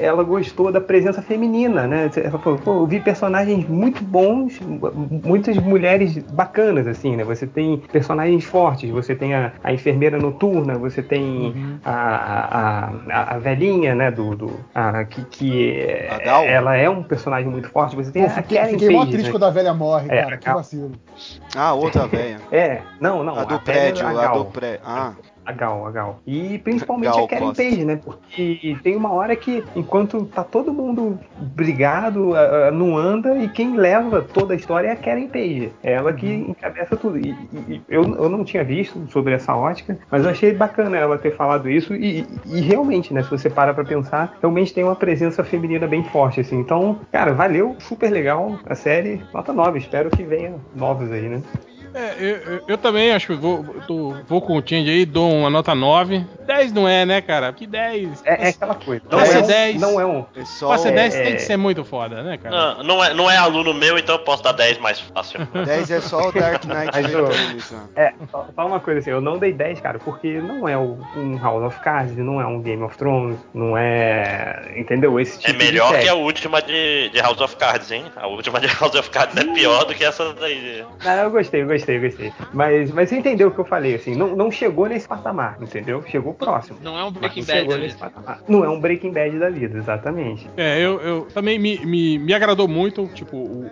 ela gostou da presença feminina, né? Ela falou, pô, eu vi personagens muito bons, muitas mulheres bacanas, assim, né? Você tem personagens fortes, você tem a, a enfermeira noturna, você tem a, a, a, a velhinha, né? Do, do, a, que, que é- A ela é um personagem muito forte. Você tem Pô, a Karen fiquei mó Page, triste né? quando a velha morre, É, cara. Que a- vacilo. Ah, outra velha. É, não, não. A do velha- prédio, a a Gal. do prédio. Ah, A Gal, a Gal. E principalmente Gal a Karen Costa. Page, né? Porque tem uma hora que, enquanto tá todo mundo brigado, não anda, e quem leva toda a história é a Karen Page. É ela que encabeça tudo. E, e- e eu, eu não tinha visto sobre essa ótica, mas eu achei bacana ela ter falado isso. E, e realmente, né? Se você para pra pensar, realmente tem uma presença feminina bem forte, assim. Então, cara, valeu, super legal a série. Nota 9. Espero que venha novos aí, né? É, eu, eu- eu também acho que vou, tô- vou com o Change aí, dou uma nota 9. 10 não é, né, cara? Que 10. É, é aquela coisa. Não é, um- 10. não é um. Pra ser 10 é- tem que ser muito foda, né, cara? Não, não, é, não é aluno meu, então eu posso dar 10 mais fácil. 10 é só o Dark Knight Mas, né? É, só, só uma coisa assim, eu não dei 10, cara, porque não é um House of Cards, não é um Game of Thrones, não é. Entendeu? Esse tipo É melhor de que a última de, de House of Cards, hein? A última de House of Cards é pior do que essa daí. Não, eu gostei, eu gostei, eu gostei. Mas, mas você entendeu o que eu falei, assim, não, não chegou nesse patamar, entendeu? Chegou próximo. Não é um Breaking não Bad chegou da nesse vida. patamar. Não é um Breaking Bad da vida, exatamente. É, eu, eu também me, me, me agradou muito, tipo, o,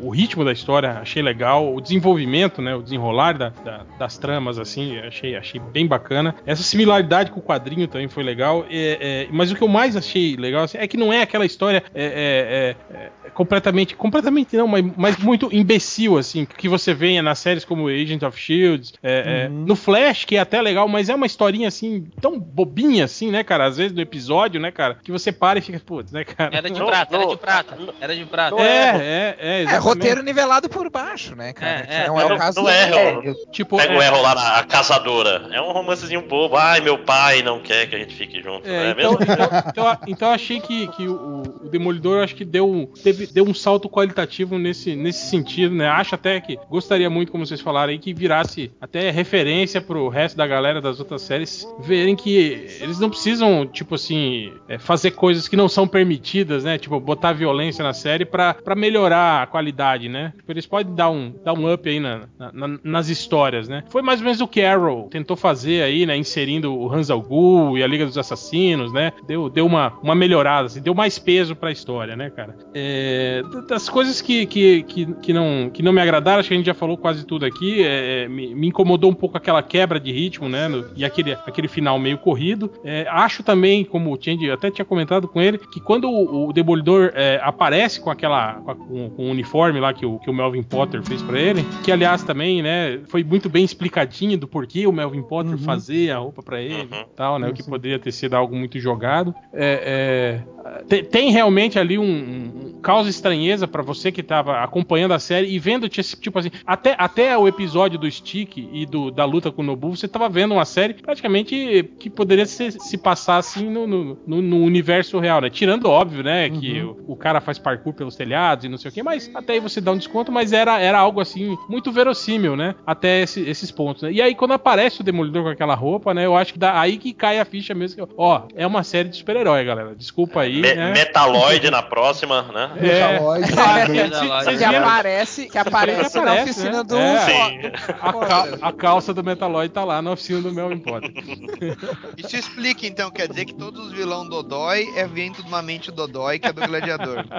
o, o ritmo da história, achei legal, o desenvolvimento, né, o desenrolar da, da- das tramas, assim, achei, achei bem bacana. Essa similaridade com o quadrinho também foi legal, é, é, mas o que eu mais achei legal assim, é que não é aquela história é, é, é, é completamente, completamente não, mas, mas muito imbecil, assim, que você vê nas séries como Agent of Shields, é, é, no Flash, que é até legal, mas é uma historinha, assim, tão bobinha, assim, né, cara, às vezes no episódio, né, cara, que você para e fica, putz, né, cara. Era de Não, prata, era de prata. Era de prata. É, é, é, É, roteiro nivelado por baixo, né, cara? É, é, não é o caso não do- é, eu- Tipo, Pega é, o erro lá na caçadora. É um romancezinho bobo. Ai, meu pai não quer que a gente fique junto. É, É, então, mesmo? então, então, então eu achei que, que o, o Demolidor acho que deu, teve, deu um salto qualitativo nesse, nesse sentido, né? Acho até que gostaria muito, como vocês falaram aí, que virasse até referência pro resto da galera das outras séries verem que eles não precisam, tipo assim, é, fazer coisas que não são permitidas, né? Tipo, botar violência na série pra, melhorar a qualidade, né? Tipo, eles podem dar um, dar um up aí na, na- na- nas histórias, né? Foi mais ou menos o que Arrow tentou fazer aí, né? Inserindo o Hans Al Ghul e a Liga dos Assassinos, né? Deu, deu uma, uma melhorada, assim, deu mais peso pra história, né, cara? É, das coisas que, que, que, que não, que não me agradaram, acho que a gente já falou quase tudo aqui, é, me, me incomodou um pouco aquela quebra de ritmo, né? no- e aquele, aquele final meio corrido. É, acho também, como o Change até tinha comentado com ele, que quando o, o Demolidor é, aparece com aquela. com, a- com- com o uniforme lá que o, que o Melvin Potter fez pra ele, que aliás também, né, foi muito bem explicadinho do porquê o Melvin Potter fazia a roupa pra ele Uhum. e tal, né? O que poderia ter sido algo muito jogado. É, é, tem, tem realmente ali um, um, causa estranheza pra você que tava acompanhando a série e vendo tipo tipo assim, até, até o episódio do Stick e do, da luta com o Nobu, você tava vendo uma série praticamente que poderia se, se passar assim no, no, no- no universo real, né? Tirando, óbvio, né, que o, o cara faz parkour pelos telhados e não sei o que, mas até aí você dá um desconto, mas era, era algo assim, muito verossímil, né? Até esse- esses pontos, né? E aí quando aparece o Demolidor com aquela roupa, né, eu acho que dá, aí que cai a ficha mesmo, que, ó, é uma série de super-herói, galera, desculpa aí, Me- né? Metaloid na próxima, né? É. Metaloid, né? se- vocês que aparece, que aparece na Aparece, oficina né? do. É. Sim. A, cal- a calça do Metaloid tá lá na oficina do Melvin Potter. Isso explica então, quer dizer que todos os vilão Dodói é vindo de uma mente Dodói que é do gladiador.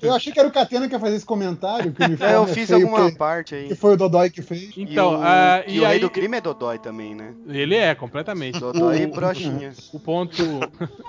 Eu achei que era o Catena que ia fazer esse comentário. Que É, eu é fiz alguma porque- parte aí. Que foi o Dodói que fez. Então, e o, ah, e e o rei aí- do crime é Dodói também, né? Ele é, completamente. Dodói e O- brochinha. O ponto.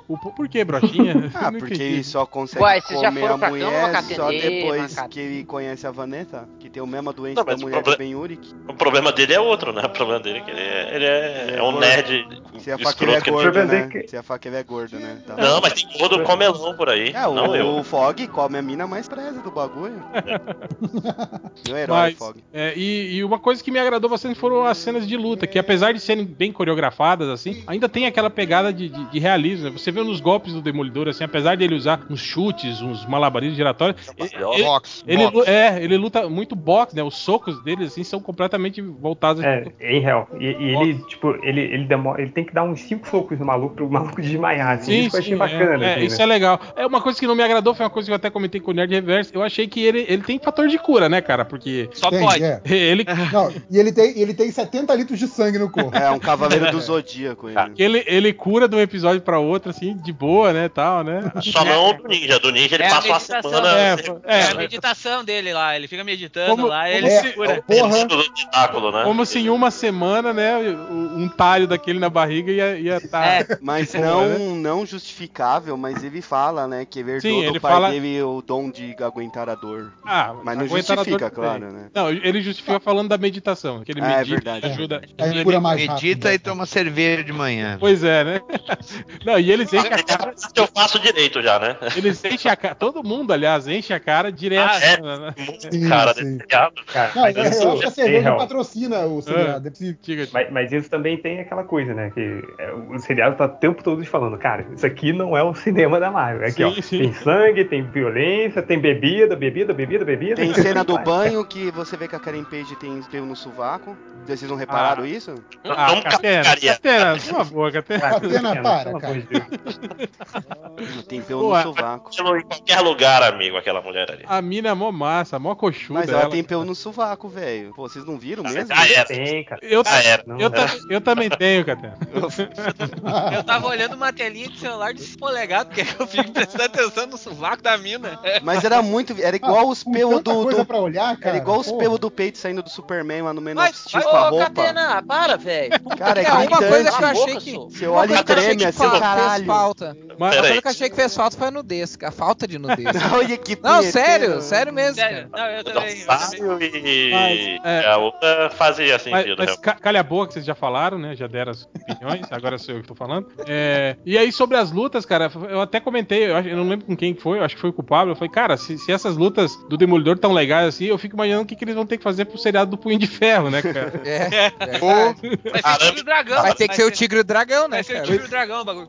O, po- por que broxinha? Ah, porque entendi. ele só consegue já comer a mulher só depois que ele conhece a Vanessa, que tem a mesma doença Não, da o mulher proble- do Ben Urich. O problema dele é outro, né? O problema dele é que ele é, ele é, é um gordo. nerd Se a faca ele é escroto que ele- gordo, né? é que- Se a faca ele é gordo, né? Tá. Não, mas tem gordo comelão por aí. É, o, não eu. o Fog come a mina mais presa do bagulho. Meu herói, Mas, Fog. é, e, e uma coisa que me agradou bastante foram as cenas de luta, que apesar de serem bem coreografadas, assim, ainda tem aquela pegada de, de- de realismo. né? Você vê nos golpes do Demolidor, assim, apesar de ele usar uns chutes, uns malabarismos giratórios, ele, Box, ele, box. lu- é, ele luta muito boxe, né? Os socos dele, assim, são completamente voltados. É, em real. E, e ele, tipo, ele, ele, demora, ele tem que dar uns 5 socos no maluco pro maluco desmaiar. Assim, Sim, isso que eu achei sim, bacana. é, é, assim, isso né? é legal. É uma coisa que não me agradou, foi uma coisa que eu até comentei com o Nerd Reverso. Eu achei que ele, ele tem fator de cura, né, cara? Porque Só Tem, pode. é. ele, Não, e ele tem, ele tem 70 litros de sangue no corpo. É, um cavaleiro do zodíaco ele. ele, ele cura de um episódio pra outro, assim, de boa, né, tal, né? Só não o do ninja. Do ninja ele É a passa uma semana. É, É, é, a meditação dele lá, ele fica meditando Como- lá, como ele se- se cura. Porra. tentáculo, né? Como se em uma semana, né, o- um talho daquele na barriga ia ia tá. É. Mas não, né? não justificável, mas ele fala, né, que Sim, do ele pai fala- dele o dom de aguentar a dor. Ah, Mas não justifica, claro, né? Não, ele justifica falando da meditação, que ele Ah, é medita verdade. e ajuda. Aí cura mais rápido. Medita e toma cerveja de manhã. Pois é, né? Não, e eles enchem a cara. Eu faço direito já, né? Eles enchem a cara. Todo mundo, aliás, enche a cara direto. Ah, é? né? Cara. Cara, sim. desse seriado. Cara, Não, mas eu, isso eu acho que a cerveja patrocina o seriado. é possível. Diga, Mas, mas isso também tem aquela coisa, né? Que é, o seriado tá o tempo todo falando, cara, isso aqui não é o cinema da Marvel. Aqui, Sim, ó, sim. tem sangue, tem violência, tem bebida, bebida, bebida, bebida. Tem cena do banho que você vê que a Karen Page tem pelo no sovaco. Vocês não repararam Ah. isso? Ah, Nunca Catena. Catena, uma boa, Catena. Catena, para, cara. Tem pelo no sovaco. Em qualquer lugar, amigo, aquela mulher ali. A mina é mó massa, mó Mas ela ela. tem pelo no sovaco, velho. Pô, vocês não viram mesmo? Ah, é. Tem, cara. Eu, Ah, era. Não, eu, era. ta- eu também tenho, Catena. Eu tava olhando uma telinha de celular de polegado, porque eu fico prestando atenção no sovaco da mina. Mas era muito. Era igual os Com pelos do. do- pra olhar, cara. Era igual os pelos do peito saindo do Superman lá no Man Vai, of Steel com a ô, roupa. Catena, para, velho. Cara, é É, uma gritante. coisa que eu a achei que. Você olha e treme assim, fa- fez caralho. falta. Mas, Uma Peraí. coisa que eu achei que fez falta foi a nudez, a falta de nudez. Não, sério, sério mesmo. Sério, cara. não, eu. Eu também. E Mas, é. a outra fazia Mas, sentido. mas ca- calha a boca, que vocês já falaram, né? Já deram as opiniões, agora sou eu que tô falando. É, e aí, sobre as lutas, cara, eu até comentei, eu, acho- eu não lembro com quem foi, eu acho que foi com o Pablo. Eu falei, cara, se, se essas lutas do Demolidor tão legais assim, eu fico imaginando o que, que eles vão ter que fazer pro seriado do Punho de Ferro, né, cara? É, Pô, Vai ser o Dragão. vai ter que ser o Tigre e o Dragão, né, Vai ser o? Tigre e o Dragão o bagulho.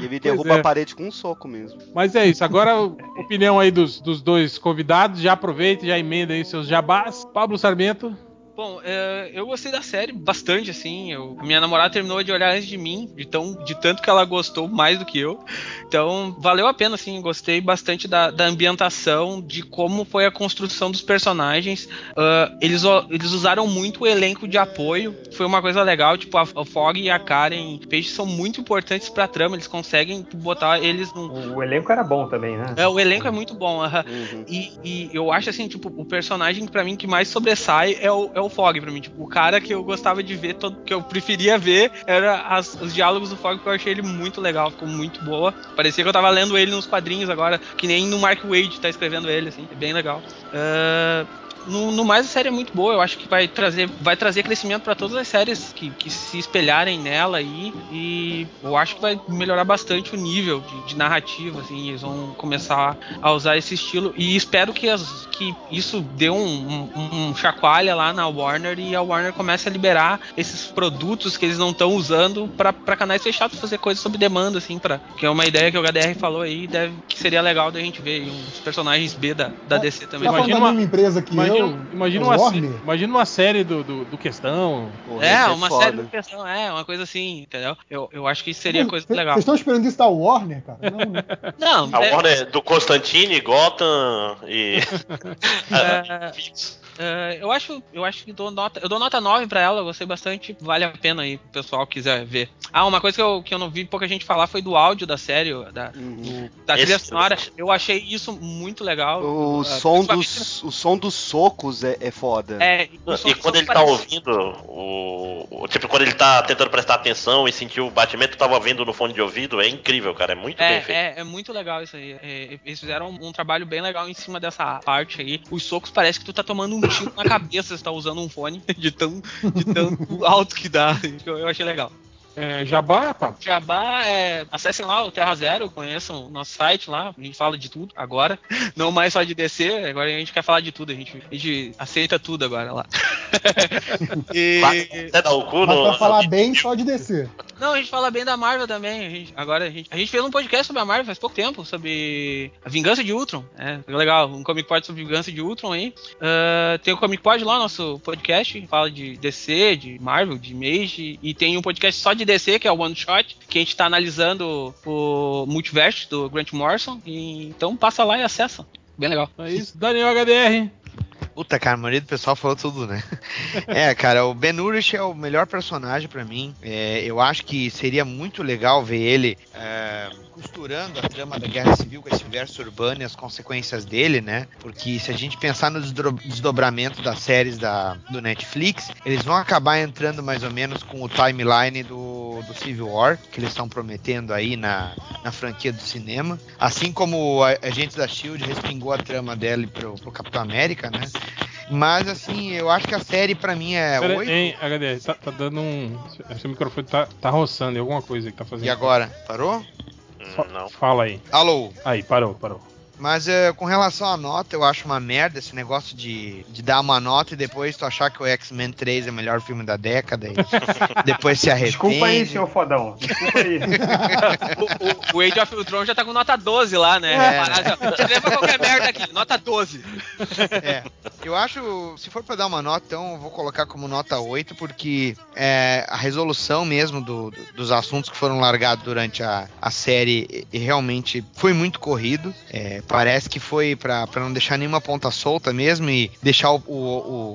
E ele derruba é. a parede com um soco mesmo. Mas é isso, agora opinião aí dos, dos dois convidados, já aproveita, já emenda aí seus jabás. Pablo Sarmento. Bom, é, eu gostei da série bastante, assim. Eu, a minha namorada terminou de olhar antes de mim, de, tão, de tanto que ela gostou mais do que eu. Então, valeu a pena, assim. Gostei bastante da, da ambientação, de como foi a construção dos personagens. Ah, eles, eles usaram muito o elenco de apoio. Foi uma coisa legal. Tipo, a, a Fog e a Karen Page são muito importantes pra trama. Eles conseguem botar eles num. O elenco era bom também, né? É, o elenco é muito bom. aham. Uhum. E, e eu acho assim, tipo, o personagem pra mim que mais sobressai é o, é o Fog pra mim. Tipo, o cara que eu gostava de ver, todo, que eu preferia ver, era as- os diálogos do Fog, porque eu achei ele muito legal, ficou muito boa. Parecia que eu tava lendo ele nos quadrinhos agora, que nem no Mark Wade tá escrevendo ele, assim, é bem legal. Ah, no, no mais a série é muito boa, eu acho que vai trazer, vai trazer crescimento pra todas as séries que, que se espelharem nela aí. E eu acho que vai melhorar bastante o nível de, de narrativa, assim, eles vão começar a usar esse estilo. E espero que, as, que isso dê um, um, um chacoalha lá na Warner e a Warner comece a liberar esses produtos que eles não estão usando pra pra canais fechados fazer coisas sob demanda, assim, pra, que é uma ideia que o HDR falou aí, deve, que seria legal da gente ver aí, uns personagens B da, da DC também. Tá Imagina uma- mesma empresa que Imagina, imagina, a uma, imagina uma série do, do, do Questão. Porra, É, uma foda. série de questão, é, uma coisa assim, entendeu? Eu, eu acho que isso seria Vocês- coisa Vocês legal. estão esperando isso da Warner, cara? Não, né? Não, A é- Warner do Constantine, Gotham e. É, é, eu acho, eu acho que dou nota, eu dou nota 9 pra ela, eu gostei bastante, vale a pena aí, pro pessoal que quiser ver. Ah, uma coisa que eu, que eu não vi pouca gente falar foi do áudio da série, da, Uhum. da trilha sonora. Eu achei isso muito legal. O Ah, som, dos, o som dos socos é, é foda. É, o som- E quando ele tá parece- ouvindo, o, o- Tipo, quando ele tá tentando prestar atenção e sentir o batimento, tava ouvindo no fone de ouvido, é incrível, cara. É muito bem feito. É, é, é muito legal isso aí. É, eles fizeram um, um trabalho bem legal em cima dessa parte aí. Os socos parece que tu tá tomando um tiro na cabeça, você tá usando um fone de tão, de tão alto que dá. Eu, eu achei legal. É, Jabá, Pablo? Jabá, é, acessem lá o Terra Zero, conheçam o nosso site lá, a gente fala de tudo agora. Não mais só de DC, agora a gente quer falar de tudo, a gente, a gente aceita tudo agora lá. e... Até dá o cu Mas no. pra falar bem, só de descer. Não, a gente fala bem da Marvel também. A gente, agora a gente, a gente fez um podcast sobre a Marvel faz pouco tempo, sobre a Vingança de Ultron. É, legal, um Comic Pod sobre Vingança de Ultron aí. Ah, tem o Comic Pod lá, nosso podcast, fala de DC, de Marvel, de Mage. E tem um podcast só de DC, que é o One Shot, que a gente tá analisando o Multiverse do Grant Morrison. E, então passa lá e acessa. Bem legal. É isso. Daniel HDR. Puta, cara, a maioria do pessoal falou tudo, né? é, cara, o Ben Urich é o melhor personagem pra mim. É, eu acho que seria muito legal ver ele é, costurando a trama da Guerra Civil com esse universo urbano e as consequências dele, né? Porque se a gente pensar no desdobramento das séries da, do Netflix, eles vão acabar entrando mais ou menos com o timeline do, do Civil War, que eles estão prometendo aí na, na franquia do cinema. Assim como a Agentes da Shield respingou a trama dele pro, pro Capitão América, né? Mas assim, eu acho que a série pra mim é Pera, 8. hein, HDR, tá, tá dando um. Seu microfone tá, tá roçando, é alguma coisa que tá fazendo. E agora? Parou? Hum, não. Fala aí. Alô? Aí, parou, parou. Mas é, com relação à nota, eu acho uma merda esse negócio de, de dar uma nota e depois tu achar que o X-Men 3 é o melhor filme da década e depois se arrepende. Desculpa aí, senhor fodão. Desculpa aí. o, o, o Age of Ultron já tá com nota 12 lá, né? É. Você lembra qualquer merda aqui, nota 12. É, eu acho, se for pra dar uma nota, então eu vou colocar como nota 8, porque é, a resolução mesmo do- do- dos assuntos que foram largados durante a, a série e- e realmente foi muito corrido. É, parece que foi pra não deixar nenhuma ponta solta mesmo e deixar o, o-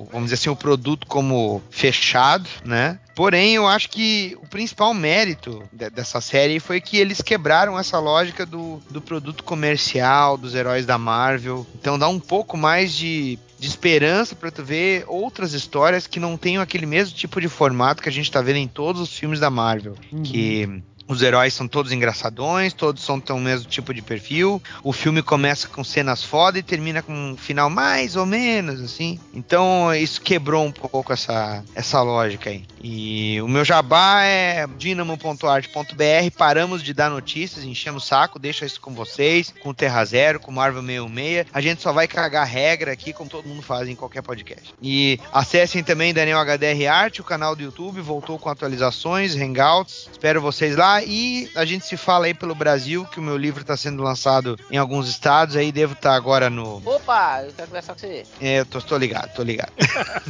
o- vamos dizer assim, o produto como fechado, né? Porém, eu acho que o principal mérito de- dessa série foi que eles quebraram essa lógica do, do produto comercial, dos heróis da Marvel. Então dá um pouco mais de, de esperança pra tu ver outras histórias que não tenham aquele mesmo tipo de formato que a gente tá vendo em todos os filmes da Marvel. Que os heróis são todos engraçadões, todos são tão mesmo tipo de perfil. O filme começa com cenas foda e termina com um final mais ou menos assim. Então isso quebrou um pouco essa, essa lógica aí. E o meu jabá é dinamo.art.br. Paramos de dar notícias, enchemos o saco, deixa isso com vocês, com o Terra Zero, com o Marvel 66. A gente só vai cagar regra aqui, como todo mundo faz em qualquer podcast. E acessem também Daniel HDR Art, o canal do YouTube, voltou com atualizações, hangouts. Espero vocês lá e a gente se fala aí pelo Brasil, que o meu livro está sendo lançado em alguns estados, aí devo estar agora no. Opa, eu quero conversar com você. É, eu tô, tô ligado, tô ligado.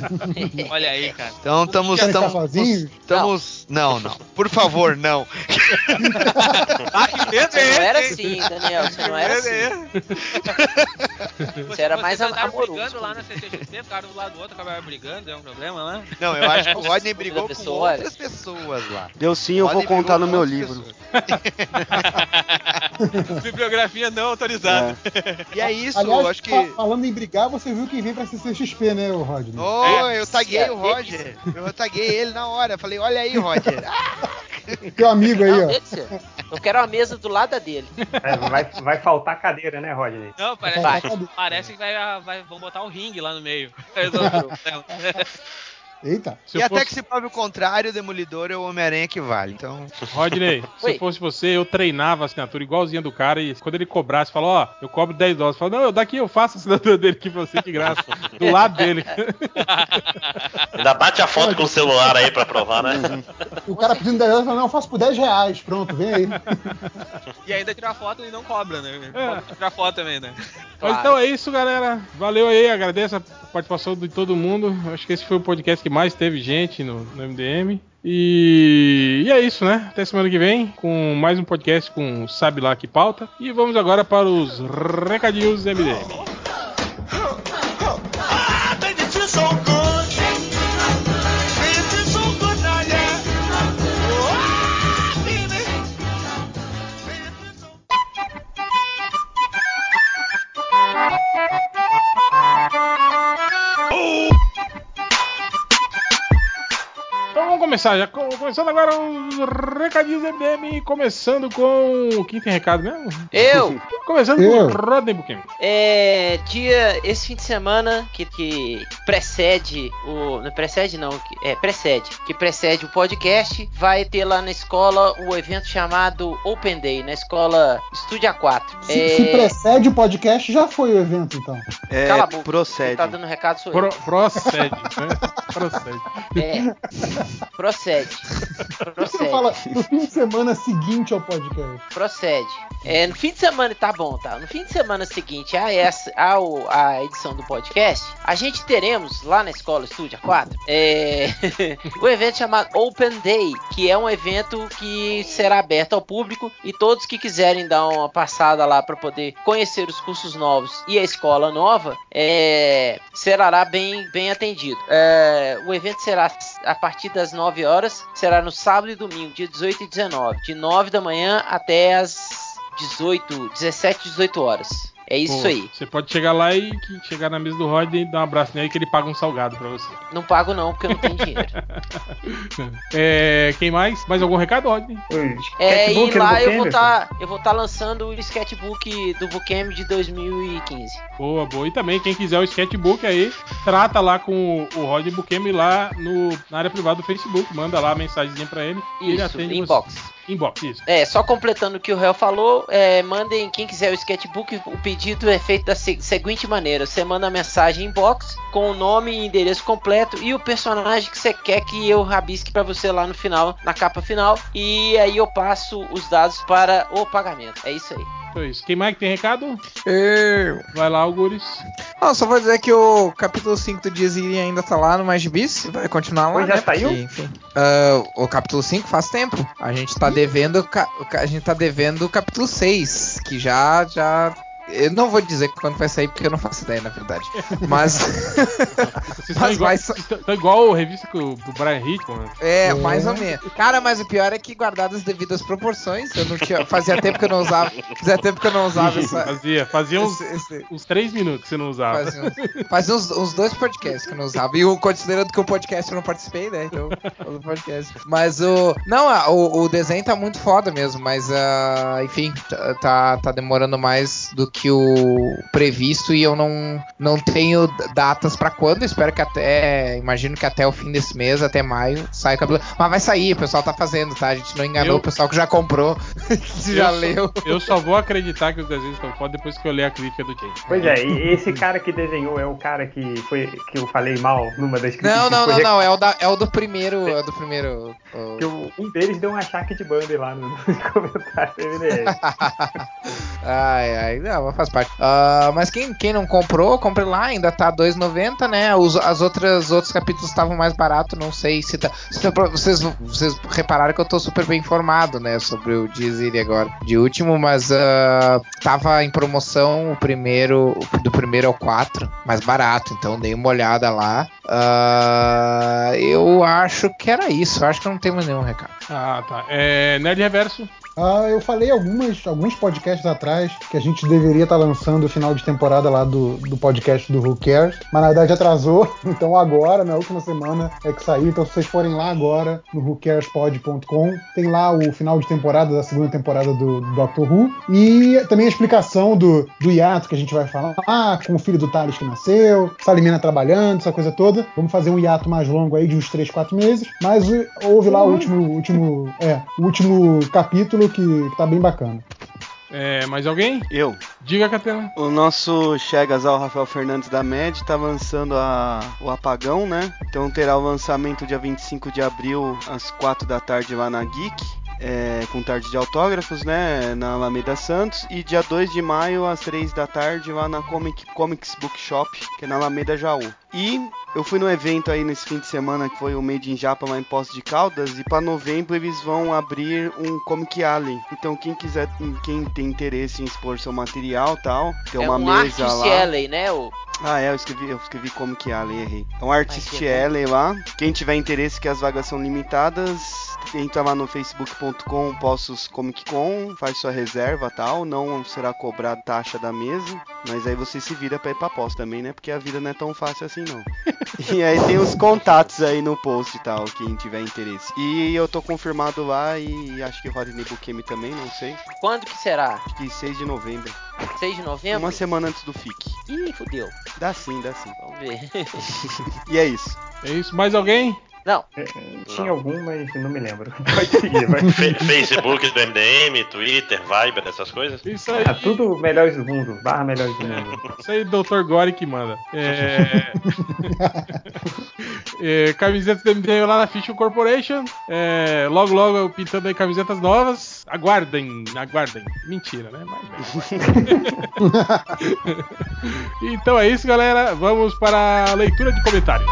Olha aí, cara. Então estamos. Estamos. Estamos. Não, não. Por favor, não. Ah, que medo Você é não era assim, Daniel. Você não era assim. Você era mais amoroso. brigando lá na CCXP, ficaram do lado do outro, acabaram brigando, é um problema lá? Não, eu acho que o Rodney brigou com outras pessoas lá. Deu sim, eu vou contar no meu outras livro. Bibliografia não autorizada. E é isso, Aliás, acho que. fa- falando em brigar, você viu quem vem pra CCXP, né, o Rodney? Oh, eu taguei É, o Roger. Eu taguei ele na hora. Falei, olha aí, Roger. Teu amigo aí, Não, ó. deixa. Eu quero uma mesa do lado dele. É, vai, vai faltar cadeira, né, Rodney? Não, parece, Vai. parece que vai, vai- vão botar o ringue lá no meio. Eita. Se e até fosse- que se prove o contrário, o Demolidor é o Homem-Aranha que vale. Então, Rodney, se fosse você, eu treinava a assinatura igualzinha do cara e quando ele cobrasse, falou, ó, eu cobro 10 dólares. Fala, não, eu daqui eu faço a assinatura dele aqui pra você de graça. Do lado dele. Ainda bate a foto com o celular aí pra provar, né? O cara pedindo 10 reais, fala, não, eu faço por 10 reais. Pronto, vem aí. E ainda tirar foto e não cobra, né? Pode tirar foto também, né? Mas então é isso, galera. Valeu aí, agradeço a participação de todo mundo. Acho que esse foi o podcast que mais teve gente no, no MDM. E, e é isso, né? Até semana que vem com mais um podcast com Sabe Lá Que Pauta. E vamos agora para os recadinhos do MDM. Começar, já co- começando agora os recadinhos do MDM, começando com. Quem tem recado mesmo? Eu, Começando Eu. com o Rodney Buchanan. é, dia, esse fim de semana que, que precede o. Não precede não, que- é, precede. Que precede o podcast, vai ter lá na escola o evento chamado Open Day, na escola Estúdio A4. Se, É, se precede o podcast, já foi o evento, então. É, Cala a boca. Quem procede. tá dando recado sou Pro- eu. procede, né? Procede. É, procede. Procede. fala no fim de semana seguinte ao podcast? Procede. É, no fim de semana, tá bom, tá? No fim de semana seguinte a essa, ao, a edição do podcast, a gente teremos lá na escola Estúdio 4 é, o evento chamado Open Day, que é um evento que será aberto ao público e todos que quiserem dar uma passada lá para poder conhecer os cursos novos e a escola nova, é, será bem, bem atendido. É, o evento será a partir das 9 horas, será no sábado e domingo, dia 18 e 19, de 9 da manhã até as 18, 17, 18 horas. É isso Pô, aí. Você pode chegar lá e chegar na mesa do Rodney, dar um abraço nele que ele paga um salgado pra você. Não pago não, porque eu não tenho dinheiro. É, quem mais? Mais algum recado, Rodney? É, e lá eu vou estar eu vou tá lançando o sketchbook do Bookend de 2015. Boa, boa. E também, quem quiser o sketchbook aí, trata lá com o Rodney Bukemi lá no, na área privada do Facebook. Manda lá a mensagenzinha pra ele e ele Isso, atende inbox. você. Inbox, isso. É, só completando o que o réu falou, é, mandem, quem quiser o sketchbook, o pedido é feito da se- seguinte maneira: você manda a mensagem inbox com o nome e endereço completo e o personagem que você quer que eu rabisque pra você lá no final, na capa final, e aí eu passo os dados para o pagamento. É isso aí. É isso. Quem mais que tem recado? Eu. Vai lá, Algures. Não, só vou dizer que o capítulo 5 do Dizzy ainda tá lá no Mais Bis, vai continuar lá, Pois já né? saiu? porque, enfim. Ah, o capítulo 5 faz tempo. A gente tá devendo a gente tá devendo o capítulo 6, que já já eu não vou dizer quando vai sair porque eu não faço ideia, na verdade. Mas Vocês Mas igual, estão igual a revista do Brian Hitman. É, mais ou menos. Cara, mas o pior é que guardado as devidas proporções, eu não tinha. Fazia tempo que eu não usava. Fazia tempo que eu não usava essa. Fazia, fazia uns, esse- esse- uns três minutos que você não usava. Fazia uns, fazia uns, uns dois podcasts que eu não usava. E o, considerando que o podcast eu não participei, né? Então, o podcast. Mas o. Não, o, o desenho tá muito foda mesmo, mas ah, enfim, tá- tá, tá demorando mais do que o previsto e eu não, não tenho datas pra quando. Espero que até. Imagino que até o fim desse mês, até maio, saia o cabelo. Mas vai sair, o pessoal tá fazendo, tá? A gente não enganou Eu- o pessoal que já comprou, que já eu leu. Só, eu só vou acreditar que os desenhos estão foda depois que eu ler a crítica do James. Pois é, e esse cara que desenhou é o cara que foi que eu falei mal numa das críticas. Não, que não, não, não. É o, da, é o do primeiro. É o do primeiro. o- Que o- um deles deu um achaque de banda lá no- nos comentários do MDM. Ai, ai, não, mas faz parte. Ah, mas quem, quem não comprou, compre lá, ainda tá 2,90, né? Os as outras outros capítulos estavam mais baratos, não sei se tá. se tá- vocês, vocês repararam que eu tô super bem informado, né? Sobre o Dizzy agora de último, mas ah, tava em promoção o primeiro, do primeiro ao 4, mais barato, então dei uma olhada lá. Ah, eu acho que era isso, acho que não mais nenhum recado. Ah, tá. É, Nerd Reverso. Ah, eu falei algumas, alguns podcasts atrás que a gente deveria estar lançando o final de temporada lá do, do podcast do Who Cares, mas na verdade atrasou, então agora, na última semana, é que saiu. Então se vocês forem lá agora no whocarespod.com, tem lá o final de temporada da segunda temporada do, do Doctor Who e também a explicação do, do hiato que a gente vai falar ah, com o filho do Thales que nasceu, Salimena trabalhando, essa coisa toda. Vamos fazer um hiato mais longo aí de uns 3, 4 meses, mas houve lá o último, último, é, o último capítulo que, que tá bem bacana. É, mais alguém? Eu. Diga, Catena. O nosso Chegas ao Rafael Fernandes da MED tá lançando a, o Apagão, né? Então terá o lançamento dia 25 de abril, às 4 da tarde lá na Geek. É, com tarde de autógrafos, né? Na Alameda Santos. E dia 2 de maio, às 3 da tarde, lá na Comic, Comics Bookshop, que é na Alameda Jaú. E eu fui no evento aí nesse fim de semana que foi o Made in Japa lá em Poços de Caldas. E para novembro eles vão abrir um Comic Alley. Então quem quiser, quem tem interesse em expor seu material tal, tem é uma um mesa lá. Alley, né? O... Ah, é, eu escrevi, eu escrevi Comic Alley, errei. É um Artist que. Alley lá. Quem tiver interesse que as vagas são limitadas, entra lá no facebook.com Possos Comic Con, faz sua reserva tal. Não será cobrado taxa da mesa. Mas aí você se vira pra ir pra pós também, né? Porque a vida não é tão fácil assim não. e aí tem os contatos aí no post e tal, quem tiver interesse. E eu tô confirmado lá e acho que Rodney Bukemi também, não sei. Quando que será? Acho que 6 de novembro. 6 de novembro? Uma semana antes do FIC. Ih, fudeu. Dá sim, dá sim. Vamos ver. E é isso. É isso. Mais alguém? Não. Tinha algum, mas não me lembro. Pode seguir, vai. Facebook do MDM, Twitter, Viber, essas coisas. Isso aí. Tá tudo melhores do mundo, barra melhores do mundo. Isso aí, Dr. Gore que manda. É... é, camisetas do MDM lá na Fiction Corporation. É, logo, logo eu pintando aí camisetas novas. Aguardem, aguardem. Mentira, né? Mas bem. então é isso, galera. Vamos para a leitura de comentários.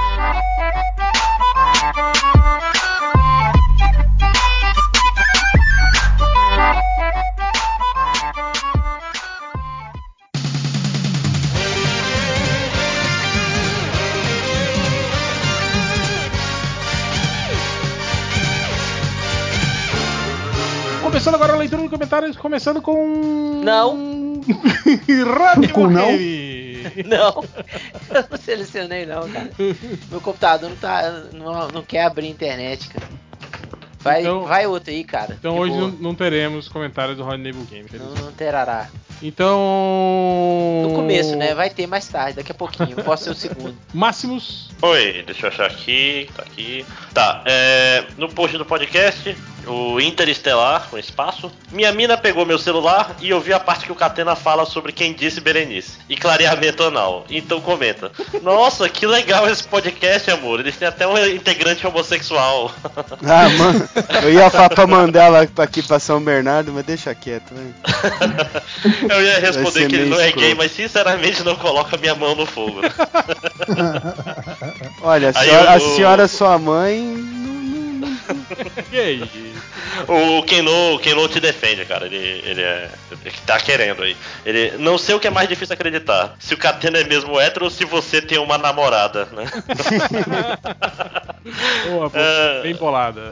Começando agora a leitura de comentários, começando com. Não. Rádio Com não? Não, eu não selecionei não, cara. Meu computador não tá. não, não quer abrir internet, cara. Vai, Então- vai outro aí, cara. Então hoje não, não teremos comentários do Rodney Game. não, não terá. Então. No começo, né? Vai ter mais tarde, daqui a pouquinho. Eu posso ser o segundo. Máximos. Oi, deixa eu achar aqui, tá aqui. Tá, é, no post do podcast, O Interestelar, com espaço. Minha mina pegou meu celular e eu vi a parte que o Catena fala sobre quem disse Berenice. E clareamento anal. Então comenta. Nossa, que legal esse podcast, amor. Eles têm até um integrante homossexual. Ah, mano, eu ia falar pra mandar ela aqui pra São Bernardo, mas deixa quieto, né? Eu ia responder que ele não é gay, mas sinceramente não coloca minha mão no fogo. Olha, a senhora, a eu- senhora sua mãe. que aí? O Keno, o Keno te defende, cara. Ele, ele é. Ele tá querendo aí. Ele. Não sei o que é mais difícil acreditar. Se o Catena é mesmo hétero ou se você tem uma namorada, né? Boa, É. bem bolada.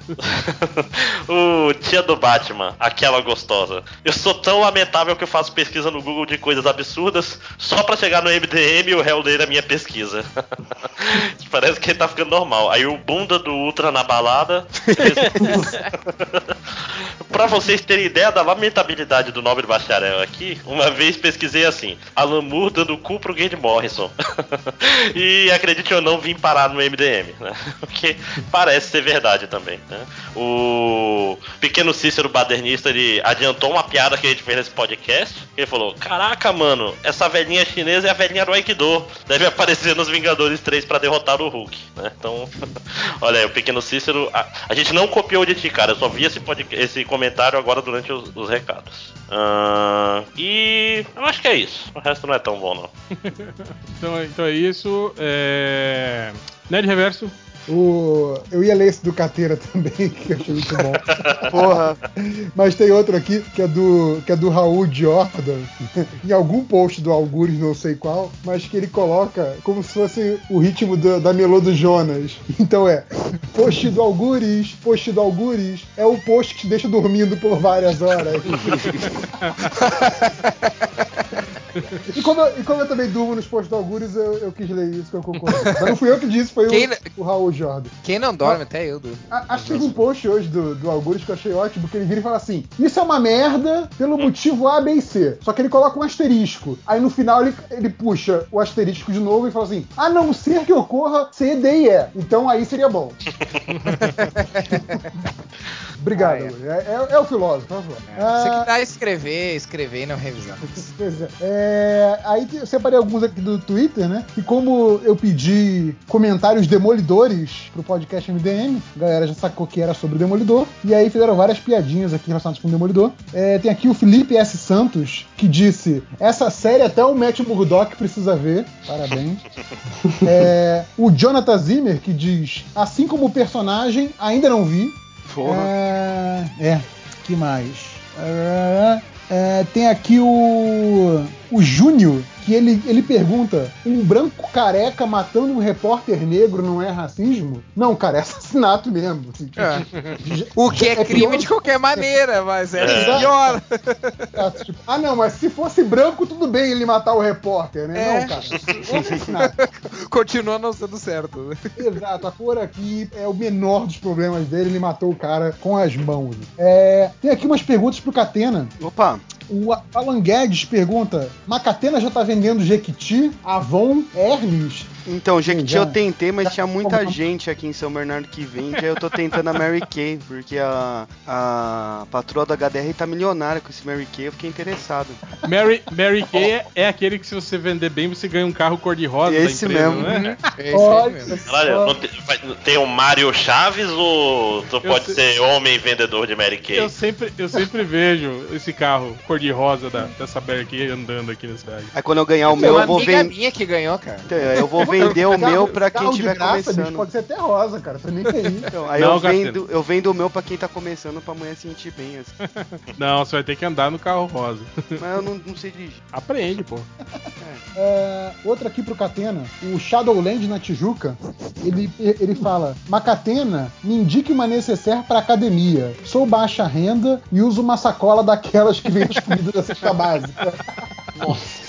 o tia do Batman, aquela gostosa. Eu sou tão lamentável que eu faço pesquisa no Google de coisas absurdas só pra chegar no MDM e o réu ler a minha pesquisa. Parece que ele tá ficando normal. Aí o bunda do Ultra na balada. pra vocês terem ideia da lamentabilidade do nobre bacharel aqui, uma vez pesquisei assim: Alan Moore dando cu pro Gage Morrison. e acredite ou não, vim parar no MDM, né? Porque parece ser verdade também, né? O pequeno Cícero Badernista, ele adiantou uma piada que a gente fez nesse podcast. Ele falou: Caraca, mano, essa velhinha chinesa é a velhinha do Aikido. Deve aparecer nos Vingadores 3 pra derrotar o Hulk, né? Então, olha aí, o pequeno Cícero. A, gente não copiou de ti, cara. Eu só vi esse, esse comentário agora durante os, os recados. Ah, e eu acho que é isso. O resto não é tão bom, não. Então, então é isso. É... Nerd Reverso. O... Eu ia ler esse do Cateira também, que eu achei muito bom. Porra. Mas tem outro aqui que é do, que é do Raul Jordan, em algum post do Algures, não sei qual, mas que ele coloca como se fosse o ritmo da, da melô do Jonas. Então é post do Algures, post do Algures, é o post que te deixa dormindo por várias horas. E como, eu, e como eu também durmo nos posts do Algures, eu, eu quis ler isso que eu concordo. Mas não fui eu que disse, foi Quem- o, o Raul Jordan. Quem não dorme, até eu durmo. A- Acho que teve um post hoje do, do Algures que eu achei ótimo, que ele vira e fala assim: Isso é uma merda pelo motivo A, B e C. Só que ele coloca um asterisco. Aí no final ele, ele puxa o asterisco de novo e fala assim: A não ser que ocorra C, D e E. Então aí seria bom. Obrigado, Algures. é. É, é o filósofo. É o filósofo. Você Ah, que dá a escrever, escrever e não revisar. Pois é. É, aí eu separei alguns aqui do Twitter, né? E como eu pedi comentários demolidores pro podcast MDM, a galera já sacou que era sobre o Demolidor. E aí fizeram várias piadinhas aqui relacionadas com o Demolidor. É, tem aqui o Felipe S. Santos, que disse: Essa série até o Matt Murdock precisa ver. Parabéns. É, o Jonathan Zimmer, que diz: Assim como o personagem, ainda não vi. Porra. É, é, que mais? É, tem aqui o, o Júnior, que ele, ele pergunta: um branco careca matando um repórter negro não é racismo? Não, cara, é assassinato mesmo. assim, tipo, É. O que é, é crime pior- de qualquer maneira, mas é, É. pior. Ah, tipo, ah, não, mas se fosse branco, tudo bem ele matar o repórter, né? É. Não, cara. É assassinato. Continua não sendo certo. Exato, a cor aqui é o menor dos problemas dele, ele matou o cara com as mãos. É, tem aqui umas perguntas pro Catena. Opa! O Alan Guedes pergunta: Macatena já tá vendendo Jequiti, Avon, Hermes? Então, Jequiti Já- eu tentei, mas tinha muita como- gente aqui em São Bernardo que vende. Aí eu tô tentando a Mary Kay, porque a, a patroa da HDR tá milionária com esse Mary Kay, eu fiquei interessado. Mary, Mary Kay é, é aquele que se você vender bem, você ganha um carro cor-de-rosa da Esse empresa, mesmo. né? É Olha Caralho, não tem, o Mário Chaves ou tu pode sei- ser homem vendedor de Mary Kay? Eu sempre, eu sempre vejo esse carro cor-de-rosa da- dessa Mary Kay andando aqui na cidade. Aí quando eu ganhar o meu, uma eu vou vender. minha que ganhou, cara. Eu vou vender o meu pra quem tiver graça, bicho, começando. pode ser até rosa, cara. Você nem ir. Então, aí Não, eu, vendo, eu vendo o meu pra quem tá começando pra amanhã se sentir bem. Assim. Não, você vai ter que andar no carro rosa. Mas eu não, não sei dirigir. Aprende, pô. É, outra aqui pro Catena, o Shadowland na Tijuca, ele, ele fala: Macatena, me indique uma necessaire pra academia. Sou baixa renda e uso uma sacola daquelas que vem as comidas da cesta básica.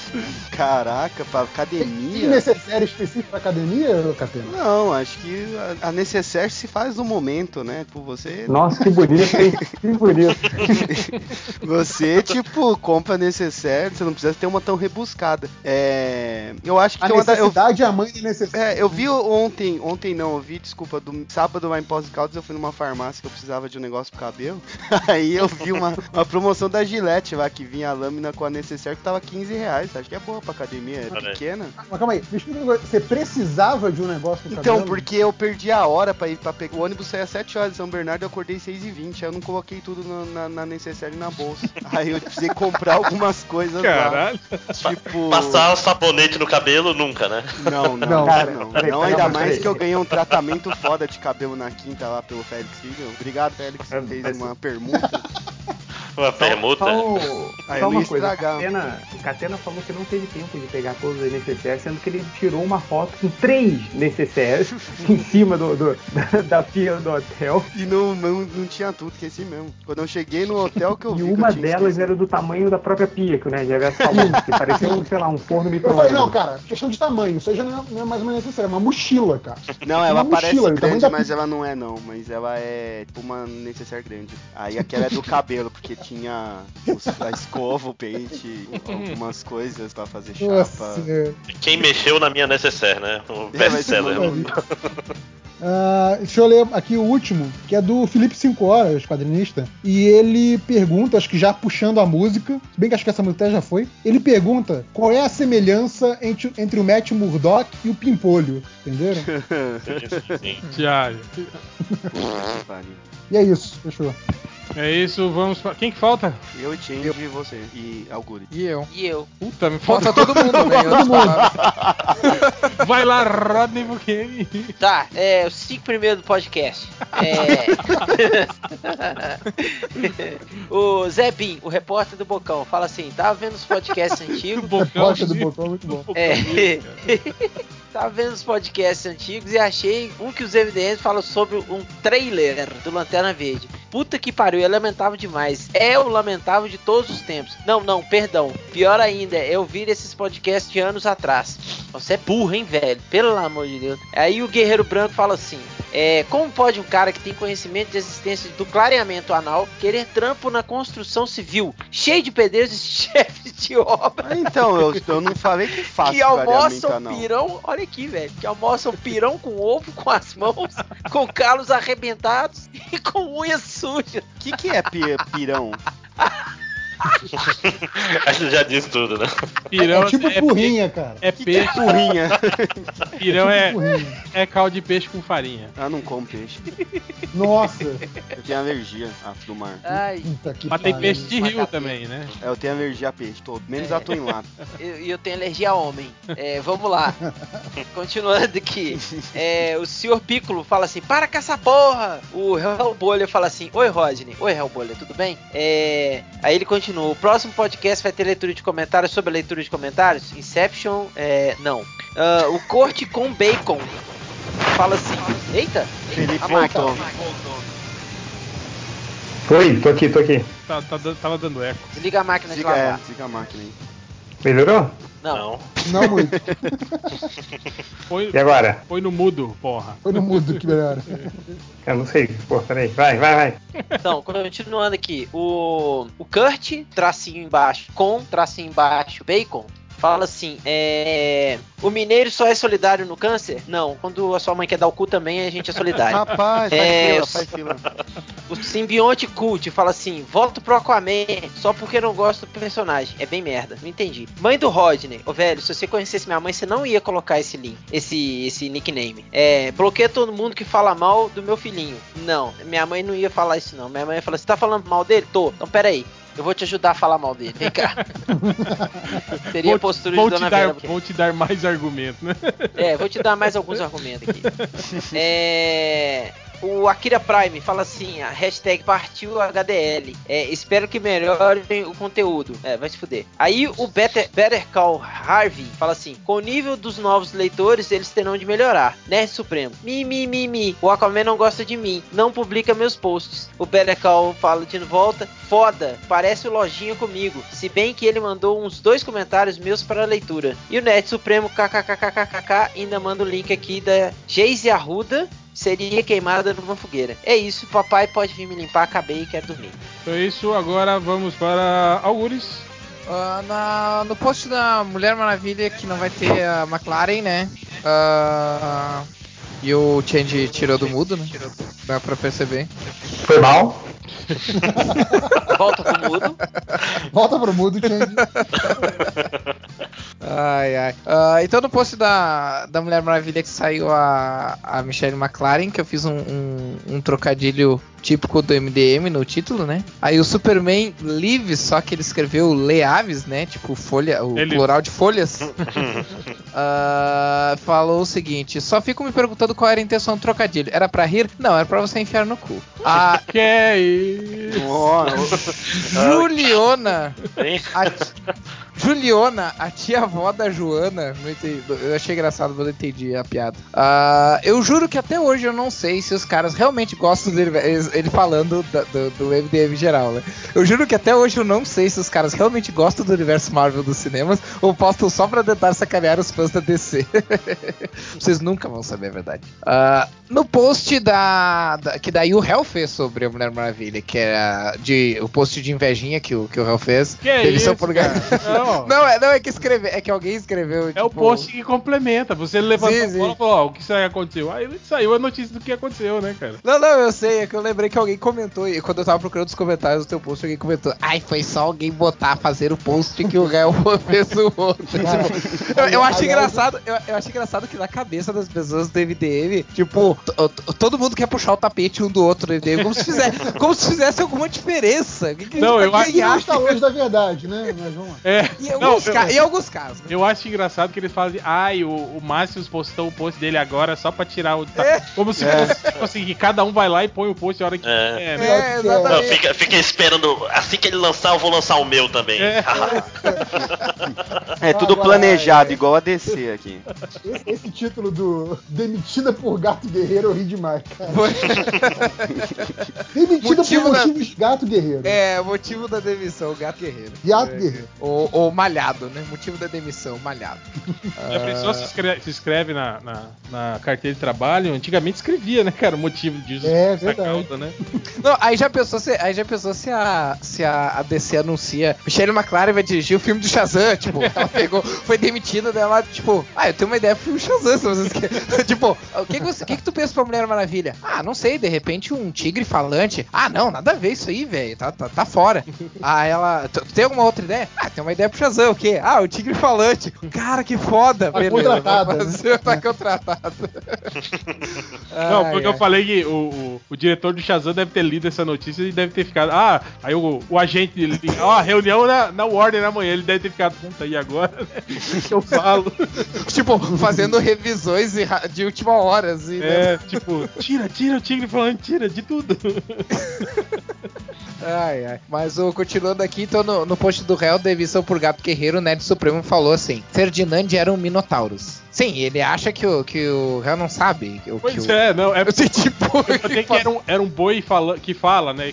Caraca, pra Tem academia. necessário específico pra academia, Catena? Não, acho que a, a necessaire se faz no momento, né? Tipo, você. Nossa, que bonito, hein? Que bonito. Você, tipo, compra necessaire, você não precisa ter uma tão rebuscada. É. Eu acho que A tem uma da- eu, necessidade é a mãe da necessidade. é, eu vi ontem, ontem não, eu vi, desculpa, do sábado lá em Pós Caldas eu fui numa farmácia que eu precisava de um negócio pro cabelo. Aí eu vi uma, uma promoção da Gillette lá, que vinha a lâmina com a necessaire que tava 15 reais. Acho que é boa pra academia, é Olha aí. pequena. Mas calma aí, me explica uma coisa. Você precisava de um negócio no Então, cabelo? porque eu perdi a hora pra ir pra pegar. O ônibus saía às 7 horas de São Bernardo eu acordei 6 e 20 Aí eu não coloquei tudo na, na, na necessaire e na bolsa. Aí eu precisei comprar algumas coisas Caralho. lá. Tipo. Passar sabonete no cabelo nunca, né? Não, não, Não, não. cara, não, peraí, Não, ainda peraí. mais que eu ganhei um tratamento foda de cabelo na quinta lá pelo Félix. Obrigado, Félix, É, que fez uma permuta. Uma permuta. Só, Aí só uma coisa. Catena, Catena falou que não teve tempo de pegar todos os necessários, sendo que ele tirou uma foto com três necessários em cima do, do- da, da pia do hotel. E não, não, não tinha tudo, esqueci mesmo. Quando eu cheguei no hotel que eu E vi. que uma delas esquecido. era do tamanho da própria pia que o Nerd Reverso falou, que parecia, um, sei lá, um forno falei, não, micro-ondas. cara, questão de tamanho, isso aí já não é, não é mais uma necessária, é uma mochila, cara. Não, ela Uma parece mochila, grande, da mas ela não é não. Mas ela é tipo uma necessaire grande. Aí aquela é do cabelo, porque tinha os, a escova, o pente, algumas coisas pra fazer chapa. Nossa. Quem mexeu na minha necessaire, né? O É, best-seller. Ah, deixa eu ler aqui o último, que é do Felipe 5 Horas, quadrinista. E ele pergunta, acho que já puxando a música, se bem que acho que essa música até já foi. Ele pergunta qual é a semelhança entre, entre o Matt Murdock e o Pimpolho. Entenderam? Pariu. E é isso, fechou. É isso, vamos pra... Quem que falta? Eu, Change e você. E Alguri. E eu. E eu. Puta, me Falta falta. todo mundo, né? outras palavras. Vai lá, Rodney Bukemi. Tá, é, os cinco primeiros do podcast. É... o Zé Bin, o repórter do Bocão, fala assim: tava vendo os podcasts antigos. Repórter do Bocão é muito bom. É. Tava vendo os podcasts antigos e achei um que os MDMs falam sobre um trailer do Lanterna Verde. Puta que pariu, é lamentável demais. É o lamentável de todos os tempos. Não, não, perdão. Pior ainda, é ouvir esses podcasts anos atrás. Você é burro, hein, velho? Pelo amor de Deus. Aí o Guerreiro Branco fala assim: é, como pode um cara que tem conhecimento de existência do clareamento anal querer trampo na construção civil, cheio de pedreiros e chefes de obra? Ah, então, eu, eu não falei que faço que almoçam pirão, olha aqui, velho, que almoçam pirão com ovo com as mãos, com calos arrebentados e com unhas sujas. O que, que é pi- pirão? Acho que já disse tudo, né? Pirão é tipo é, burrinha, cara. é peixe. Burrinha. Pirão é, Burrinha. é caldo de peixe com farinha. Ah, não como peixe. Nossa. Eu tenho alergia a do mar. Ai, Puta que Mas tem peixe de rio também, né? É, Eu tenho alergia a peixe todo, menos É. a tonelada. e eu, eu tenho alergia a homem. É, vamos lá. Continuando aqui. É, o senhor Piccolo fala assim: para com essa porra! O Hellbolha fala assim: Oi, Rodney. Oi, Hellbolha, tudo bem? É, aí ele continua: o próximo podcast vai ter leitura de comentários sobre a leitura de comentários? Inception, é, não. Ah, o Corte com Bacon fala assim: Eita! Felipe a máquina. voltou. Foi, tô aqui, tô aqui. Tá, tá tava dando eco. Desliga a máquina de Desliga, é, lavar. desliga a máquina aí. Melhorou? Não. Não. Muito. Foi, E agora? foi no mudo, porra. Foi no mudo que melhora. Eu não sei. Pô, peraí. Vai, vai, vai. Então, continuando aqui, o, o Kurt, tracinho embaixo, com tracinho embaixo, bacon, fala assim: é, o mineiro só é solidário no câncer? Não, quando a sua mãe quer dar o cu também, a gente é solidário. Rapaz, faz É, fila, eu- faz fila. O simbionte cult fala assim: volto pro Aquaman só porque não gosto do personagem. É bem merda, não entendi. Mãe do Rodney, ô velho, se você conhecesse minha mãe, você não ia colocar esse link, esse, esse nickname. É, bloqueia todo mundo que fala mal do meu filhinho. Não, minha mãe não ia falar isso, não. Minha mãe ia falar: você tá falando mal dele? Tô. Então peraí. Eu vou te ajudar a falar mal dele. Vem cá. Seria a Vou- postura vou de Dona dar, Vera. porque- Vou te dar mais argumentos, né? é, vou te dar mais alguns argumentos aqui. É. o Akira Prime fala assim, a hashtag partiu HDL. É, espero que melhorem o conteúdo. É, vai se fuder. Aí o Better, Better Call Harvey fala assim, com o nível dos novos leitores, eles terão de melhorar. Nerd Supremo. Mi, mi, mi, mi. O Aquaman não gosta de mim. Não publica meus posts. O Better Call fala de volta. Foda. Parece o Lojinha comigo. Se bem que ele mandou uns dois comentários meus para leitura. E o Nerd Supremo kkkkkk ainda manda o link aqui da Geise Arruda seria queimada numa fogueira. É isso, papai pode vir me limpar, acabei e quero dormir. Então é isso, agora vamos para Algures. Ah, na- no post da Mulher Maravilha, que não vai ter a McLaren, né? Ah, e o Change tirou do mudo, né? Dá pra perceber. Foi mal. Volta pro mudo. Volta pro mudo, Change. Ai, ai. Ah, então no post da, da Mulher Maravilha que saiu a, a Michelle McLaren, que eu fiz um, um, um trocadilho típico do MDM no título, né? Aí o Superman Lives, só que ele escreveu Leaves, né? Tipo folha, o Ele- plural de folhas. Ah, falou o seguinte: só fico me perguntando qual era a intenção do trocadilho. Era pra rir? Não, era pra você enfiar no cu. A Que é isso? Juliona. Hein? A ti- Juliona, a tia-avó da Joana. Não entendi, eu achei engraçado, mas não entendi a piada. Ah, eu juro que até hoje eu não sei se os caras realmente gostam dele. Ele falando da- do, do MDM geral, né? Eu juro que até hoje eu não sei se os caras realmente gostam do universo Marvel dos cinemas ou postam só pra tentar sacanear os fãs da DC. Vocês nunca vão saber a verdade. Ah, no post da, da- que daí o Hell fez sobre a Mulher Maravilha, que era de, o post de invejinha que o, que o Hell fez. Que é isso, por cara? Não. não, é, não, é que escreve, é que alguém escreveu. É o tipo, post que complementa. Você levantou Sim, a bola e falou, ó, o que aconteceu? Aí saiu a notícia do que aconteceu, né, cara? Não, não, eu sei, é que eu lembrei que alguém comentou, e quando eu tava procurando os comentários do teu post, alguém comentou, ai, foi só alguém botar, fazer o post que o réu fez o outro. Tipo, eu, eu acho engraçado, eu, eu acho engraçado que na cabeça das pessoas do MDM, tipo, to- to- todo mundo quer puxar o tapete um do outro no MDM, como se fizesse, como se fizesse alguma diferença. O que que a gente Não, eu acho? Não está longe da verdade, né? Mas vamos lá. É. Em Não, alguns, eu- ca- em alguns casos. né? Eu acho engraçado que eles falam assim, ai, o, o Márcio postou o post dele agora só pra tirar o. ta-" É. Como se É. fosse tipo assim, que cada um vai lá e põe o post a hora que É. quer, né? É, Não, fica, fica esperando. Assim que ele lançar, eu vou lançar o meu também. É. É tudo planejado, igual a DC aqui. Esse, esse título do Demitida por Gato Guerreiro eu ri demais, cara. Demitida Motivo por da- motivos Gato Guerreiro. É, motivo da demissão, gato guerreiro. Gato É. Guerreiro. Ou, malhado, né? Motivo da demissão, malhado. Já pensou se escreve, se escreve na, na, na carteira de trabalho? Antigamente escrevia, né, cara, o motivo disso. É, verdade. causa, né? Não, aí já pensou se, aí já pensou se a, se a, a DC anuncia Michelle McLaren vai dirigir o filme do Shazam, tipo, ela pegou, foi demitida dela, tipo, ah, eu tenho uma ideia pro filme Shazam, se vocês querem. tipo, o que que, você, o que que tu pensa pra Mulher Maravilha? Ah, não sei, de repente um tigre falante. Ah, não, nada a ver isso aí, velho, tá, tá, tá fora. Ah, ela, tu, tu tem alguma outra ideia? Ah, tem uma ideia pro Shazam, o quê? Ah, o tigre falante. Cara, que foda, Tá beleza, contratada, vamos fazer, tá contratado. Não, Ai, porque ai. eu falei que o, o, o diretor do Shazam deve ter lido essa notícia e deve ter ficado. Ah, aí o, o agente dele. Ó, a reunião na, na Warner amanhã. Ele deve ter ficado. Puta, e agora? né? O que eu falo? tipo, fazendo revisões de, última hora, assim, né? É, tipo, tira, tira o tigre falando, tira de tudo. Ai, ai. Mas o, continuando aqui, então no, no post do réu, demissão por gato guerreiro, o Nerd Supremo falou assim: Ferdinand era um Minotauros. Sim, ele acha que o, que o réu não sabe. que o- Pois que o- é, não, é Assim, tipo, Eu falei que era um, era um boi fala, que fala, né?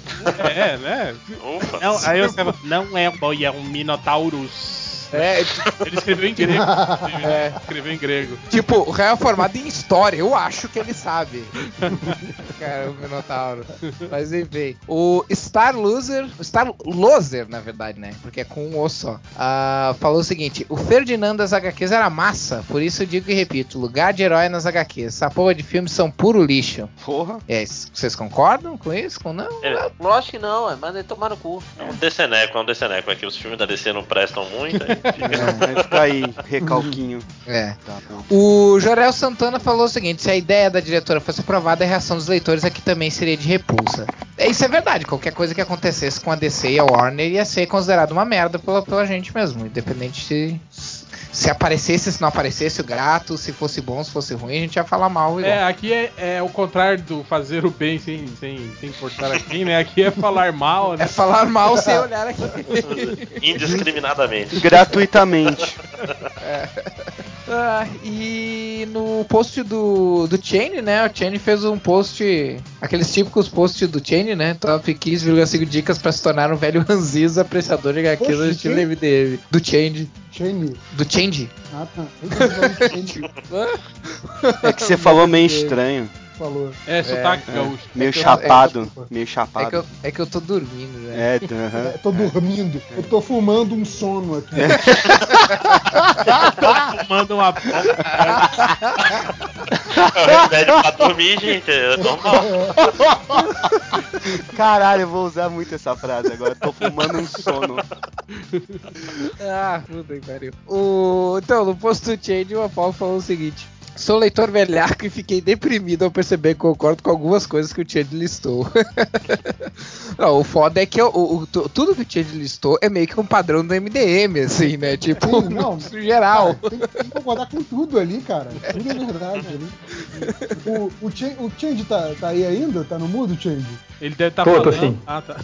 É, né? Ufa. Não, aí eu não é um boi, é um Minotaurus. É, Ele escreveu em grego. É. Escreveu em grego. tipo, o réu é formado em história, eu acho que ele sabe. Cara, o Minotauro. Mas enfim. O Star Loser, o Star Loser, na verdade, né? Porque é com um O só. ah, falou o seguinte: o Ferdinand das HQs era massa, por isso eu digo e repito: lugar de herói nas HQs. Essa porra de filmes são puro lixo. Porra. É, vocês concordam com isso? Com não? É, Lógico que não, é, manda ele tomar no cu. é um DCneco, é um DCneco. É que os filmes da DC não prestam muito. aí Vai ficar aí, recalquinho. É. Tá. O Jorel Santana falou o seguinte: se a ideia da diretora fosse aprovada, a reação dos leitores aqui também seria de repulsa. É, Isso é verdade, qualquer coisa que acontecesse com a DC e a Warner ia ser considerado uma merda pela, pela gente mesmo, independente se, se aparecesse, se não aparecesse o grato, se fosse bom, se fosse ruim, a gente ia falar mal. Igual. É, aqui é, é o contrário do fazer o bem sem, sem, sem importar a quem, né? Aqui é falar mal, né? É falar mal sem olhar aqui. Indiscriminadamente. Gratuitamente. É. Ah, e no post do, do Chain, né? O Chain fez um post, aqueles típicos posts do Chain, né? Top 15,5 dicas pra se tornar um velho ranziza apreciador de HQs do de estilo quem? MDM. Do Change. Change. Do Change. Ah, tá. Eu tô falando Change. É que você falou meio estranho. Falou. É, sotaque É, gaúcho. meio É eu- chapado. é que eu- meio É que, chapado. eu, é que eu tô dormindo, já. É, aham. É, tô dormindo. Eu tô fumando um sono aqui. Manda uma É remédio pra dormir, gente. É normal. Caralho, eu vou usar muito essa frase agora. Tô fumando um sono. Ah, puta que pariu. O... Então, no post do Change, o Apollo falou o seguinte. Sou leitor velhaco e fiquei deprimido ao perceber que concordo com algumas coisas que o Change listou. Não, o foda é que o, o- tu- tudo que o Change listou é meio que um padrão do MDM, assim, né? Tipo, Sim, não. no geral. Cara, tem, tem que concordar com tudo ali, cara. Tudo é verdade ali. O, o, Change, o Change tá, tá aí ainda? Tá no mudo, Change? Ele deve estar Tô, tô falando. sim. Ah, tá.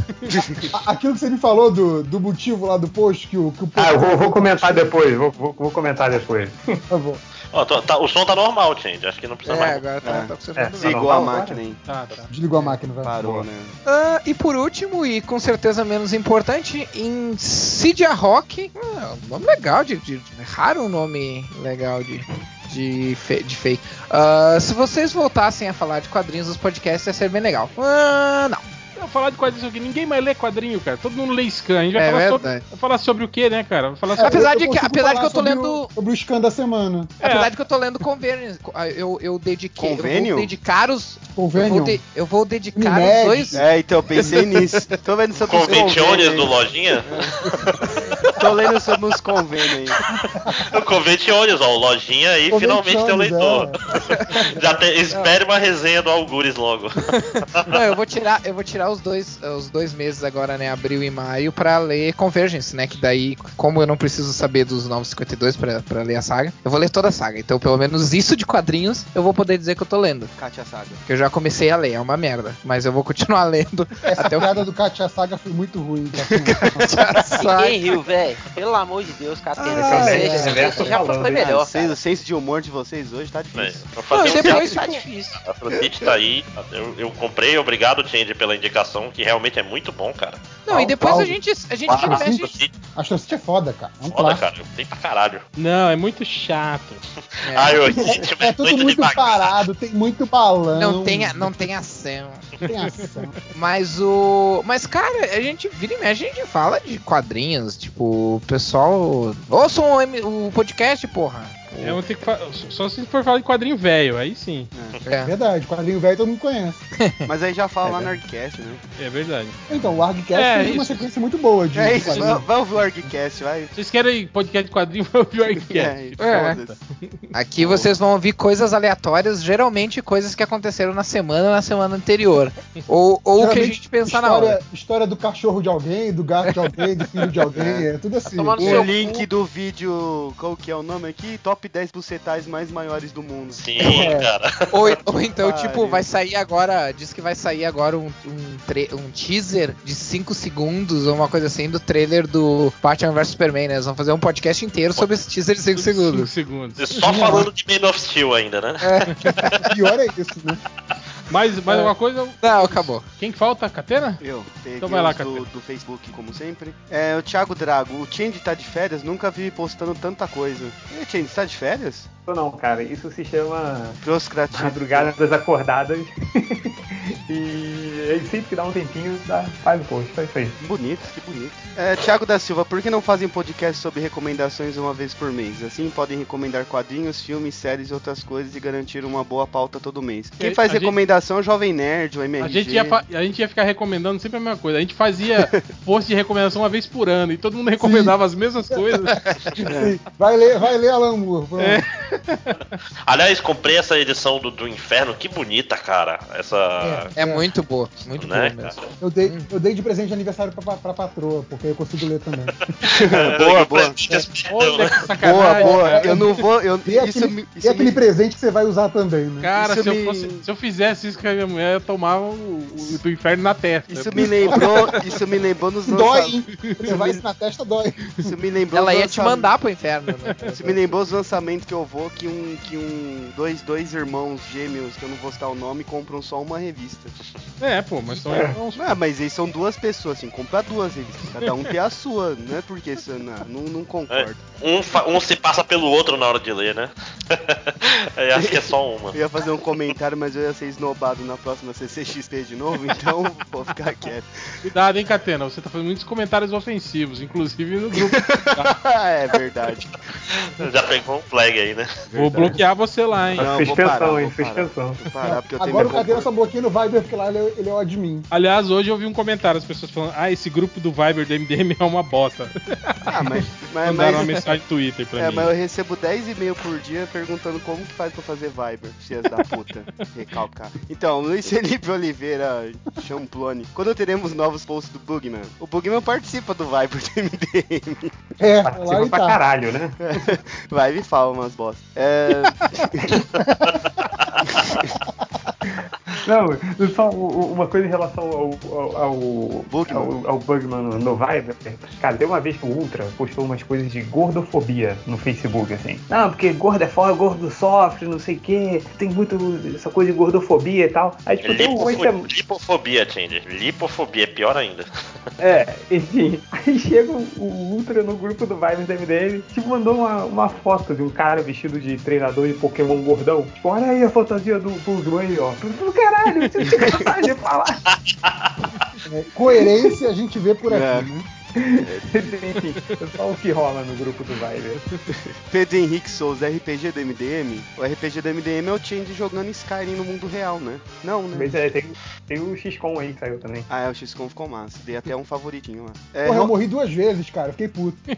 Aquilo que você me falou do, do motivo lá do post que o, que o Ah, eu vou, vou comentar depois. Vou, vou, vou comentar depois. Tá bom. Ó, tô- tá- o som tá normal, gente. Acho que não precisa É, mais. agora tá, É. tá funcionando É. Desligou a normal máquina, hein? Tá, tá. Desligou a máquina, vai. Parou, né? Ah, e por último, e com certeza menos importante, em Cydia Rock. Ah, um nome legal, de, de- é raro um nome legal de. De, fe, de fake. Ah, se vocês voltassem a falar de quadrinhos nos podcasts, ia ser bem legal. Ah, não. Eu vou falar de quadrinhos aqui. Ninguém mais lê quadrinho, cara. Todo mundo lê scan. A gente vai É falar, sobre, vai falar sobre o que, né, cara? Vai falar sobre. Apesar eu de que- apesar de que eu tô lendo- O, sobre o scan da semana. É. Apesar de que eu tô lendo Convênios, eu, eu dediquei. Eu Convênio? vou dedicar os. Eu Convênio. vou, de- eu vou dedicar Unimed. os dois. É, então eu pensei nisso. Tô vendo sobre os Conventiones convênios. do Lojinha? Tô lendo sobre os convênios aí. Conventiones, ó, o Lojinha aí finalmente tem um leitor. é. Já tem, espere uma resenha do Algures logo. Não, eu vou tirar, eu vou tirar os dois, os dois meses agora, né, abril e maio, pra ler Convergence, né? Que daí, como eu não preciso saber dos 952 pra, pra ler a saga, eu vou ler toda a saga. Então, pelo menos isso de quadrinhos, eu vou poder dizer que eu tô lendo. Katia Saga. Que eu já comecei a ler, é uma merda. Mas eu vou continuar lendo Essa até o piada do Katia Saga foi muito ruim. Tá? Ninguém riu, velho. Pelo amor de Deus, Catena. Ah, é. Reverso você já foi melhor, o senso de humor de vocês hoje tá difícil. pra fazer Não, um depois, Tá difícil. A Afrodite tá aí. Eu, eu comprei, obrigado, Change, pela indicação, que realmente é muito bom, cara. Não, e depois a gente, a gente Qual? vira e mexe- Afrodite, Astro City é foda, cara. É um foda, clássico. cara. Tenho pra caralho. Não, é muito chato. É. Ai, eu, É tudo muito parado, tem muito balão. Não tem, a- não tem ação. tem ação. Mas o. Mas, cara, a gente vira e mexe, a gente fala de quadrinhos. Tipo, o pessoal. Ouçam o, M- o podcast, porra. É, vou ter que fa- Só se for falar de quadrinho velho, aí sim. É É. verdade, quadrinho velho todo mundo conhece. Mas aí já fala É lá no. Argcast, né? É verdade. Então, o Argcast É, tem uma isso. sequência muito boa de É isso, vai, vai ouvir o Argcast, vai. Vocês querem podcast de quadrinho? Vai ouvir o É, Arquicast. É. foda-se. Aqui vocês vão ouvir coisas aleatórias, geralmente coisas que aconteceram na semana ou na semana anterior. Ou, ou o que a gente pensar na história, hora. História do cachorro de alguém, do gato de alguém, do filho de alguém, é, tudo assim. no O link do vídeo, qual que é o nome aqui? Top 10 bucetais mais maiores do mundo. Sim, É. cara. Ou, ou então, Pariu. tipo, vai sair agora. Diz que vai sair agora um, um, tre- um teaser de 5 segundos ou uma coisa assim do trailer do Batman vs Superman, né? Eles vão fazer um podcast inteiro sobre esse teaser de 5 Cinco segundos. segundos. Só falando de Man of Steel ainda, né? O pior é isso, né? Mais, mais É. alguma coisa? Não, acabou. Quem que falta? Catena? Eu, Então vai lá, do, Catena. do Facebook, como sempre. É, o Thiago Drago, o Change tá de férias? Nunca vi postando tanta coisa. E Change, tá de férias? Ou não, cara, isso se chama Proscrativo. madrugadas acordadas. e aí sempre que dá um tempinho, dá, faz o post, só isso aí. Bonito, que bonito. É, Thiago da Silva, por que não fazem podcast sobre recomendações uma vez por mês? Assim podem recomendar quadrinhos, filmes, séries e outras coisas e garantir uma boa pauta todo mês. Quem faz a gente- recomendação é Jovem Nerd, o MRG. A gente, ia a gente ia ficar recomendando sempre a mesma coisa. A gente fazia post de recomendação uma vez por ano e todo mundo recomendava as mesmas coisas. Sim. Vai ler, vai ler Alan Moore. É. Aliás, comprei essa edição do, do Inferno, que bonita, cara. Essa. É muito boa. Muito né, boa mesmo. Eu dei, eu dei de presente de aniversário pra, pra patroa, porque eu consigo ler também. boa, boa. Olha que Boa, sacanagem. boa. cara. Eu não vou. Eu, E isso aquele, me, e isso aquele me, presente que você vai usar também, né? Cara, se, me- eu fosse- se eu fizesse isso com a minha mulher, eu tomava o, o do inferno na testa. isso me lembrou. Isso me lembrou nos Dói, lança- hein? Levar isso na testa dói. Isso me lembrou Ela ia te mandar pro inferno, né? Isso me lembrou os lançamentos que eu vou, que um. que um. Dois, dois irmãos gêmeos, que eu não vou citar o nome, compram só uma revista. É, pô, mas são irmãos. Ah, mas eles são duas pessoas, assim, compra duas revistas. Cada um tem a sua, não é porque não, não, concordo. Um, fa- um se passa pelo outro na hora de ler, né? Eu acho que é só uma. Eu ia fazer um comentário, mas eu ia ser esnobado na próxima CCXP de novo, então vou ficar quieto. Cuidado, hein, Catena. Você tá fazendo muitos comentários ofensivos, inclusive no grupo. é verdade. Já pegou um flag aí, né? Vou bloquear você lá, hein? Não, vou parar, hein? eu tenho Agora o Cadeira só bloqueia no Viber, porque lá ele é, ele é o admin. Aliás, hoje eu vi um comentário, as pessoas falando, ah, esse grupo do Viber do MDM é uma bosta. Ah, mas. mas, Mandaram uma mas mensagem no Twitter pra é, mim. mas eu recebo 10 e-mail por dia perguntando como que faz pra fazer Viber, filhas da puta. Recalcar. Então, Luiz Felipe Oliveira Champlone. Quando teremos novos posts do Bugman? O Bugman participa do Viber do MDM. É, lá Participa ele pra tá. caralho, né? Vai e fala umas bosta. É. Não, só uma coisa em relação ao, ao, ao, Bugman. ao, ao Bugman no, no Viber. Cara, tem uma vez que o Ultra postou umas coisas de gordofobia no Facebook, assim. Não, porque gordo é foda, gordo sofre, não sei o quê. Tem muito essa coisa de gordofobia e tal. Aí, tipo, tem uma Lipofo- semana. Lipofobia, Change. Lipofobia é pior ainda. É, enfim. Aí chega o, Ultra no grupo do Vibes da MDM, tipo, mandou uma, uma foto de um cara vestido de treinador de Pokémon gordão. Tipo, olha aí a fantasia do Bugman aí, ó. Do caralho, você tinha coragem de falar. É, coerência a gente vê por aqui, É. né? Enfim, é só o que rola no grupo do Viber. Pedro Henrique Souza, RPG do MDM? O RPG do MDM é o Change jogando Skyrim no mundo real, né? Não, né? Mas é, tem, tem o XCOM aí que saiu também. Ah, é, o XCOM ficou massa. Dei até um favoritinho lá. É, Porra, eu morri duas vezes, cara. Fiquei puto.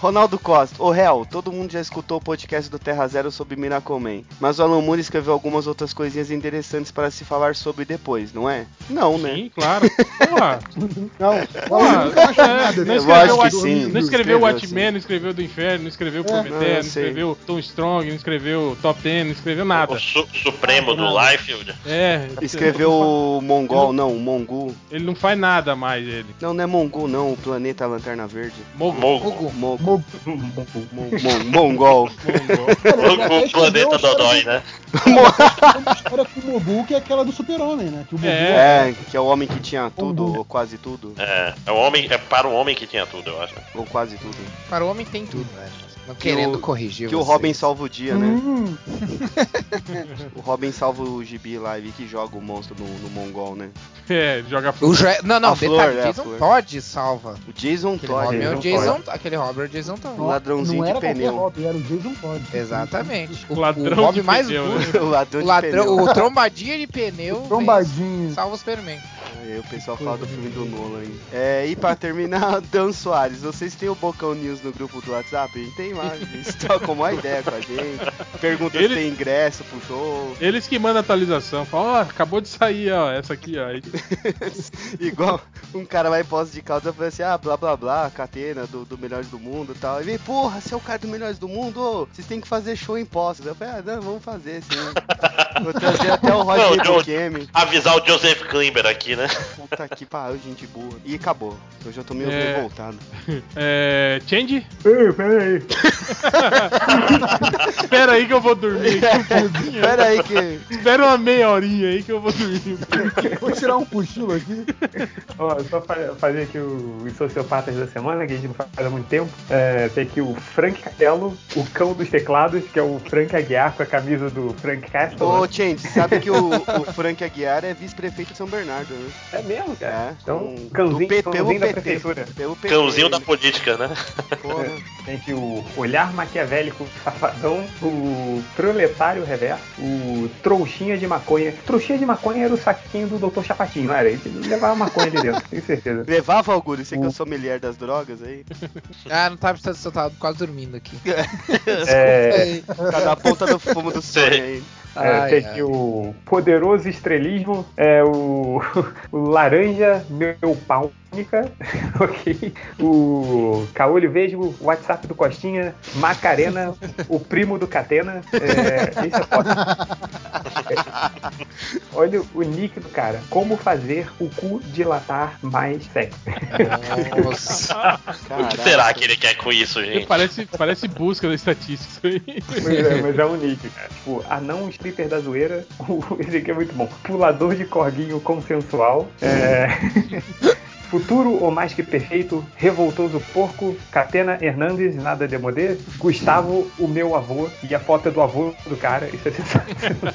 Ronaldo Costa, ô réu, todo mundo já escutou o podcast do Terra Zero sobre Miracoman, mas o Alan Moore escreveu algumas outras coisinhas interessantes para se falar sobre depois, não é? Não, né? Sim, claro. Porra, Não, não né? Eu escreveu, acho o que At- sim. não escreveu o Watchmen, não escreveu do Inferno, não escreveu Prometheus, não, eu não escreveu Tom Strong, não escreveu Top Ten, não escreveu nada. O su- Supremo do Liefeld. É, Escreveu o Mongol, não, o Mongu. ele não faz nada mais, ele. Não, não é Mongu, não, o planeta Lanterna Verde. Mogo. Mogo. Mogo. Mo- Mon- Mongol. O, o planeta Dodói, né? História com o Mobu que é aquela do super-homem, né? Que o Mobu É, que é o homem que tinha tudo, ou quase tudo. É, é, o homem, é para o homem que tinha tudo, eu acho. Ou quase tudo. Para o homem tem tudo, velho. Não Que querendo o- corrigir Que o. Robin salva o dia, né? Hum, O Robin salva o gibi lá e que joga o monstro no, no Mongol, né? É, joga O Jo- Não, não, A flor, detalhe, é, a Jason flor. Todd salva. O Jason Aquele Todd. Robin é o Jason Jason, aquele Robin é o Jason Todd. O ladrãozinho não de pneu. Robin, era o Jason Todd. Exatamente. O, Ladrão o Robin de mais pneu, burro. né? o ladrão O, de ladrão, pneu. o trombadinha de pneu Trombadinho. salva o Superman. Aí o pessoal fala do filme do Nolan aí. É, e pra terminar, Dan Soares, vocês têm o Bocão News no grupo do WhatsApp? A gente tem lá, eles trocam uma ideia com a gente. Pergunta Ele- se tem ingresso pro show. Eles que mandam a atualização, falam, ó, acabou de sair, ó, essa aqui, ó. Igual um cara vai em posse de causa e fala assim, ah, blá blá blá, catena do, do Melhores do Mundo e tal. E vem, porra, você é o cara do Melhores do Mundo, ô, vocês têm que fazer show em postos. Eu falei, ah, não, vamos fazer sim. Vou trazer até o Roger Bukemi. Avisar o Joseph Klimber aqui, né? Puta que pariu, gente boa. E acabou. Eu já tô meio É. revoltado. é. Change? Ei, peraí. Espera aí que eu vou dormir. Pera aí que... Espera uma meia horinha aí que eu vou dormir. Vou tirar um cochilo aqui. Ó, só fa- fazer aqui o- os sociopatas da semana, que a gente não faz há muito tempo. É, tem aqui o Frank Castelo, o cão dos teclados, que é o Frank Aguiar com a camisa do Frank Castle. Ô, né? Change, sabe que o, o Frank Aguiar é vice-prefeito de São Bernardo, né? É mesmo, cara. É. Então, cãozinho- do P- cãozinho pelo da PT. prefeitura. Pelo PT. Cãozinho da política, né? Porra. Tem aqui o Olhar Maquiavélico Safadão, o Proletário Reverso, o Trouxinha de Maconha. Trouxinha de Maconha era o saquinho do Dr. Chapatinho, não era? Ele levava maconha ali dentro, tenho certeza. Levava, Augusto, você que eu sou mulher das drogas aí. Ah, não tava precisando, eu tava quase dormindo aqui. É, Tá na ponta do fumo do sonho aí. É, Ai, tem ai. aqui o poderoso estrelismo, é o, o laranja, meu pau. Única, ok? O Caolho Vesgo, o WhatsApp do Costinha, Macarena, o primo do Catena. É, esse é foda. É, olha o nick do cara. Como fazer o cu dilatar mais sexo. Nossa. O que será que ele quer com isso, gente? Parece, parece busca da estatística isso aí. Pois é, mas é um nick, cara. Tipo, anão stripper da zoeira. Esse aqui é muito bom. Pulador de corguinho consensual. É... Futuro ou mais que perfeito, revoltoso porco, Catena Hernandes, nada de modê, Gustavo, o meu avô, e a foto é do avô do cara, isso é sensacional.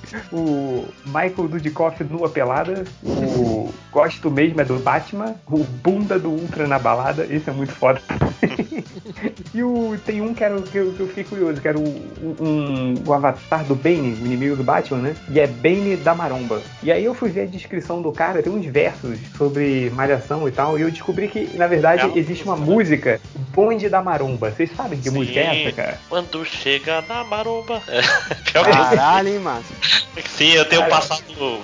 o Michael Dudikoff nua pelada, o Gosto mesmo é do Batman, o Bunda do Ultra na balada, esse é muito foda. e o, tem um que, era, que, eu, que eu fiquei curioso, que era o, um, o avatar do Bane, o inimigo do Batman, né? E é Bane da Maromba. E aí eu fui ver a descrição do cara, tem uns versos sobre malhação e tal, e eu descobri que, na verdade, É. existe uma música, Bonde da Maromba. Vocês sabem que Sim. música é essa, cara? Quando chega na maromba. É, Caralho, hein, Márcio? Sim, eu tenho um passado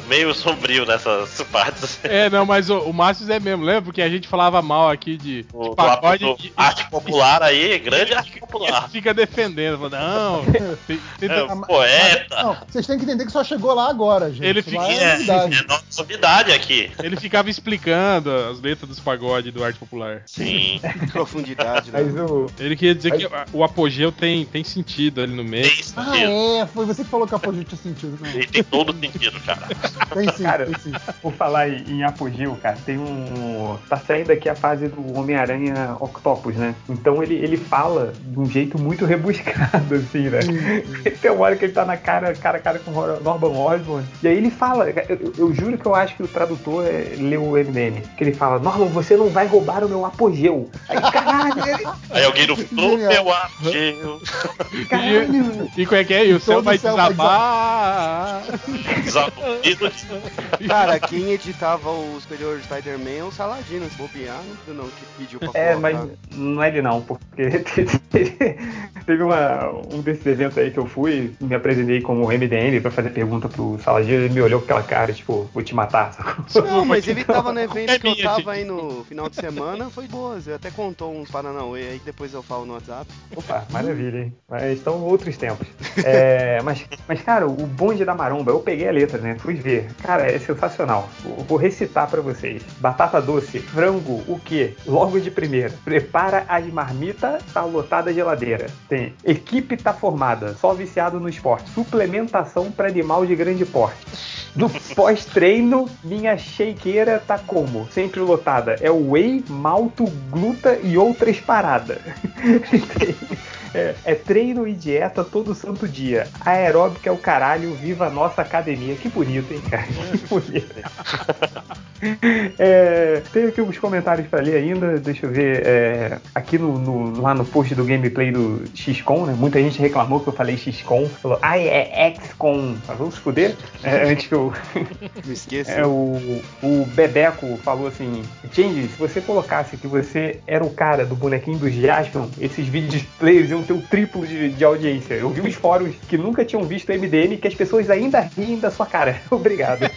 meio sombrio nessas partes. É, não, mas o, o Márcio é mesmo, lembra? Porque a gente falava mal aqui de, O, de do, pagode do e, arte popular aí, grande arte popular. fica defendendo. Fala, não, tem- tem- É, mas- poeta. Não, vocês têm que entender que só chegou lá agora, gente. Ele fica- é É, novidade. é nossa novidade aqui. ele ficava explicando as letras dos pagode do arte popular. Sim. Profundidade, né? Mas o. Ele queria dizer que o apogeu tem, tem sentido ali no meio. Tem Ah, sentido. é, foi você que falou que a Apogeu tinha sentido. Não, Ele tem todo sentido, cara. tem sim, Cara, tem sim. Por falar em, em apogeu, cara, tem um. Tá saindo aqui a fase do Homem-Aranha Octopus, né? Então ele, ele fala de um jeito muito rebuscado, assim, né? Tem uma hora que ele tá na cara, cara a cara com o Norman Osborn. E aí ele fala, eu, eu- juro que eu acho que o tradutor é, leu o MDM. Que ele fala, Norman, você não vai roubar o meu apogeu. Aí, caralho, ele- Aí alguém no fundo, meu apogeu. caralho. E como é que é? E o céu vai céu vai Cara, quem editava o Superior Spider-Man é o Saladino. Se bobear, não, não que pediu pra É, colocar. mas não é ele não, porque teve uma, um desses eventos aí que eu fui, me apresentei como MDM pra fazer pergunta pro Saladino, ele me olhou com aquela cara, tipo, vou te matar. Não, mas ele tava no evento que eu tava gente. aí no final de semana, foi boas. Ele até contou uns Paranauê aí que depois eu falo no WhatsApp. Opa, maravilha, hein? Mas estão outros tempos. É, mas, mas, cara, o bonde da maromba, eu peguei a letra, né? Fui ver. Cara, é sensacional. Vou, recitar pra vocês. Batata doce, frango, o quê? Logo de primeira. Prepara as marmitas, tá lotada a geladeira. Tem. Equipe tá formada, só viciado no esporte. Suplementação pra animal de grande porte. No pós-treino, minha shakeira tá como? Sempre lotada. É whey, malto, gluta e outras paradas. É, é treino e dieta todo santo dia. Aeróbica é o caralho, viva a nossa academia. Que bonito, hein, cara? Que bonito. É, tem aqui uns comentários pra ler ainda. Deixa eu ver. é, aqui no, no- lá no post do gameplay do XCOM, né? Muita gente reclamou que eu falei XCOM. Falou, ai, é XCOM. Vamos se fuder. É, antes que eu. Não esqueça. É, o, o Bebeco falou assim: Change, se você colocasse que você era o cara do bonequinho dos Jaspion, esses vídeos players iam ter o triplo de, de audiência. Eu vi uns fóruns que nunca tinham visto MDM que as pessoas ainda riem da sua cara. Obrigado.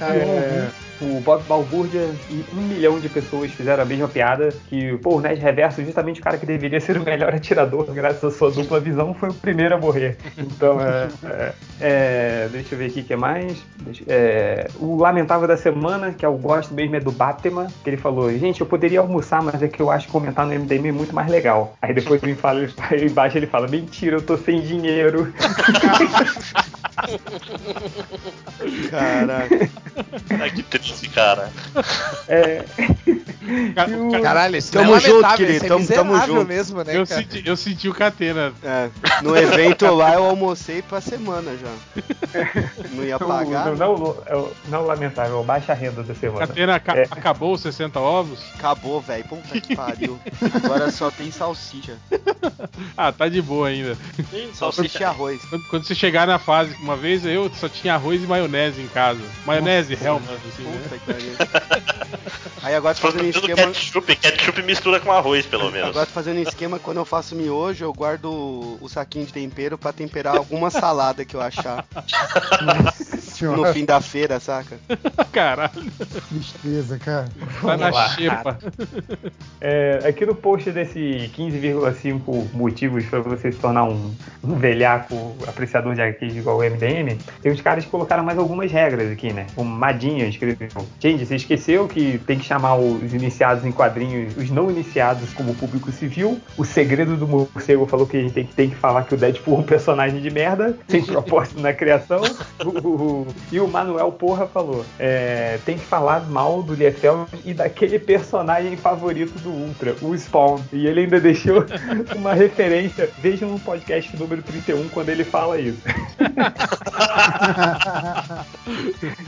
É, o Bob Balbúrdia e um milhão de pessoas fizeram a mesma piada. Que, pô, o Ned Reverso, justamente o cara que deveria ser o melhor atirador, graças à sua dupla visão, foi o primeiro a morrer. Então, é. é, é, deixa eu ver aqui o que mais. Deixa- é, o Lamentável da Semana, que é o gosto mesmo, é do Batman, que ele falou: Gente, eu poderia almoçar, mas é que eu acho que comentar no MDM é muito mais legal. Aí depois ele fala, aí embaixo ele fala: Mentira, eu tô sem dinheiro. Caraca. Ai, que triste, cara. É. Cara, o Caralho, isso Tamo não é junto, querido, é tamo- junto. mesmo, né, eu, cara? senti, eu senti o Catena. É, no evento lá eu almocei pra semana já. Não ia pagar. O- não, não, é não lamentável, é o baixa renda da semana. Catena aca- É. acabou os 60 ovos? Acabou, velho. Puta que pariu. Agora só tem salsicha. Ah, tá de boa ainda. Sim, Salsicha e arroz. Quando, quando você chegar na fase, uma vez eu só tinha arroz e maionese em casa. Maionese, Hellman, assim, né? Puta que pariu. Aí agora fazendo tudo esquema. ketchup, ketchup mistura com arroz, pelo menos. Agora tô fazendo esquema quando eu faço miojo, eu guardo o saquinho de tempero pra temperar alguma salada que eu achar. no fim da feira, saca? Caralho. Tristeza, cara. Tá na xepa. É, aqui no post desse 15,5 motivos pra você se tornar um, um velhaco apreciador de arcade igual o MDM, tem uns caras que colocaram mais algumas regras aqui, né? O Madinha escreveu: Gente, você esqueceu que tem que chamar os iniciados em quadrinhos, os não iniciados, como público civil. O segredo do morcego falou que a gente tem, que- tem que falar que o Deadpool é um personagem de merda, sem propósito na criação. O- o- e o Manuel Porra falou: é, tem que falar mal do Liefeld e daquele personagem favorito do Ultra, o Spawn. E ele ainda deixou uma referência. Vejam no podcast número 31 quando ele fala isso.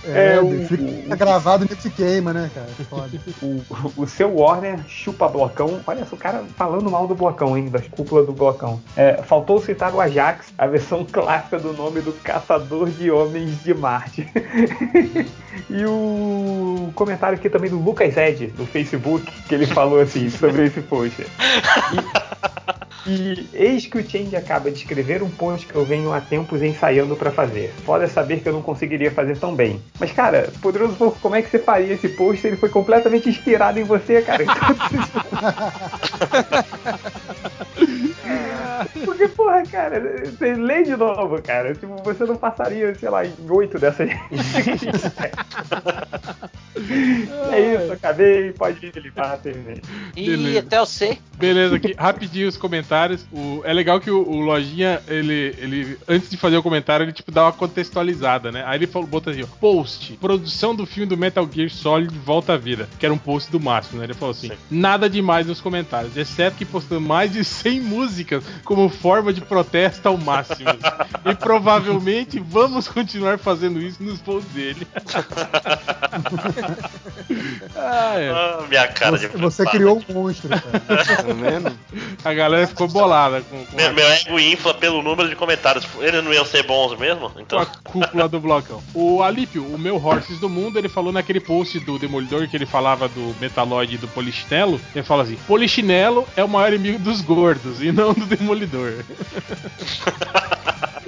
É, É, o, o- fica gravado e se queima, né, cara? Foda. O, o seu Warner chupa blocão. Olha só, o cara falando mal do blocão, hein? Das cúpulas do blocão. É, faltou citar o Ajax, a versão clássica do nome do Caçador de Homens de Marte. e o comentário aqui também do Lucas Ed, do Facebook, que ele falou assim sobre esse post. E eis que o Change acaba de escrever um post que eu venho há tempos ensaiando pra fazer. Foda saber que eu não conseguiria fazer tão bem. Mas, cara, Poderoso Porco, como é que você faria esse post? Ele foi completamente inspirado em você, cara. Porque, porra, cara, você lê de novo, cara. Tipo, você não passaria, sei lá, em oito dessas. é isso, acabei, pode limpar, terminei. E Beleza. até eu sei. Beleza, aqui, rapidinho os comentários. O- é legal que o, o Lojinha, ele, ele, antes de fazer o comentário, ele tipo dá uma contextualizada, né? Aí ele falou, botou assim, ó, post, produção do filme do Metal Gear Solid Volta à Vida, que era um post do máximo, né? Ele falou assim, nada demais nos comentários, exceto que postando mais de 100 músicas como forma de protesto ao máximo. e provavelmente vamos continuar fazendo isso nos posts dele. ah, é. Ah, minha cara Você, de você criou um monstro, cara. Tá vendo? A galera ficou bolada com, com Meu, a- meu ego infla pelo número de comentários. Eles não iam ser bons mesmo? com Então. a cúpula do blocão. O Alípio, o meu Horses do Mundo, ele falou naquele post do Demolidor que ele falava do Metaloid e do Polichinelo. Ele fala assim: Polichinelo é o maior inimigo dos gordos e não do Demolidor.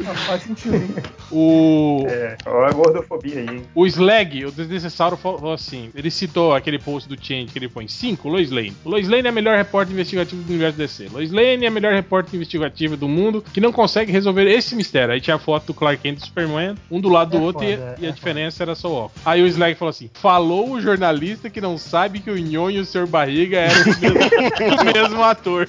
Ah, faz sentido, hein? O. É, olha a gordofobia aí, hein? O Slag, o desnecessário, falou assim: ele citou aquele post do Change que ele põe 5, Lois Lane. Lois Lane é a melhor repórter investigativa do universo DC. Lois Lane é a melhor repórter investigativa do mundo que não consegue resolver esse mistério. Aí tinha a foto do Clark Kent e do Superman, um do lado do É outro, e- foda, e, a é diferença era só o óculos. Aí o Slag falou assim: falou o jornalista que não sabe que o Nyon e o Sr. Barriga eram o mesmo, o mesmo ator.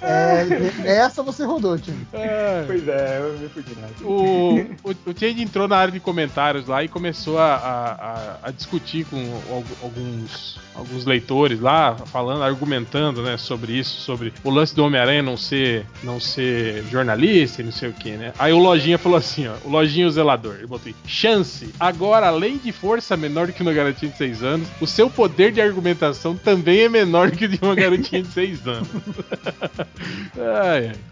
É, essa você rodou, time. É. Pois é, eu me nada. O, o, o Change entrou na área de comentários lá e começou a, a, a- discutir com al- alguns, alguns leitores lá, falando, argumentando né, sobre isso, sobre o lance do Homem-Aranha não ser, não ser jornalista e não sei o que, né? Aí o Lojinha falou assim, ó, o Lojinha o zelador, ele botou aí, chance, agora além de força menor que uma garotinha de 6 anos, o seu poder de argumentação também é menor que de uma garotinha de 6 anos.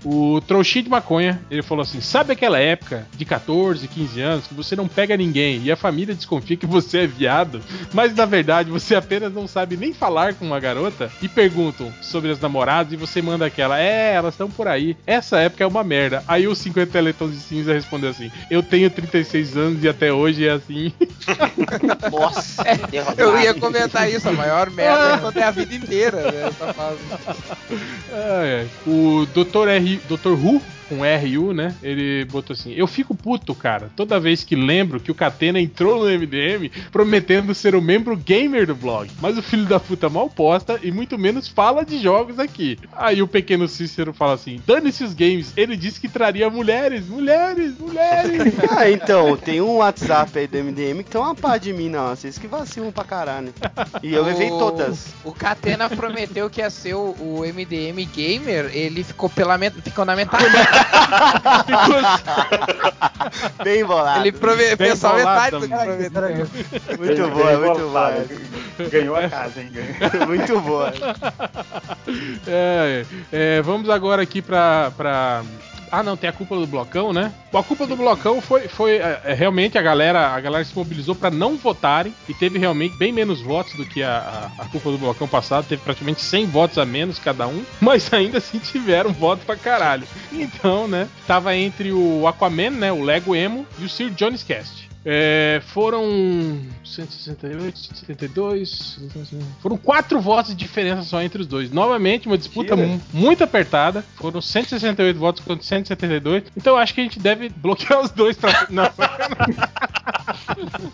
O Trouxinha de Maconha, ele falou assim: sabe aquela época de 14, 15 anos que você não pega ninguém e a família desconfia que você é viado, mas na verdade você apenas não sabe nem falar com uma garota e perguntam sobre as namoradas e você manda aquela: é, elas estão por aí. Essa época é uma merda. Aí os 50 teletons de cinza respondeu assim: eu tenho 36 anos e até hoje é assim. Nossa, Eu ia comentar isso, a maior merda é quando é a vida inteira, né, essa fase. Ai. O Dr. R, Dr. Who, com RU, né? Ele botou assim: Eu fico puto, cara, toda vez que lembro que o Catena entrou no MDM prometendo ser o membro gamer do blog. Mas o filho da puta mal posta e muito menos fala de jogos aqui. Aí o pequeno Cícero fala assim: Dane-se os games, ele disse que traria mulheres, mulheres, mulheres. Ah, então, tem um WhatsApp aí do MDM que tem uma pá de mim, não. Vocês que vacilam pra caralho. E eu levei todas. O Catena prometeu que ia ser o, o MDM Gamer, ele ficou, pela met... ficou na metade. Bem bolado. Ele prove... Bem fez só bolado metade do que prometeu. Muito boa, muito boa. Ganhou a casa, hein? Muito boa. É, é, vamos agora aqui pra. Ah, não, tem a culpa do blocão, né? A culpa do blocão foi, foi é, é, realmente a galera, a galera se mobilizou pra não votarem e teve realmente bem menos votos do que a, a, a culpa do blocão passado, teve praticamente 100 votos a menos cada um, mas ainda assim tiveram voto pra caralho. Então, né, tava entre o Aquaman, né, o Lego Emo e o Sir Johnny's Cast. É, foram 168, 172. Foram quatro votos de diferença só entre os dois. Novamente, uma disputa muito apertada. Foram 168 votos contra 172. Então eu acho que a gente deve bloquear os dois pra. Não.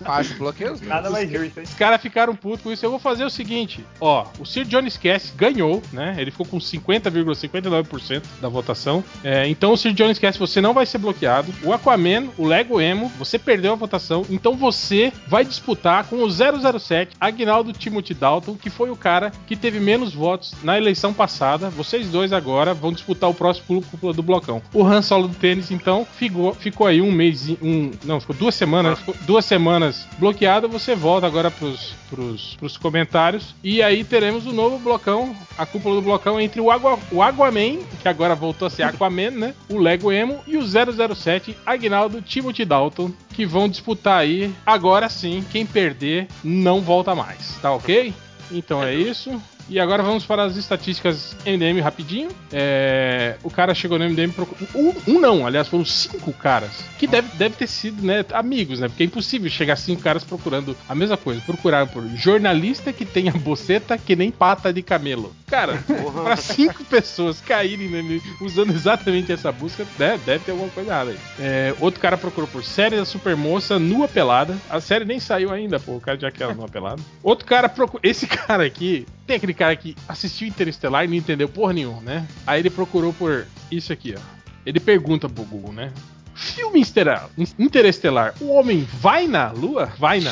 Acho bloqueio os dois. Nada mais justo, hein? Os caras ficaram putos com isso. Eu vou fazer o seguinte: ó, o Sir Johnny Cast ganhou, né? Ele ficou com 50,59% da votação. É, então, o Sir Johnny Cast, você não vai ser bloqueado. O Aquaman, o Lego Emo, você perdeu a votação. Então, você vai disputar com o 007 Agnaldo Timothy Dalton, que foi o cara que teve menos votos na eleição passada. Vocês dois agora vão disputar o próximo cúpula do blocão. O Han Solo do tênis, então, ficou, ficou aí um mês. Um, não, ficou duas semanas. ficou duas semanas bloqueado. Você volta agora pros, pros, pros comentários. E aí teremos o novo blocão, a cúpula do blocão entre o, Agua, o que agora voltou a ser Aquaman, né? O Lego Emo e o 007 Agnaldo Timothy Dalton, que vão disputar aí. Agora sim, quem perder não volta mais, tá ok? Então é isso. E agora vamos para as estatísticas MDM rapidinho. É, o cara chegou no MDM procurando. Um, um não, aliás, foram cinco caras. Que deve, deve ter sido, né, amigos, né? Porque é impossível chegar cinco caras procurando a mesma coisa. Procuraram por jornalista que tenha boceta que nem pata de camelo. Cara, para cinco pessoas caírem nele usando exatamente essa busca, deve, deve ter alguma coisa errada aí. É, outro cara procurou por série da Supermoça nua pelada. A série nem saiu ainda, pô. O cara já quer ela nua pelada. Outro cara procurou. Esse cara aqui. Tem aquele cara que assistiu Interestelar e não entendeu porra nenhuma, né? Aí ele procurou por isso aqui, ó. Ele pergunta pro Google, né? Filme Interestelar, Interestelar, o homem vai na lua? Vai na.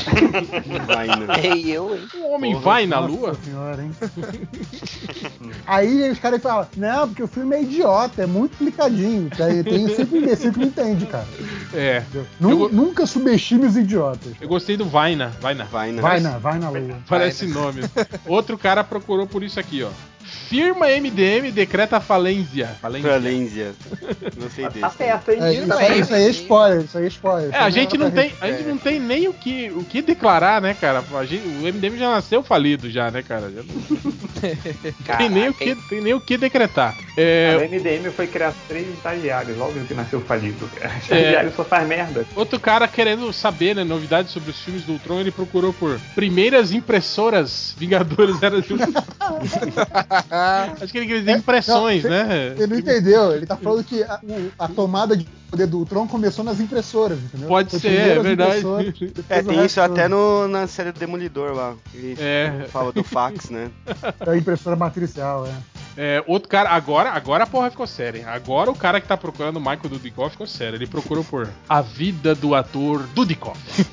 Vai, né? Ei, eu, hein? O homem vai na Nossa lua? senhora, hein? Aí os caras falam, não, porque o filme é idiota, é muito complicadinho. Aí Tem sempre um imbecil que não entende, cara. É. Nu- Eu, go- Nunca subestime os idiotas. eu gostei do vai na. Vai na. Vai, né? Vai na, vai na lua. Parece nome. Outro cara procurou por isso aqui, ó. Firma MDM decreta falência. Falência. Falência. Gostei Tá desse. perto, hein? É, isso, aí, isso aí é spoiler, isso aí é spoiler. É, a gente não tem, É. a gente não tem nem o que, o que declarar, né, cara? A gente- o MDM já nasceu falido já, né, cara? Já não tem nem o que, tem nem o que decretar. É, O MDM foi criar três estagiários, logo que nasceu falido. cara. Estagiário só faz merda. Outro cara querendo saber, né, novidades sobre os filmes do Ultron, ele procurou por primeiras impressoras Vingadores era de Acho que ele queria dizer impressões, Não, né? Ele não entendeu, ele tá falando que a, a tomada de poder do Ultron começou nas impressoras, entendeu? Pode Foi ser, é verdade. É, tem isso até no, na série do Demolidor lá. Ele É. fala do fax, né? É a impressora matricial, é. É, outro cara, agora, agora a porra ficou séria. hein? Agora o cara que tá procurando o Michael Dudikoff ficou sério. Ele procurou por A Vida do Ator Dudikoff.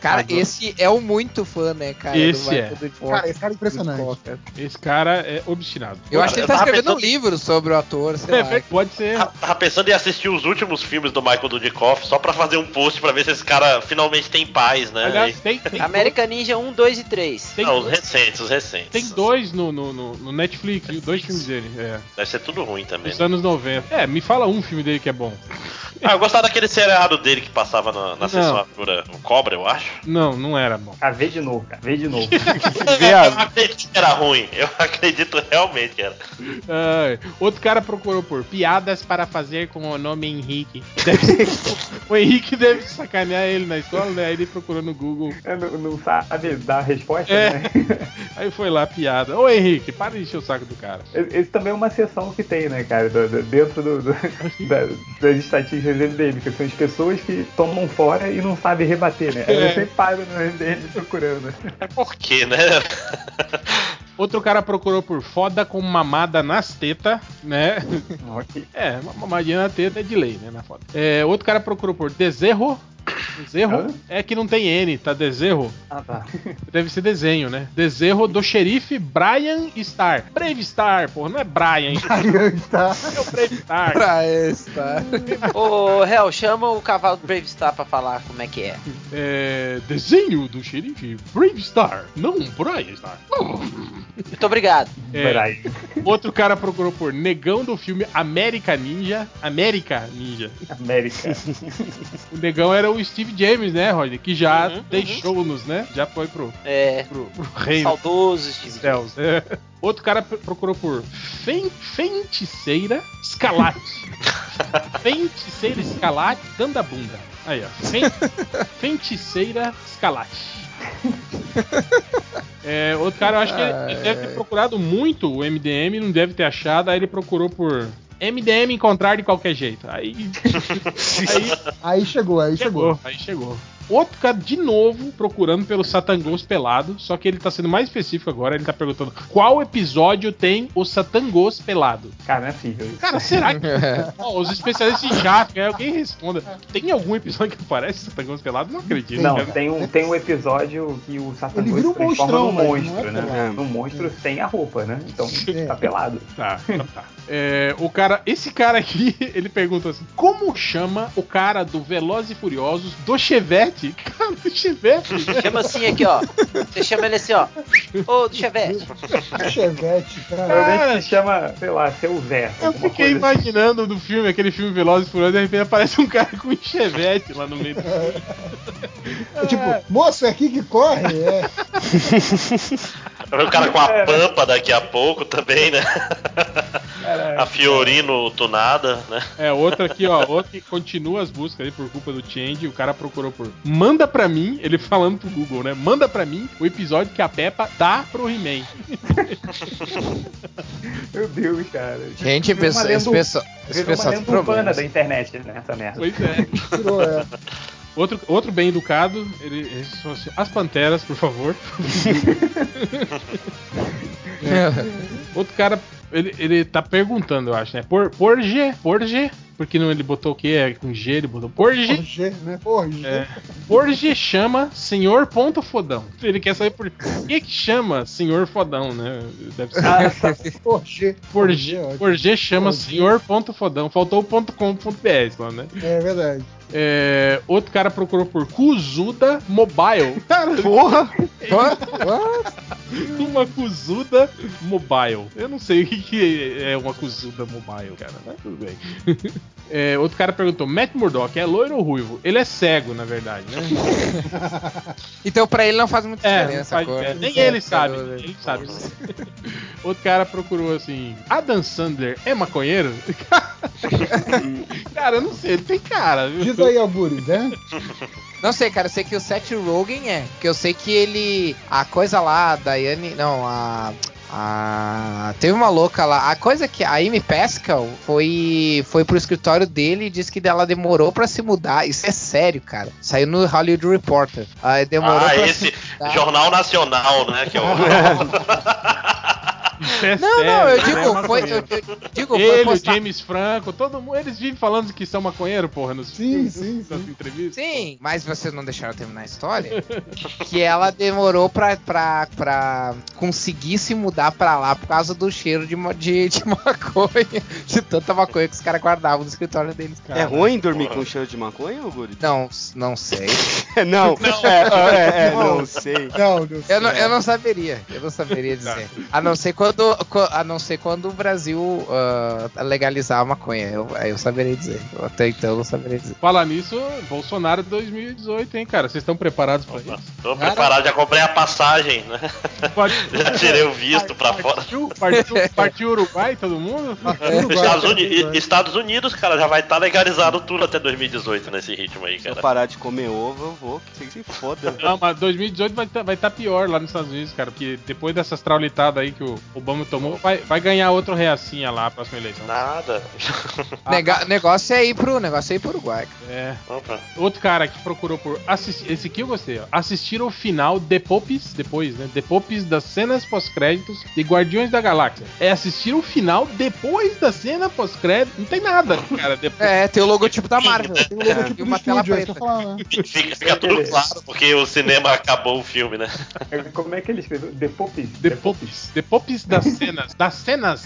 cara, esse é o muito fã, né, cara? Esse do é. Dudikoff. Cara, esse cara é impressionante. Esse cara é obstinado. Eu acho que ele tá escrevendo um livro sobre o ator, sei É, lá. pode ser. Tava pensando em assistir os últimos filmes do Michael Dudikoff só pra fazer um post pra ver se esse cara finalmente tem paz, né? Aliás, tem, tem, American Ninja 1, 2 e 3. tem, Não, os recentes, os recentes. tem dois no, no, no- no Netflix, dois filmes dele. É, Deve ser tudo ruim também. dos né? anos 90. É, me fala um filme dele que é bom. Ah, eu gostava daquele seriado dele que passava na, na sessão abertura, o Cobra, eu acho. Não, não era bom. Ah, vê de novo, cara. Vê de novo. Eu acredito que era ruim. Eu acredito realmente que era. Ai, outro cara procurou por piadas para fazer com o nome Henrique. Deve ser- o Henrique deve sacanear ele na escola, né? Aí ele procurou no Google. É, não, não sabe dar a resposta, É. né? Aí foi lá, piada. Ô Henrique, para de encher o saco do cara. Esse também é uma seção que tem, né, cara? do- do- dentro do, do- da- das estatísticas do MDM, que são as pessoas que tomam fora e não sabem rebater, né? Aí É. você para no MDM procurando. Por quê, né? Outro cara procurou por foda com mamada nas tetas, né? É, uma mamadinha na teta é de lei, né? Na foto. É, outro cara procurou por deserro. Deserro é que não tem N, tá? Deserro. Ah, tá. Deve ser desenho, né? Deserro do xerife Brian Star. Brave Star, porra, não é Brian. Brian Star. É o Brave Star. Brian Star. Ô, Hel, chama o cavalo do Brave Star pra falar como é que é. É, desenho do xerife Brave Star, não Brian Star. Muito obrigado. É, outro cara procurou por negão do filme América Ninja. América Ninja. América. O negão era o Steve James, né, Roger? Que já Uhum, deixou-nos, né? Já foi pro, É. pro, pro reino Saudoso Steve céus. É. Outro cara pr- procurou por fen- feiticeira escalate. feiticeira escalate dando bunda. Aí, ó. Fen- feiticeira escalate. É, outro cara, eu acho que ele, ele deve ter procurado muito o MDM, não deve ter achado, aí ele procurou por MDM encontrar de qualquer jeito. Aí. aí Aí chegou, aí chegou. Aí chegou. Outro cara, de novo, procurando pelo Satangos pelado. Só que ele tá sendo mais específico agora. Ele tá perguntando qual episódio tem o Satangos pelado. Cara, não é possível isso. Cara, será que. Ó, os especialistas em chat, que alguém responda. Tem algum episódio que aparece o Satangos pelado? Não acredito. Não, cara. tem um, tem um episódio que o Ele Satanás vira se um transforma monstrão, num mas não monstro, é né? pelado. Num monstro sem a roupa, né? Então tá pelado. Tá, tá, tá. É, o cara, esse cara aqui, ele pergunta assim: como chama o cara do Velozes e Furiosos do Chevette? Cara, do Chevette? né? Chama assim aqui, ó. Você chama ele assim, ó. Ô, do Chevette. Chevette, cara. Se chama, sei lá, seu Zé. Eu fiquei coisa assim. imaginando no filme, aquele filme Velozes e Furiosos, de repente aparece um cara com um chevette lá no meio do É tipo, moço, é aqui que corre. É. Vai o cara com a pampa daqui a pouco também, né? A Fiorino tunada, né? É, outra aqui, ó, outra que continua as buscas aí por culpa do Change, o cara procurou por Manda pra mim, ele falando pro Google, né? Manda pra mim o episódio que a Peppa dá pro He-Man. Meu Deus, cara. Gente, esse pessoal- esse virou pessoal uma tem lenda urbana problemas. da internet, né? Essa merda. Pois é. É. Outro, outro bem educado, ele, ele falou assim, as panteras, por favor. É. Outro cara, ele, ele tá perguntando, eu acho, né? Por, por G, por G, porque não ele botou o que? É com G, ele botou por G. Porge, né? Porge. É. Porge chama Senhor Ponto Fodão. Ele quer saber por que que chama Senhor Fodão, né? Deve ser. Ah, tá. Porge. Porge, ótimo. Porge chama Porge. Senhor Ponto Fodão. Faltou o ponto .com ponto .br só, né? É verdade. É, outro cara procurou por Kuzuda Mobile. Cara, Porra! uma Kuzuda Mobile. Eu não sei o que, é uma Kuzuda Mobile, cara, mas tudo bem. É, outro cara perguntou: Matt Murdock é loiro ou ruivo? Ele é cego, na verdade, né? Então pra ele não faz muita É, diferença faz a cor. diferença. nem É, ele sabe, cara, nem ele sabe. Outro cara procurou assim: Adam Sandler é maconheiro? cara, eu não sei, ele tem cara. viu? Diz aí, Algures, né? Não sei, cara, eu sei que o Seth Rogen é. Porque eu sei que ele. A coisa lá, a Daiane. Não, a. A... Teve uma louca lá. A coisa que a Amy Pascal foi foi pro escritório dele e disse que ela demorou pra se mudar. Isso é sério, cara. Saiu no Hollywood Reporter. Aí demorou Ah, pra esse se mudar. Jornal Nacional, né? Que é o. É Não, sério, não, eu né? digo, foi, eu, eu digo, foi Ele, o postar- James Franco, todo mundo, eles vivem falando que são maconheiro, porra, nos Sim, sim, nas sim. entrevistas. Sim, mas vocês não deixaram terminar a história. que ela demorou pra, pra, pra conseguir se mudar pra lá por causa do cheiro de, de, de maconha. De tanta maconha que os caras guardavam no escritório deles. É ruim dormir com cheiro de maconha, Guri? Não, não sei. não, É, é, é, não sei. Não, não Eu não, eu não saberia, eu não saberia dizer. A não ser quando, co- a não ser quando o Brasil ah, legalizar a maconha. Eu, aí eu saberia dizer. Até então eu não saberia dizer. Falar nisso, Bolsonaro 2018, hein, cara? Vocês estão preparados pra isso? Tô preparado, já comprei a passagem, né? Pode- Já tirei o visto pra fora. Partiu, partiu, partiu Uruguai, todo mundo? É, Estados, Uni- Estados Unidos, cara, já vai estar legalizado tudo até 2018 nesse ritmo aí, Se eu cara. parar de comer ovo, eu vou, que se foda. Não, mas 2018 vai estar vai tá pior lá nos Estados Unidos, cara, porque depois dessas traulitadas aí que o, o Obama tomou, vai, vai ganhar outro reacinha lá na próxima eleição. Nada. Nega- negócio é ir pro negócio é ir pro Uruguai. É. Opa. Outro cara que procurou por assistir. Esse aqui eu gostei, ó. Assistir o final de Popes, depois, né? De Popes das cenas pós-créditos de Guardiões da Galáxia. É assistir o final depois da cena pós-crédito. Não tem nada, cara. Depois. É, tem o logotipo da Marvel. Tem o logotipo do uma tela é preta. falar, né? Fica, fica tudo claro, porque o cinema acabou o filme, né? Como é que ele escreveu? The Popes? The Popes. The Popes das cenas. das cenas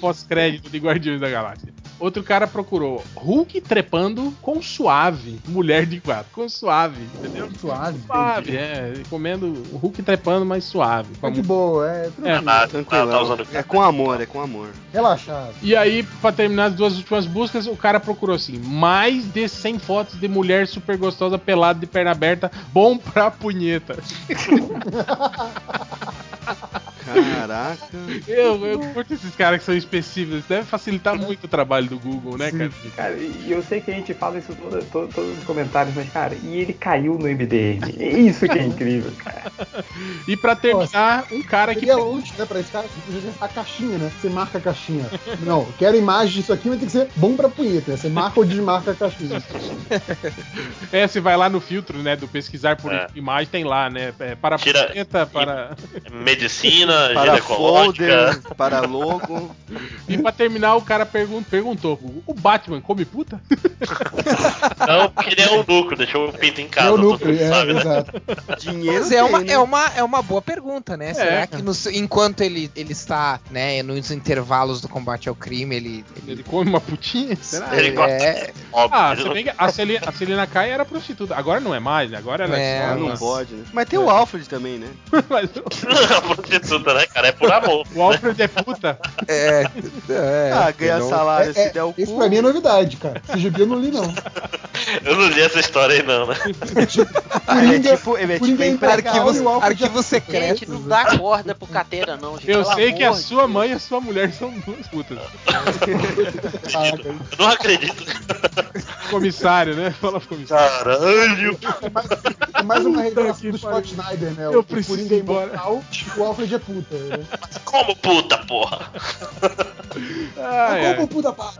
pós-crédito de Guardiões da Galáxia. Outro cara procurou Hulk trepando com suave. Mulher de quatro. Com suave, entendeu? Suave. Suave, é. Comendo Hulk trepando, mas suave. É de boa, é tranquilo. Ah, Tranquilo. tá usando- É com amor, é com amor. Relaxado. E aí, pra terminar as duas últimas buscas, o cara procurou assim: mais de 100 fotos de mulher super gostosa pelada de perna aberta, bom pra punheta. Caraca. Eu, eu curto esses caras que são específicos. Isso deve facilitar muito o trabalho do Google, né, cara? Cara, e eu sei que a gente fala isso todo, todo- todos os comentários, mas, cara, e ele caiu no MDM. Isso que é incrível, cara. E pra terminar, um cara que. Seria útil, né, pra esse cara, a caixinha, né? Você marca a caixinha. Não, quero imagem disso aqui, mas tem que ser bom pra punheta. Você marca ou desmarca a caixinha. É, você vai lá no filtro, né, do pesquisar por É. imagem, tem lá, né? é, para Tira- punheta, para. Medicina, Para folder, para logo. E pra terminar, o cara pergun perguntou: o Batman come puta? Não, porque ele é um núcleo, deixou o pinto em casa, É o núcleo, mundo é, sabe, né? exato. Dinheiro Mas é uma, né? é, uma, é uma boa pergunta, né? Será cara. que nos- enquanto ele, ele está né, nos intervalos do combate ao crime, ele. ele- Ele come uma putinha? Será? Ele é, Óbvio, Ah, se bem que a Celina, a Celina Kai era prostituta. Agora não é mais, né? Agora ela é, É, não pode, né? Mas tem o Alfred também, né? Mas Não, prostituta, né, cara? É por amor. o Alfred é puta. é, é, ah, ganha não- salário É, se é, der o isso cu. pra mim é novidade, cara. Esse gibi eu não li, não. Eu não li essa história aí, não, né? Ah, ele é tipo, é tipo é o Alfred é Arquivo secreto. Gente, não dá corda pro Cateira, não, gente. Eu sei que a sua mãe e a sua mulher são duas putas. Eu não acredito. Comissário, né? Fala pro comissário. Caralho! É mais uma revelação que do Scott Snyder, né? Eu o preciso Coringa é ir embora. imortal o Alfred é puta. Né? Como puta, porra? Ai, ai. Como puta pá.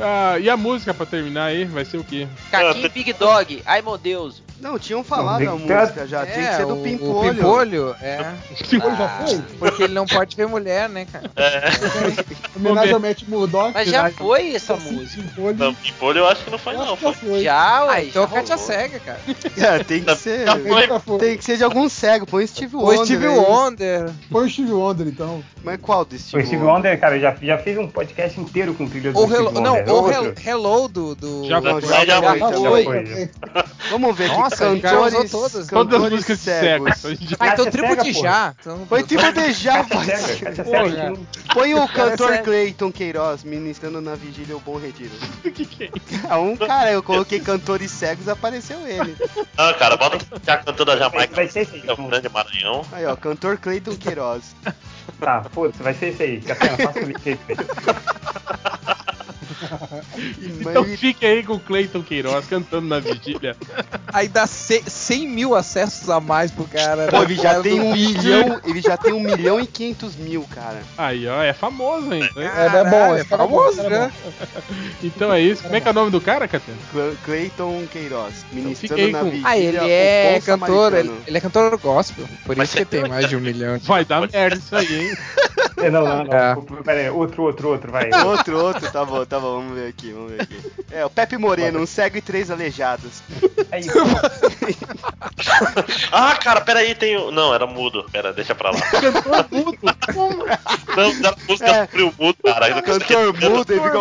Ah, e a música pra terminar aí vai ser o quê? Caquinho Big Dog. Ai, meu Deus. Não, tinham falado Não, a tem que- música já. Tem que ser do o- Pimpolho. O Pimpolho, é. Depois já foi? Porque ele não pode ver mulher, né, cara? É. Homenagem ao Matt Murdock. Mas já foi essa música. Pimpolho. Não, Pimpolho eu acho que não foi, não. Foi. foi. Já, Ah, ué. então Katia cega, cara. É, tem que ser. Tem que ser de algum cego. Põe Steve O Wonder. Steve aí. Wonder. Foi o Steve Wonder, então. Mas qual do O Steve, Steve Wonder? Wonder, cara, eu já, já fiz um podcast inteiro com trilha do O Steve Wonder. não, É o outro. Hello, do. do Já foi. já, Já foi. Vamos ver Nossa, aqui. Já usou Cantores, todas. Todas as músicas de cegos. cego. A gente- Ah, então tribo de já. Então, Põe tribo de já, Põe o cantor sério. Clayton Queiroz ministrando na vigília o Bom Retiro. O que que é isso? Ah, um cara, eu coloquei cantores cegos, apareceu ele. Ah, cara, bota já cantando a Jamaica. Vai ser esse aí. É o grande Maranhão. Aí, ó, cantor Clayton Queiroz. Tá, foda-se, vai ser esse aí. Passa o link aí. Então fique aí com o Clayton Queiroz cantando na vigília. Aí dá ce- 100 mil acessos a mais pro cara. Pô, né? ele já tem um milhão, ele já tem um milhão e quinhentos mil, cara. Aí, ó, é famoso ainda. né? É, é bom, é é famoso, cara é né? Então é isso. Como é que é o nome do cara, Catena? Cla- Clayton Queiroz, ministrando fiquei na com- Ah, ele é bom cantor, ele, ele é cantor gospel. Por Mas isso que tem mais de um milhão. Vai dar merda isso aí, hein? É, Não, não, não. É. Pera aí, outro, outro, outro, vai. Outro, outro, tá bom, tá bom, vamos ver aqui, vamos ver aqui. É, o Pepe Moreno, um cego e três aleijados. Aí, Ah, cara, peraí, tem o. Não, era mudo. Pera, deixa pra lá. Cantor mudo. Não, era música É. sobre o mudo, cara. Cantor mudo, ele fica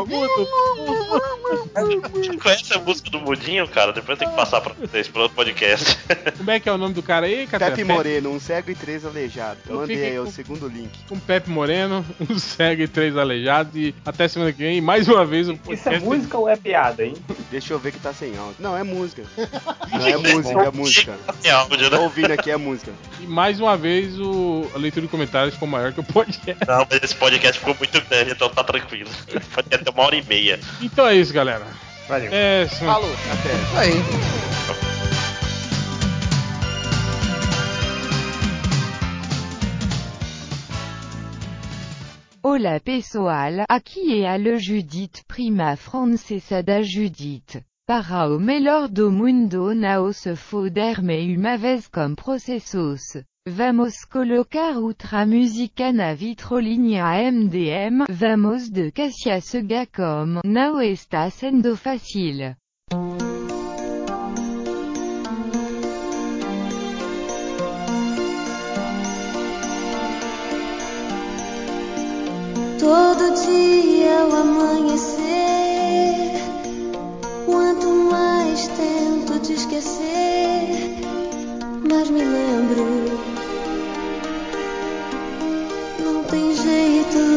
Conhece a música do Mudinho, cara? Depois tem que passar pra vocês pra outro podcast. Como é que é o nome do cara aí, Catena? Pepe Moreno, um cego e três aleijados. Eu Mandei aí o com- segundo link. Com Pepe Moreno, um cego e três aleijados. E até semana que vem, mais uma vez, o Isso é podcast. música ou é piada, hein? Deixa eu ver que tá sem áudio. Não, é música. Não, é música, é a música. É né? Ouvindo aqui, é a música. E mais uma vez, o... a leitura de comentários ficou maior que o podcast. Não, mas esse podcast ficou muito grande, então tá tranquilo. Pode até uma hora e meia. Então é isso, galera. Valeu. É, sim. Falou, até. Aí. Olá, pessoal, aqui é a Le Judith Prima Francesa da Judith. para o do mundo não se foder me uma com processos. Vamos colocar outra música na vitrolinha MDM, vamos de Cassia Sega com Não está sendo fácil. tento te esquecer, mas me lembro. Não tem jeito.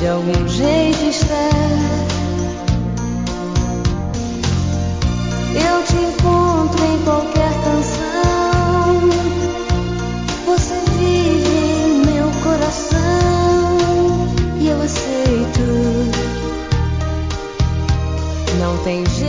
de algum jeito está. Eu te encontro em qualquer canção. Você vive em meu coração e eu aceito. Não tem jeito.